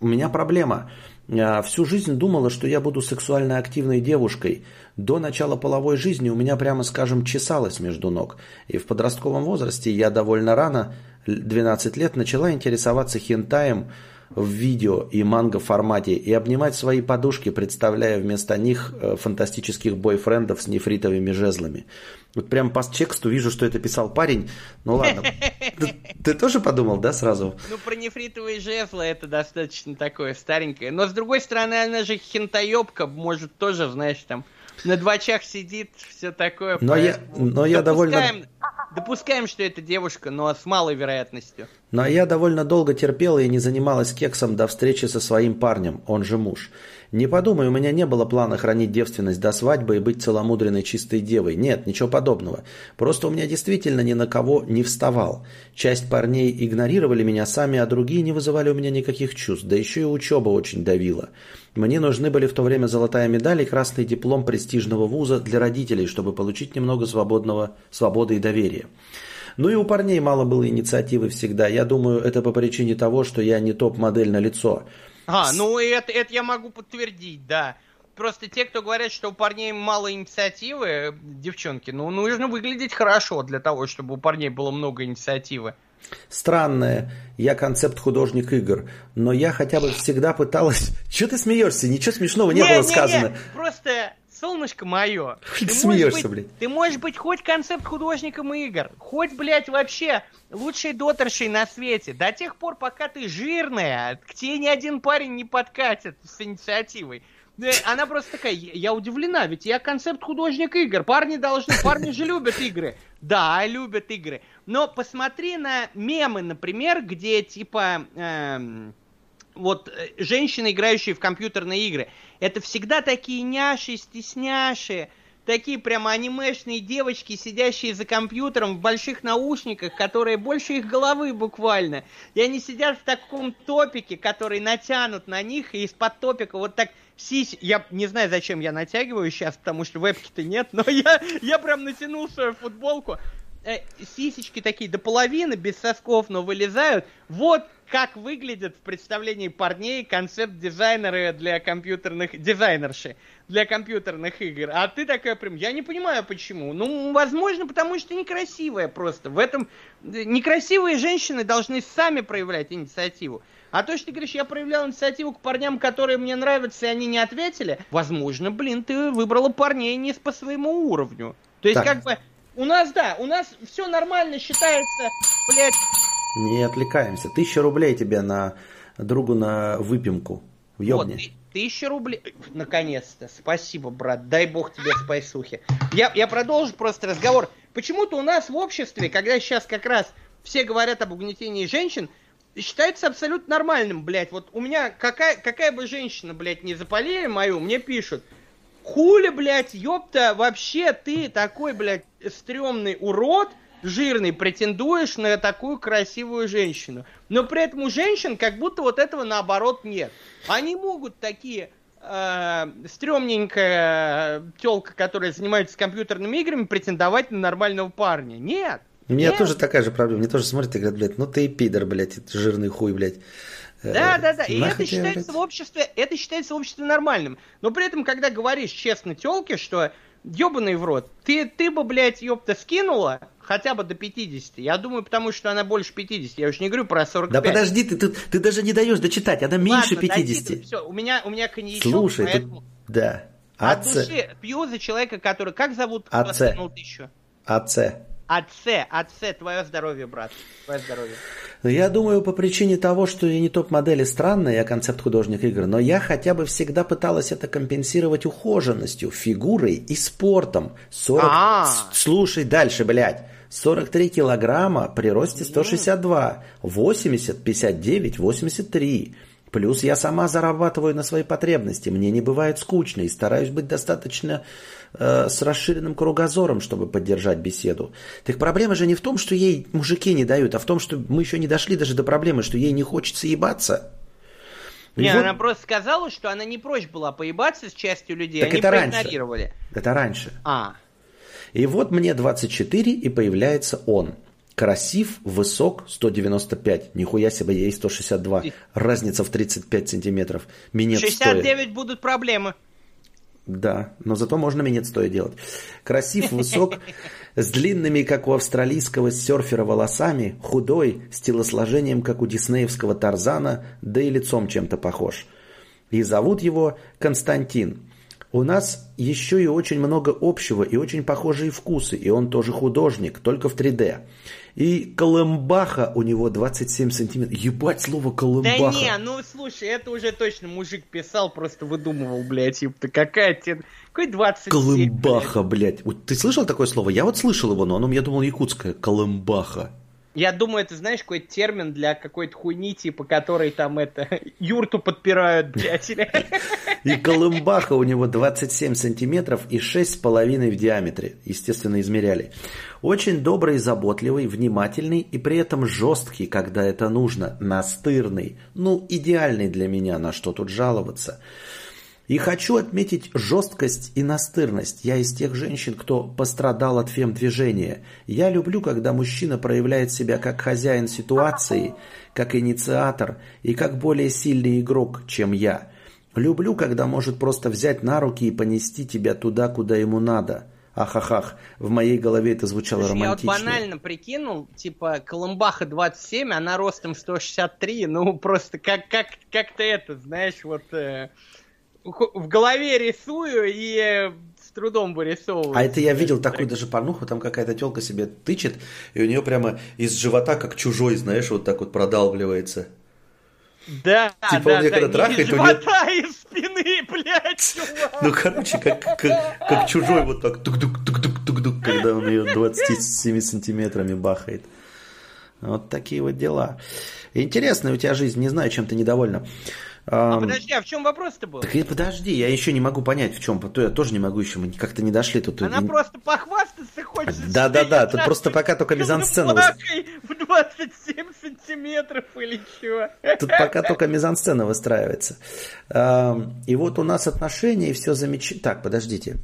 у меня проблема. а, всю жизнь думала, что я буду сексуально активной девушкой. До начала половой жизни у меня, прямо скажем, чесалось между ног. И в подростковом возрасте я довольно рано, 12 лет, начала интересоваться хентаем, в видео и манго формате и обнимать свои подушки, представляя вместо них э, фантастических бойфрендов с нефритовыми жезлами. Вот прям по тексту вижу, что это писал парень. Ну ладно. Ты, ты тоже подумал, да, сразу? Ну, про нефритовые жезлы это достаточно такое старенькое. Но, с другой стороны, она же хентаёбка, может, тоже, знаешь, там на двачах сидит, все такое. Но я, но я довольно... Допускаем, что это девушка, но с малой вероятностью. Но я довольно долго терпела и не занималась кексом до встречи со своим парнем, он же муж. Не подумай, у меня не было плана хранить девственность до свадьбы и быть целомудренной чистой девой. Нет, ничего подобного. Просто у меня действительно ни на кого не вставал. Часть парней игнорировали меня сами, а другие не вызывали у меня никаких чувств. Да еще и учеба очень давила. Мне нужны были в то время золотая медаль и красный диплом престижного вуза для родителей, чтобы получить немного свободного, свободы и доверия. Ну и у парней мало было инициативы всегда. Я думаю, это по причине того, что я не топ-модель на лицо. А, ну это, это я могу подтвердить, да. Просто те, кто говорят, что у парней мало инициативы, девчонки, ну нужно выглядеть хорошо для того, чтобы у парней было много инициативы. Странное, я концепт художник игр, но я хотя бы всегда пыталась... Чего ты смеешься? Ничего смешного не, не было сказано. Не, просто солнышко мое. Ты, ты смеешься, блядь. Ты можешь быть хоть концепт художником игр, хоть, блядь, вообще лучшей дотершей на свете. До тех пор, пока ты жирная, к тебе ни один парень не подкатит с инициативой. Она просто такая, я удивлена, ведь я концепт художник игр. Парни должны, парни же любят игры. Да, любят игры. Но посмотри на мемы, например, где типа... Эм, вот э, женщины, играющие в компьютерные игры, это всегда такие няши, стесняши, такие прямо анимешные девочки, сидящие за компьютером в больших наушниках, которые больше их головы буквально. И они сидят в таком топике, который натянут на них, и из-под топика вот так сись... Я не знаю, зачем я натягиваю сейчас, потому что вебки-то нет, но я, я прям натянул свою футболку. Э, сисечки такие до половины, без сосков, но вылезают. Вот как выглядят в представлении парней концепт-дизайнеры для компьютерных... Дизайнерши для компьютерных игр. А ты такая прям, я не понимаю почему. Ну, возможно, потому что некрасивая просто. В этом некрасивые женщины должны сами проявлять инициативу. А то, что ты говоришь, я проявлял инициативу к парням, которые мне нравятся, и они не ответили, возможно, блин, ты выбрала парней не по своему уровню. То есть, так. как бы, у нас, да, у нас все нормально считается, блядь, не отвлекаемся. Тысяча рублей тебе на другу на выпимку. Въебни. Вот, тысяча рублей. Наконец-то. Спасибо, брат. Дай бог тебе спайсухи. Я, я продолжу просто разговор. Почему-то у нас в обществе, когда сейчас как раз все говорят об угнетении женщин, считается абсолютно нормальным, блядь. Вот у меня какая, какая бы женщина, блядь, не запалили мою, мне пишут, хули, блядь, ёпта, вообще ты такой, блядь, стрёмный урод, жирный претендуешь на такую красивую женщину. Но при этом у женщин как будто вот этого наоборот нет. Они могут такие э, стрёмненькая телка, которая занимается компьютерными играми, претендовать на нормального парня. Нет. У меня Нет. тоже такая же проблема. Мне тоже смотрят и говорят, блядь, ну ты и пидор, блядь, жирный хуй, блядь. Да, да, да. И это считается в обществе, это считается в обществе нормальным. Но при этом, когда говоришь честно телке, что ебаный в рот, ты, ты бы, блядь, ёпта, скинула, хотя бы до 50. Я думаю, потому что она больше 50. Я уж не говорю про 45. Да подожди, ты, ты, ты даже не даешь дочитать, она меньше Ладно, 50. Дойди, все, у меня, у меня коньячок, Слушай, поэтому... ты... да. От души пью за человека, который... Как зовут? АЦ. еще? АЦ, АЦ, твое здоровье, брат. Твое здоровье. Ну, я думаю, по причине того, что я не топ-модели странная, я концепт художник игр, но я хотя бы всегда пыталась это компенсировать ухоженностью, фигурой и спортом. 40... А-а-а. Слушай дальше, блядь. 43 килограмма при росте 162, 80, 59, 83. Плюс я сама зарабатываю на свои потребности. Мне не бывает скучно и стараюсь быть достаточно э, с расширенным кругозором, чтобы поддержать беседу. Так проблема же не в том, что ей мужики не дают, а в том, что мы еще не дошли даже до проблемы, что ей не хочется ебаться. Не, вот... она просто сказала, что она не прочь была поебаться с частью людей, так они это проигнорировали. Раньше. Это раньше. А. И вот мне 24, и появляется он. Красив, высок, 195. Нихуя себе, ей 162. Разница в 35 сантиметров. Минет 69 стоя. будут проблемы. Да, но зато можно минет стоя делать. Красив, высок, с длинными, как у австралийского серфера, волосами, худой, с телосложением, как у диснеевского Тарзана, да и лицом чем-то похож. И зовут его Константин. У нас еще и очень много общего и очень похожие вкусы, и он тоже художник, только в 3D. И Колымбаха у него 27 сантиметров. Ебать слово Колымбаха. Да не, ну слушай, это уже точно мужик писал, просто выдумывал, блядь, типа, какая тебе... Какой 27, Колымбаха, блядь. блядь. Ты слышал такое слово? Я вот слышал его, но оно, я думал, якутское. Колымбаха. Я думаю, это, знаешь, какой-то термин для какой-то хуйни, типа, которой там это, юрту подпирают, блядь. И Колымбаха у него 27 сантиметров и 6,5 в диаметре. Естественно, измеряли. Очень добрый, заботливый, внимательный и при этом жесткий, когда это нужно, настырный. Ну, идеальный для меня, на что тут жаловаться. И хочу отметить жесткость и настырность. Я из тех женщин, кто пострадал от фем-движения. Я люблю, когда мужчина проявляет себя как хозяин ситуации, как инициатор и как более сильный игрок, чем я. Люблю, когда может просто взять на руки и понести тебя туда, куда ему надо. Ахахах, в моей голове это звучало Слушай, романтично. Я вот банально прикинул, типа, Колымбаха 27, она ростом 163, ну просто как, как, как-то это, знаешь, вот... Э в голове рисую и э, с трудом вырисовываю. А это я видел такую даже порнуху, там какая-то телка себе тычет, и у нее прямо из живота, как чужой, знаешь, вот так вот продалбливается. Да, типа да, он да, когда трахает, у нее... из спины, блядь, Ну, короче, как, как, как чужой вот так тук-тук-тук-тук-тук, когда он ее 27 сантиметрами бахает. Вот такие вот дела. Интересная у тебя жизнь, не знаю, чем ты недовольна. А подожди, а в чем вопрос-то был? Так подожди, я еще не могу понять, в чем. То я тоже не могу еще, мы как-то не дошли тут. Она не... просто похвастаться хочет. Да, да, да, тут просто пока только мизансцена. В 27 сантиметров или чего. Тут пока только мизансцена выстраивается. И вот у нас отношения, и все замечательно. Так, подождите.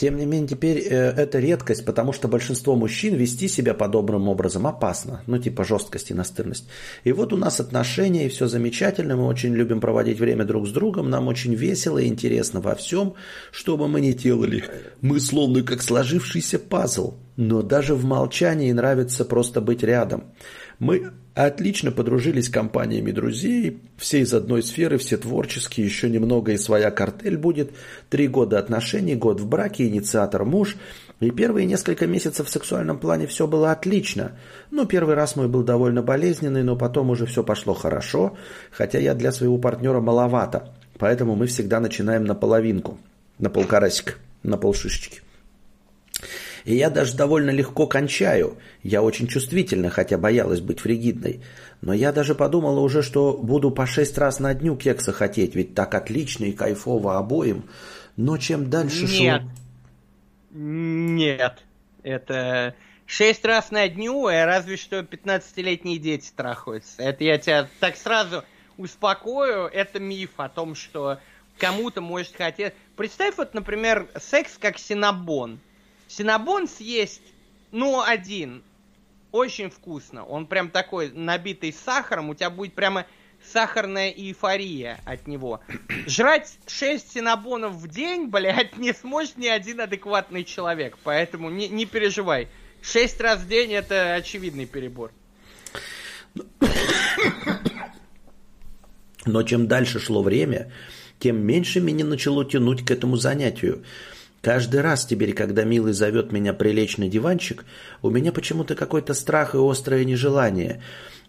Тем не менее, теперь э, это редкость, потому что большинство мужчин вести себя подобным образом опасно. Ну, типа жесткость и настырность. И вот у нас отношения, и все замечательно. Мы очень любим проводить время друг с другом. Нам очень весело и интересно во всем, что бы мы ни делали. Мы словно как сложившийся пазл. Но даже в молчании нравится просто быть рядом. Мы отлично подружились с компаниями друзей, все из одной сферы, все творческие, еще немного и своя картель будет. Три года отношений, год в браке, инициатор муж. И первые несколько месяцев в сексуальном плане все было отлично. Ну, первый раз мой был довольно болезненный, но потом уже все пошло хорошо, хотя я для своего партнера маловато. Поэтому мы всегда начинаем на половинку, на полкарасика, на полшишечки. И я даже довольно легко кончаю. Я очень чувствительна, хотя боялась быть фригидной. Но я даже подумала уже, что буду по шесть раз на дню кекса хотеть, ведь так отлично и кайфово обоим. Но чем дальше Нет. Шел... Нет. Это шесть раз на дню, и разве что 15-летние дети трахаются. Это я тебя так сразу успокою. Это миф о том, что кому-то может хотеть... Представь вот, например, секс как синабон. Синабон съесть, ну, один. Очень вкусно. Он прям такой, набитый сахаром. У тебя будет прямо сахарная эйфория от него. Жрать 6 синабонов в день, блядь, не сможет ни один адекватный человек. Поэтому не, не переживай. 6 раз в день это очевидный перебор. Но чем дальше шло время, тем меньше меня начало тянуть к этому занятию. Каждый раз теперь, когда милый зовет меня прилечь на диванчик, у меня почему-то какой-то страх и острое нежелание.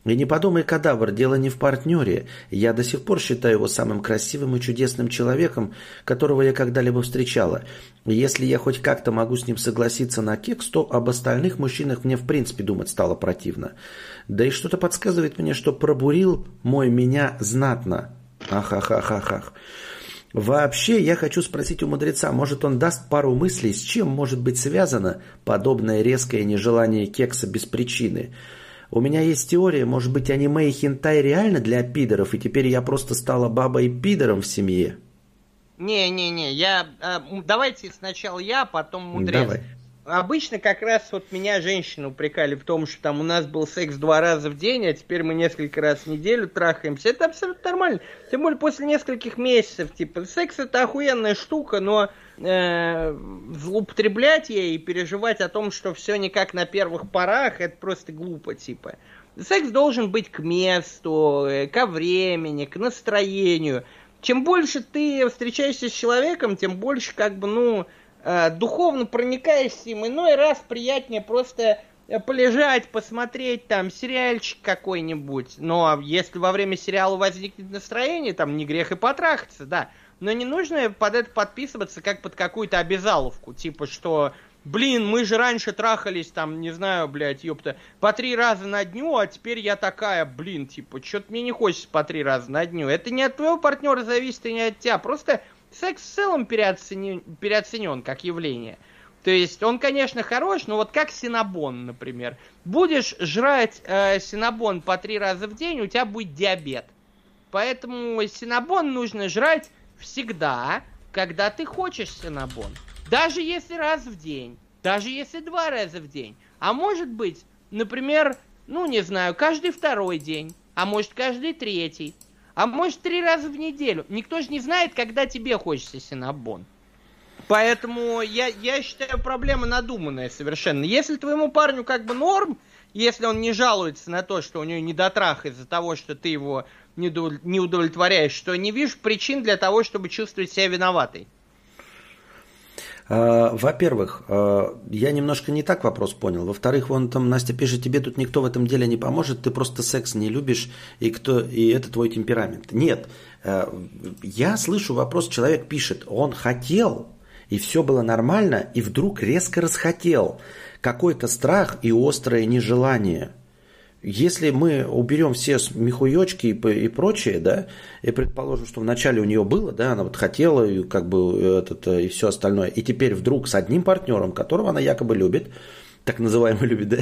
И не подумай, кадавр, дело не в партнере. Я до сих пор считаю его самым красивым и чудесным человеком, которого я когда-либо встречала. И если я хоть как-то могу с ним согласиться на кекс, то об остальных мужчинах мне в принципе думать стало противно. Да и что-то подсказывает мне, что пробурил мой меня знатно. Ах-ах-ах-ах-ах. Вообще, я хочу спросить у мудреца, может он даст пару мыслей, с чем может быть связано подобное резкое нежелание кекса без причины? У меня есть теория, может быть, аниме и хентай реально для пидоров, и теперь я просто стала бабой-пидором в семье? Не-не-не, я... Э, давайте сначала я, потом мудрец. Давай. Обычно как раз вот меня женщины упрекали в том, что там у нас был секс два раза в день, а теперь мы несколько раз в неделю трахаемся. Это абсолютно нормально. Тем более после нескольких месяцев. Типа, секс это охуенная штука, но э, злоупотреблять ей и переживать о том, что все не как на первых порах, это просто глупо, типа. Секс должен быть к месту, э, ко времени, к настроению. Чем больше ты встречаешься с человеком, тем больше, как бы, ну, духовно проникаешься им. Иной раз приятнее просто э, полежать, посмотреть там сериальчик какой-нибудь. Но если во время сериала возникнет настроение, там не грех и потрахаться, да. Но не нужно под это подписываться как под какую-то обязаловку. Типа, что Блин, мы же раньше трахались там, не знаю, блядь, ёпта, по три раза на дню, а теперь я такая, блин, типа, что-то мне не хочется по три раза на дню. Это не от твоего партнера зависит и не от тебя. Просто секс в целом переоценен, переоценен как явление. То есть он, конечно, хорош, но вот как синабон, например. Будешь жрать э, синабон по три раза в день, у тебя будет диабет. Поэтому синабон нужно жрать всегда, когда ты хочешь синабон. Даже если раз в день, даже если два раза в день. А может быть, например, ну не знаю, каждый второй день, а может каждый третий, а может три раза в неделю. Никто же не знает, когда тебе хочется синабон. Поэтому я, я считаю, проблема надуманная совершенно. Если твоему парню как бы норм, если он не жалуется на то, что у него недотрах из-за того, что ты его не удовлетворяешь, что не вижу причин для того, чтобы чувствовать себя виноватой. А, во-первых, а, я немножко не так вопрос понял. Во-вторых, вон там Настя пишет, тебе тут никто в этом деле не поможет, ты просто секс не любишь, и, кто, и это твой темперамент. Нет, а, я слышу вопрос, человек пишет, он хотел, и все было нормально, и вдруг резко расхотел. Какой-то страх и острое нежелание – если мы уберем все михуёчки и, и прочее, да, и предположим, что вначале у нее было, да, она вот хотела, и как бы этот, и все остальное, и теперь вдруг с одним партнером, которого она якобы любит, так называемый любит, да,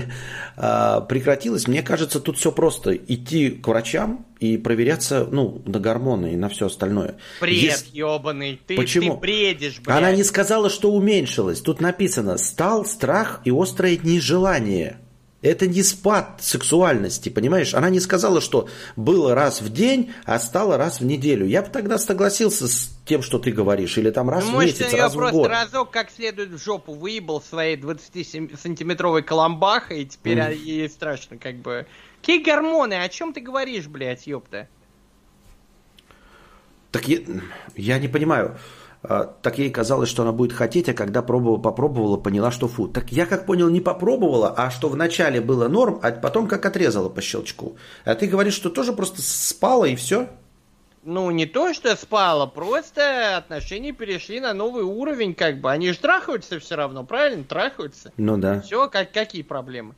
а, прекратилось, мне кажется, тут все просто. Идти к врачам и проверяться, ну, на гормоны и на все остальное. Бред, Есть... ебаный, ты, Почему? ты бредишь, блядь. Она не сказала, что уменьшилось. Тут написано, стал страх и острое нежелание. Это не спад сексуальности, понимаешь? Она не сказала, что было раз в день, а стало раз в неделю. Я бы тогда согласился с тем, что ты говоришь. Или там раз ну, в месяц, раз в год. просто разок как следует в жопу выебал своей 20-сантиметровой коломбахой, и теперь mm. ей страшно как бы. Какие гормоны? О чем ты говоришь, блядь, ёпта? Так я, я не понимаю. А, так ей казалось, что она будет хотеть, а когда пробовала, попробовала, поняла, что фу. Так я как понял, не попробовала, а что вначале было норм, а потом как отрезала по щелчку. А ты говоришь, что тоже просто спала и все? Ну, не то, что спала, просто отношения перешли на новый уровень, как бы. Они же трахаются все равно, правильно? Трахаются. Ну да. Все, как, какие проблемы?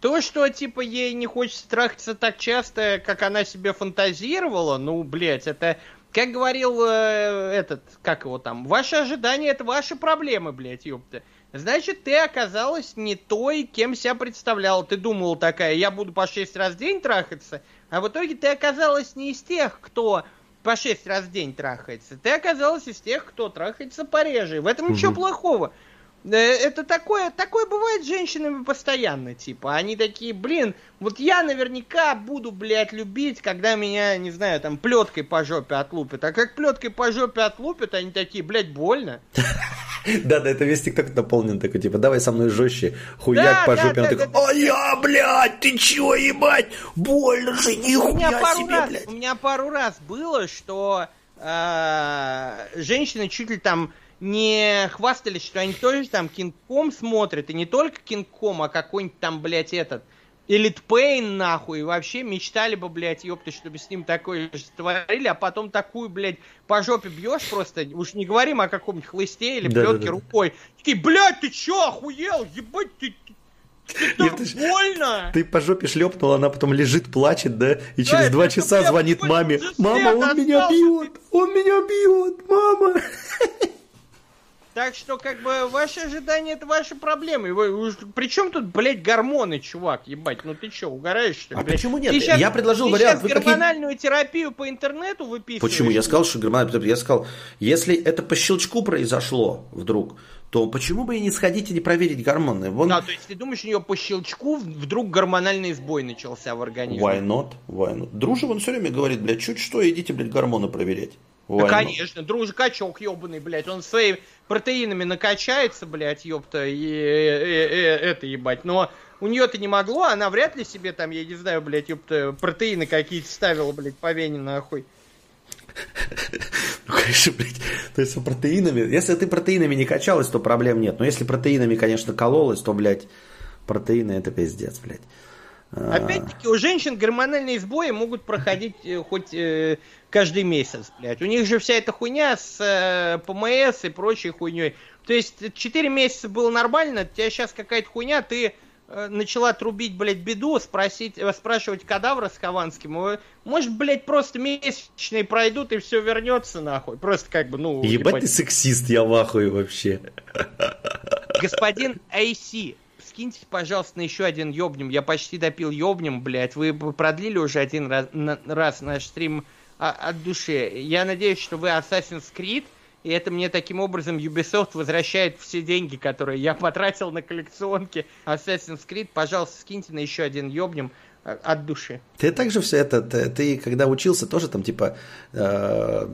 То, что, типа, ей не хочется трахаться так часто, как она себе фантазировала, ну, блядь, это как говорил э, этот, как его там, ваши ожидания это ваши проблемы, блядь, ёпта. Значит, ты оказалась не той, кем себя представляла. Ты думала такая, я буду по шесть раз в день трахаться, а в итоге ты оказалась не из тех, кто по шесть раз в день трахается. Ты оказалась из тех, кто трахается пореже. В этом угу. ничего плохого. Э, это такое, такое бывает с женщинами постоянно, типа. Они такие, блин, вот я наверняка буду, блядь, любить, когда меня, не знаю, там, плеткой по жопе отлупят. А как плеткой по жопе отлупят, они такие, блядь, больно. Да, да, это весь тикток наполнен такой, типа, давай со мной жестче, хуяк по жопе. Он такой, а я, блядь, ты чего, ебать, больно же, нихуя себе, блядь. У меня пару раз было, что а, женщины чуть ли там не хвастались, что они тоже там Кингком смотрят, и не только Кингком, а какой-нибудь там, блядь, этот, Элит Пейн, нахуй, и вообще мечтали бы, блядь, ёпты, чтобы с ним такое же творили, а потом такую, блядь, по жопе бьешь просто, уж не говорим о каком-нибудь хлысте или да, плетке да, да. рукой. Такие, блядь, ты чё, охуел, ебать, ты, это ты, больно! Ты по жопе шлепнула, она потом лежит, плачет, да? И через да, два часа звонит маме. Мама, он меня бьет! Он меня бьет! Мама! Так что, как бы, ваши ожидания это ваши проблемы. Вы, вы, причем тут, блядь, гормоны, чувак, ебать? Ну ты что, угораешь, что ли? А блядь? почему нет? Ты щас, я предложил ты вариант. Сейчас Вы гормональную какие... терапию по интернету выписываешь? Почему? Я сказал, что гормональную Я сказал, если это по щелчку произошло вдруг, то почему бы и не сходить и не проверить гормоны? Вон... Да, то есть ты думаешь, у нее по щелчку вдруг гормональный сбой начался в организме? Why not? Why not? Дружи, он все время говорит, блядь, чуть что, идите, блядь, гормоны проверять. Да, конечно, дружи качок ебаный, блядь, он своими протеинами накачается, блядь, ёпта, и, и, и, это ебать, но у нее-то не могло, она вряд ли себе там, я не знаю, блядь, ёпта, протеины какие-то ставила, блядь, по вене нахуй. Ну, конечно, блядь. То есть, протеинами... Если ты протеинами не качалась, то проблем нет. Но если протеинами, конечно, кололась, то, блядь, протеины это пиздец, блядь. А. Опять-таки, у женщин гормональные сбои могут проходить э, хоть э, каждый месяц, блядь. У них же вся эта хуйня с э, ПМС и прочей хуйней. То есть 4 месяца было нормально, у тебя сейчас какая-то хуйня, ты э, начала трубить, блядь, беду, спросить, э, спрашивать кадавра с Хованским. Может, блядь, просто месячные пройдут и все вернется нахуй. Просто как бы, ну... Ебать, ебать. ты сексист, я в ахуе вообще. Господин Айси, скиньте, пожалуйста, на еще один ёбнем. Я почти допил ёбнем, блядь. Вы продлили уже один раз, на, раз наш стрим а, от души. Я надеюсь, что вы Assassin's Creed, и это мне таким образом Ubisoft возвращает все деньги, которые я потратил на коллекционки Assassin's Creed. Пожалуйста, скиньте на еще один ёбнем от души. Ты также все это, ты, ты когда учился, тоже там типа э,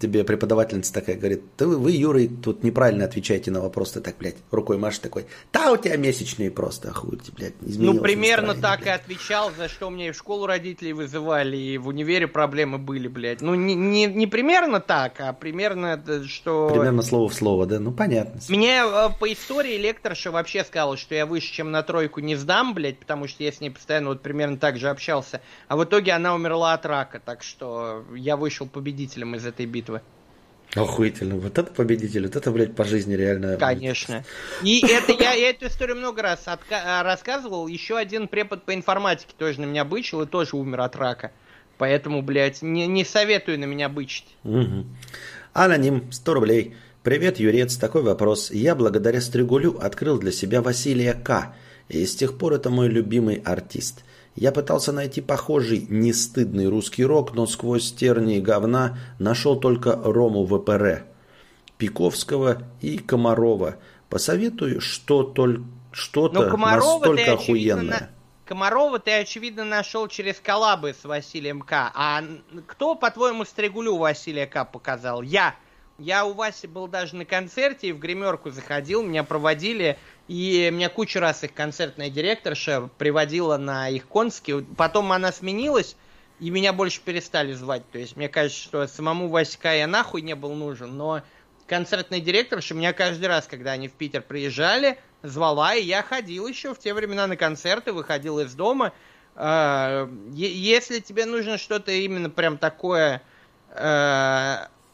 тебе преподавательница такая говорит, да вы, Юрий, тут неправильно отвечаете на вопрос, ты так, блядь, рукой машешь такой, да у тебя месячные просто, охуеть, блядь, Ну, примерно так блядь. и отвечал, за что мне и в школу родителей вызывали, и в универе проблемы были, блядь. Ну, не, не, не примерно так, а примерно, что... Примерно слово в слово, да, ну, понятно. Мне э, по истории лекторша вообще сказала, что я выше, чем на тройку не сдам, блядь, потому что я с ней постоянно вот примерно примерно так же общался. А в итоге она умерла от рака, так что я вышел победителем из этой битвы. Охуительно. Вот это победитель, вот это, блядь, по жизни реально. Конечно. И это я, я эту историю много раз отка- рассказывал. Еще один препод по информатике тоже на меня бычил и тоже умер от рака. Поэтому, блядь, не, не советую на меня бычить. Угу. Аноним, 100 рублей. Привет, Юрец, такой вопрос. Я благодаря Стригулю открыл для себя Василия К. И с тех пор это мой любимый артист. Я пытался найти похожий, не стыдный русский рок, но сквозь тернии говна нашел только Рому ВПР, Пиковского и Комарова. Посоветую что-то что-то ну, настолько охуенное. На... Комарова ты, очевидно, нашел через коллабы с Василием К. А кто, по-твоему, Стригулю Василия К показал? Я. Я у Васи был даже на концерте и в гримерку заходил, меня проводили и меня кучу раз их концертная директорша приводила на их конски. Потом она сменилась, и меня больше перестали звать. То есть мне кажется, что самому Васька я нахуй не был нужен, но концертная директорша меня каждый раз, когда они в Питер приезжали, звала, и я ходил еще в те времена на концерты, выходил из дома. А, если тебе нужно что-то именно прям такое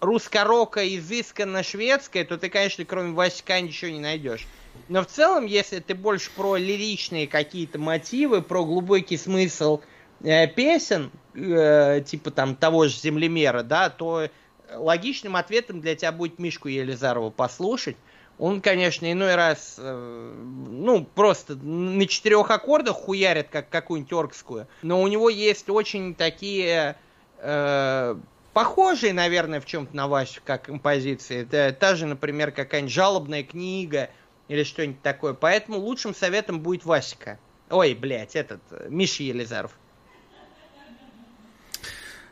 русско-рока изысканно-шведское, то ты, конечно, кроме Васька ничего не найдешь. Но в целом, если ты больше про лиричные какие-то мотивы, про глубокий смысл э, песен, э, типа там того же землемера, да, то логичным ответом для тебя будет Мишку Елизарова послушать. Он, конечно, иной раз, э, ну, просто на четырех аккордах хуярит, как какую-нибудь оркскую. Но у него есть очень такие э, похожие, наверное, в чем-то на Васю, как композиции. Это та же, например, какая-нибудь жалобная книга или что-нибудь такое. Поэтому лучшим советом будет Васика. Ой, блядь, этот, Миша Елизаров.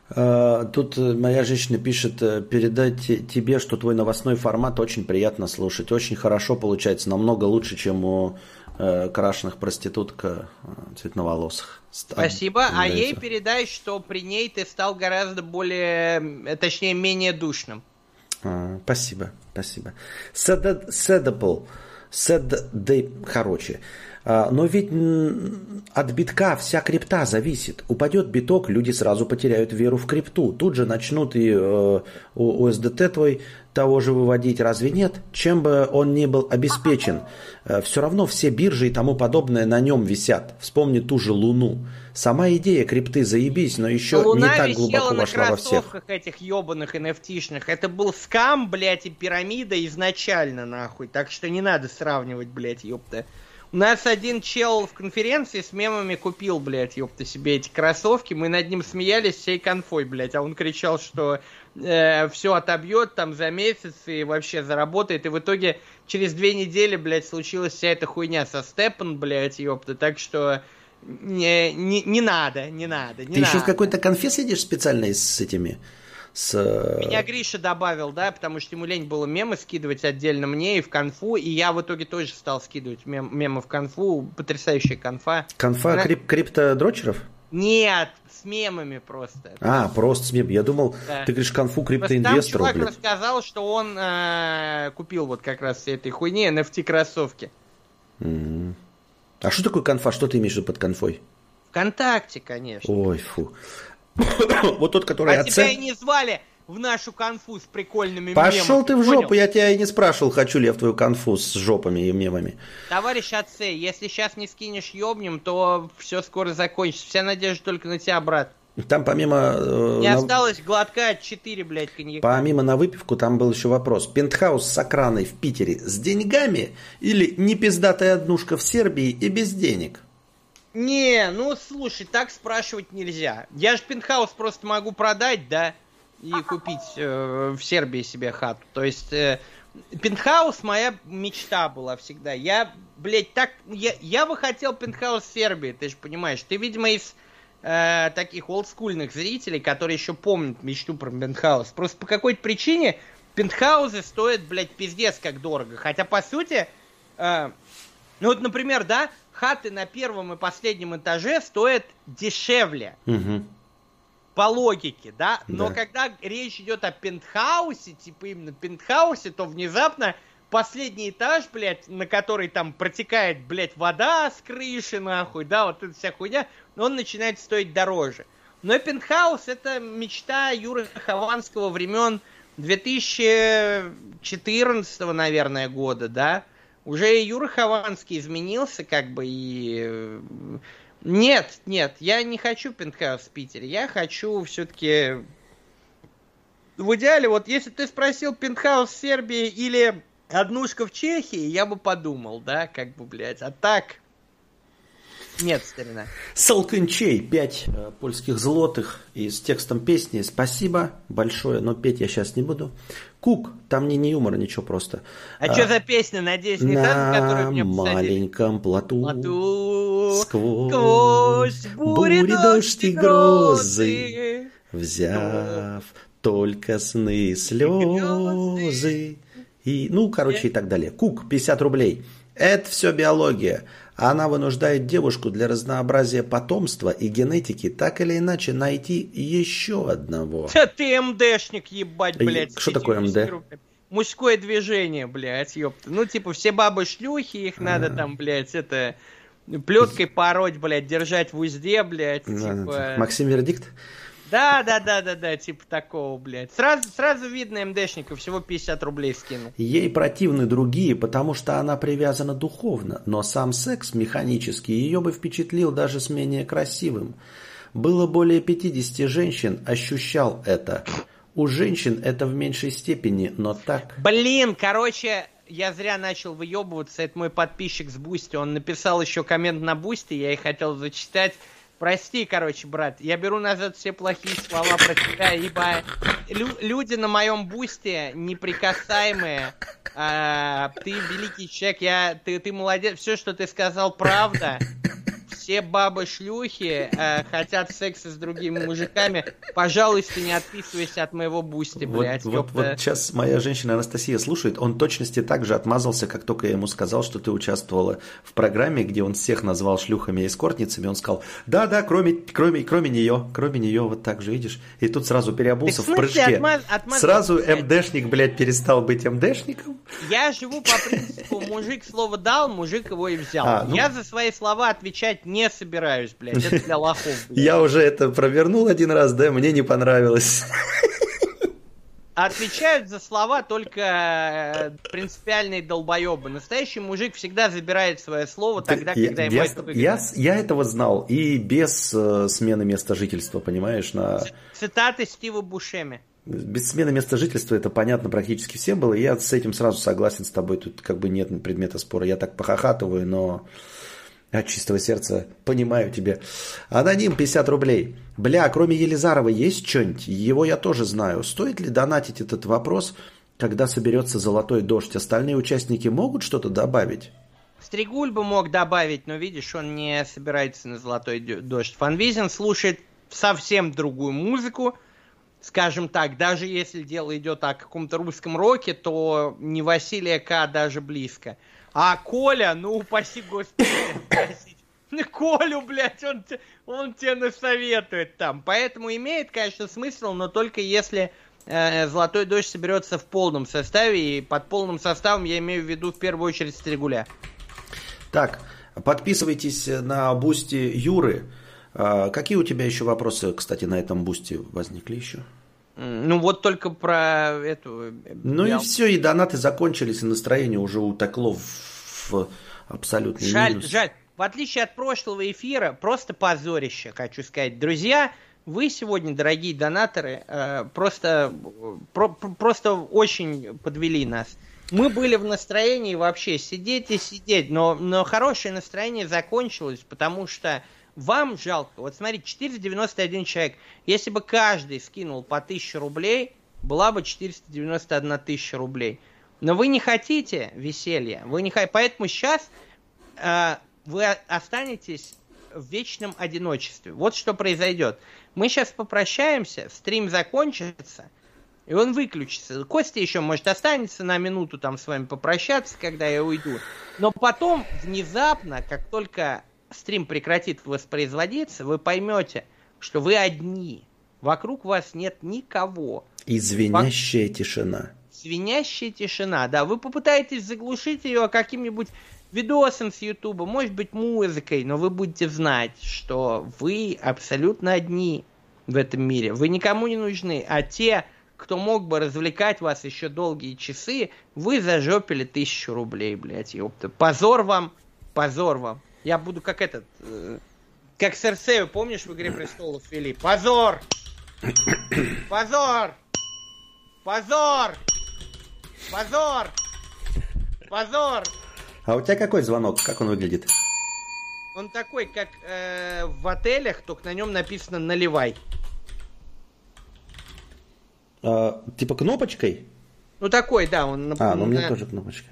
А, тут моя женщина пишет, э, передать тебе, что твой новостной формат очень приятно слушать. Очень хорошо получается, намного лучше, чем у э, крашеных проститутка э, цветноволосых. Спасибо. А ей передай, что при ней ты стал гораздо более, точнее, менее душным. А, спасибо, спасибо. Седапл. Day, короче. А, но ведь от битка вся крипта зависит. Упадет биток, люди сразу потеряют веру в крипту. Тут же начнут и э, USDT твой того же выводить, разве нет? Чем бы он ни был обеспечен, э, все равно все биржи и тому подобное на нем висят. Вспомни ту же Луну. Сама идея крипты заебись, но еще Луна не так глубоко вошла во всех. этих ебаных nft Это был скам, блядь, и пирамида изначально, нахуй. Так что не надо сравнивать, блядь, ёпта. У нас один чел в конференции с мемами купил, блядь, ёпта, себе эти кроссовки. Мы над ним смеялись всей конфой, блядь. А он кричал, что э, все отобьет там за месяц и вообще заработает. И в итоге через две недели, блядь, случилась вся эта хуйня со Степан, блядь, ёпта. Так что не, не, не надо, не надо, не Ты надо. еще в какой-то конфе сидишь специально с этими с... Э, Меня Гриша добавил, да, потому что ему лень было мемы скидывать отдельно мне и в конфу, и я в итоге тоже стал скидывать мем, мемы в конфу, потрясающая конфа. Конфа Она... крип криптодрочеров? Нет, с мемами просто. А, просто с мемами. Я думал, да. ты говоришь конфу криптоинвестору, Там чувак рассказал, что он э, купил вот как раз все этой хуйни NFT-кроссовки. Mm-hmm. А что такое конфа? Что ты имеешь в виду под конфой? Вконтакте, конечно. Ой, фу. вот тот, который... А тебя и не звали в нашу конфу с прикольными Пошел мемами. ты в жопу, я тебя и не спрашивал, хочу ли я в твою конфу с жопами и мемами. Товарищ отцы, если сейчас не скинешь ёбнем, то все скоро закончится. Вся надежда только на тебя, брат. Там помимо... Э, не на... осталось глотка 4, блядь, коньяка. Помимо на выпивку, там был еще вопрос. Пентхаус с окраной в Питере с деньгами или не пиздатая однушка в Сербии и без денег? Не, ну слушай, так спрашивать нельзя. Я же пентхаус просто могу продать, да, и купить э, в Сербии себе хату. То есть э, пентхаус моя мечта была всегда. Я, блядь, так, я, я бы хотел пентхаус в Сербии, ты же понимаешь. Ты, видимо, из э, таких олдскульных зрителей, которые еще помнят мечту про пентхаус. Просто по какой-то причине пентхаузы стоят, блядь, пиздец как дорого. Хотя, по сути, э, ну вот, например, да, хаты на первом и последнем этаже стоят дешевле. Угу. По логике, да? Но да. когда речь идет о пентхаусе, типа именно пентхаусе, то внезапно последний этаж, блядь, на который там протекает, блядь, вода с крыши, нахуй, да, вот эта вся хуйня, он начинает стоить дороже. Но пентхаус это мечта Юры Хованского времен 2014, наверное, года, да? Уже Юра Хованский изменился, как бы, и... Нет, нет, я не хочу пентхаус в Питере. Я хочу все-таки... В идеале, вот если ты спросил пентхаус в Сербии или однушка в Чехии, я бы подумал, да, как бы, блядь. А так, нет, старина. Салканчей, 5 э, польских злотых и с текстом песни. Спасибо большое, но петь я сейчас не буду. Кук, там не, не юмор, ничего просто. А, а что за песня, надеюсь, не на та, которую мне маленьком плоту, плоту сквозь, сквозь бури, бури дождь и грозы, взяв только сны, слезы. И, ну, короче, и так далее. Кук, 50 рублей. Это все биология. Она вынуждает девушку для разнообразия потомства и генетики так или иначе найти еще одного. Да ты МДшник, ебать, блядь. Что такое МД? Мужское движение, блядь, ёпта. Ну, типа, все бабы шлюхи, их надо там, блядь, это... Плеткой пороть, блядь, держать в узде, блядь. Типа... Максим Вердикт? Да, да, да, да, да, типа такого, блядь. Сразу, сразу видно МДшника, всего 50 рублей скинул. Ей противны другие, потому что она привязана духовно, но сам секс механический ее бы впечатлил даже с менее красивым. Было более 50 женщин, ощущал это. У женщин это в меньшей степени, но так... Блин, короче, я зря начал выебываться. Это мой подписчик с Boosty. Он написал еще коммент на Boosty, я и хотел зачитать. Прости, короче, брат, я беру назад все плохие слова про тебя, ибо лю- люди на моем бусте неприкасаемые. А, ты великий человек, я, ты, ты молодец, все, что ты сказал, правда. Все бабы-шлюхи э, хотят секса с другими мужиками. Пожалуйста, не отписывайся от моего Boosty, блядь. Вот, вот, вот сейчас моя женщина Анастасия слушает, он точности так же отмазался, как только я ему сказал, что ты участвовала в программе, где он всех назвал шлюхами и эскортницами. Он сказал, да-да, кроме, кроме, кроме нее, кроме нее, вот так же, видишь? И тут сразу переобулся в, в прыжке. Отмаз, отмаз, сразу МДшник, блядь, перестал быть МДшником. Я живу по принципу, мужик слово дал, мужик его и взял. А, ну... Я за свои слова отвечать не собираюсь, блядь. Это для лохов. Блядь. Я уже это провернул один раз, да, мне не понравилось. Отвечают за слова только э, принципиальные долбоебы. Настоящий мужик всегда забирает свое слово тогда, я, когда ему я, это выгодно. Я, я этого знал и без э, смены места жительства, понимаешь? На... Цитаты Стива Бушеми. Без смены места жительства это понятно практически всем было. Я с этим сразу согласен с тобой. Тут как бы нет предмета спора. Я так похохатываю, но от чистого сердца понимаю тебя. Аноним 50 рублей. Бля, кроме Елизарова есть что-нибудь? Его я тоже знаю. Стоит ли донатить этот вопрос, когда соберется золотой дождь? Остальные участники могут что-то добавить? Стригуль бы мог добавить, но видишь, он не собирается на золотой дождь. Фанвизин слушает совсем другую музыку. Скажем так, даже если дело идет о каком-то русском роке, то не Василия К. даже близко. А Коля, ну упаси господи, Колю, блядь, он, он тебе насоветует там. Поэтому имеет, конечно, смысл, но только если э, Золотой дождь соберется в полном составе. И под полным составом я имею в виду в первую очередь Стригуля. Так, подписывайтесь на Boosty Юры. А, какие у тебя еще вопросы, кстати, на этом бусте возникли еще? Ну вот только про эту... Э, ну я... и все, и донаты закончились, и настроение уже утокло в, в абсолютный жаль, минус. Жаль, в отличие от прошлого эфира, просто позорище, хочу сказать. Друзья, вы сегодня, дорогие донаторы, э, просто, про, просто очень подвели нас. Мы были в настроении вообще сидеть и сидеть, но, но хорошее настроение закончилось, потому что вам жалко. Вот смотрите, 491 человек. Если бы каждый скинул по 1000 рублей, была бы 491 тысяча рублей. Но вы не хотите веселья. Вы не хотите. Поэтому сейчас э, вы останетесь в вечном одиночестве. Вот что произойдет. Мы сейчас попрощаемся, стрим закончится, и он выключится. Костя еще, может, останется на минуту там с вами попрощаться, когда я уйду. Но потом, внезапно, как только стрим прекратит воспроизводиться, вы поймете, что вы одни. Вокруг вас нет никого. И звенящая Вок... тишина. Звенящая тишина, да. Вы попытаетесь заглушить ее каким-нибудь видосом с Ютуба, может быть, музыкой, но вы будете знать, что вы абсолютно одни в этом мире. Вы никому не нужны, а те, кто мог бы развлекать вас еще долгие часы, вы зажопили тысячу рублей, блядь, ёпта. Позор вам, позор вам. Я буду как этот, э, как Серсею, помнишь, в «Игре престолов» вели? Позор! Позор! Позор! Позор! Позор! А у тебя какой звонок? Как он выглядит? Он такой, как э, в отелях, только на нем написано «наливай». А, типа кнопочкой? Ну такой, да. Он, а, ну у меня тоже кнопочка.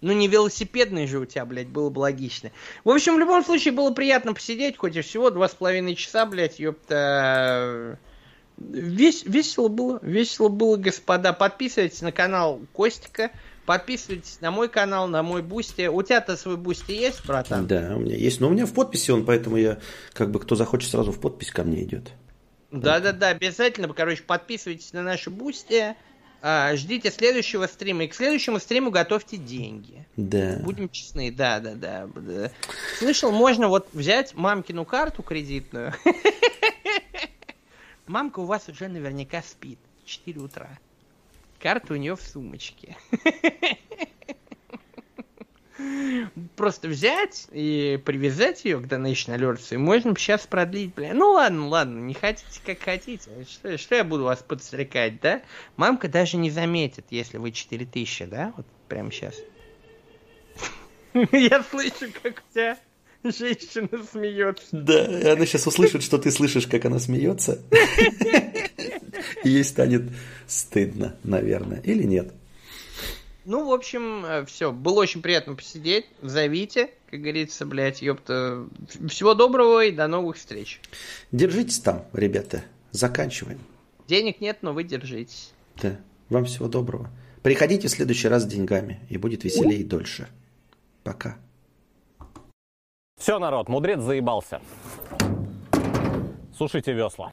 Ну, не велосипедный же у тебя, блядь, было бы логично. В общем, в любом случае, было приятно посидеть, хоть и всего два с половиной часа, блядь, ёпта. Вес, весело было, весело было, господа. Подписывайтесь на канал Костика, подписывайтесь на мой канал, на мой Boosty. У тебя-то свой Boosty есть, братан? Да, у меня есть, но у меня в подписи он, поэтому я, как бы, кто захочет, сразу в подпись ко мне идет. Да-да-да, обязательно, короче, подписывайтесь на наши Boosty. А, ждите следующего стрима. И к следующему стриму готовьте деньги. Да. Будем честны, да, да, да. да. Слышал, можно вот взять мамкину карту кредитную. Мамка у вас уже наверняка спит. 4 утра. Карта у нее в сумочке. Просто взять и привязать ее к Donation Alerts, и можно сейчас продлить, бля. Ну ладно, ладно, не хотите, как хотите. Что, что я буду вас подстрекать, да? Мамка даже не заметит, если вы 4000, да? Вот прямо сейчас. Я слышу, как у тебя женщина смеется. Да, и она сейчас услышит, что ты слышишь, как она смеется. Ей станет стыдно, наверное. Или нет? Ну, в общем, все. Было очень приятно посидеть. Зовите, как говорится, блядь, ёпта. Всего доброго и до новых встреч. Держитесь там, ребята. Заканчиваем. Денег нет, но вы держитесь. Да. Вам всего доброго. Приходите в следующий раз с деньгами, и будет веселее и дольше. Пока. Все, народ, мудрец заебался. Сушите весла.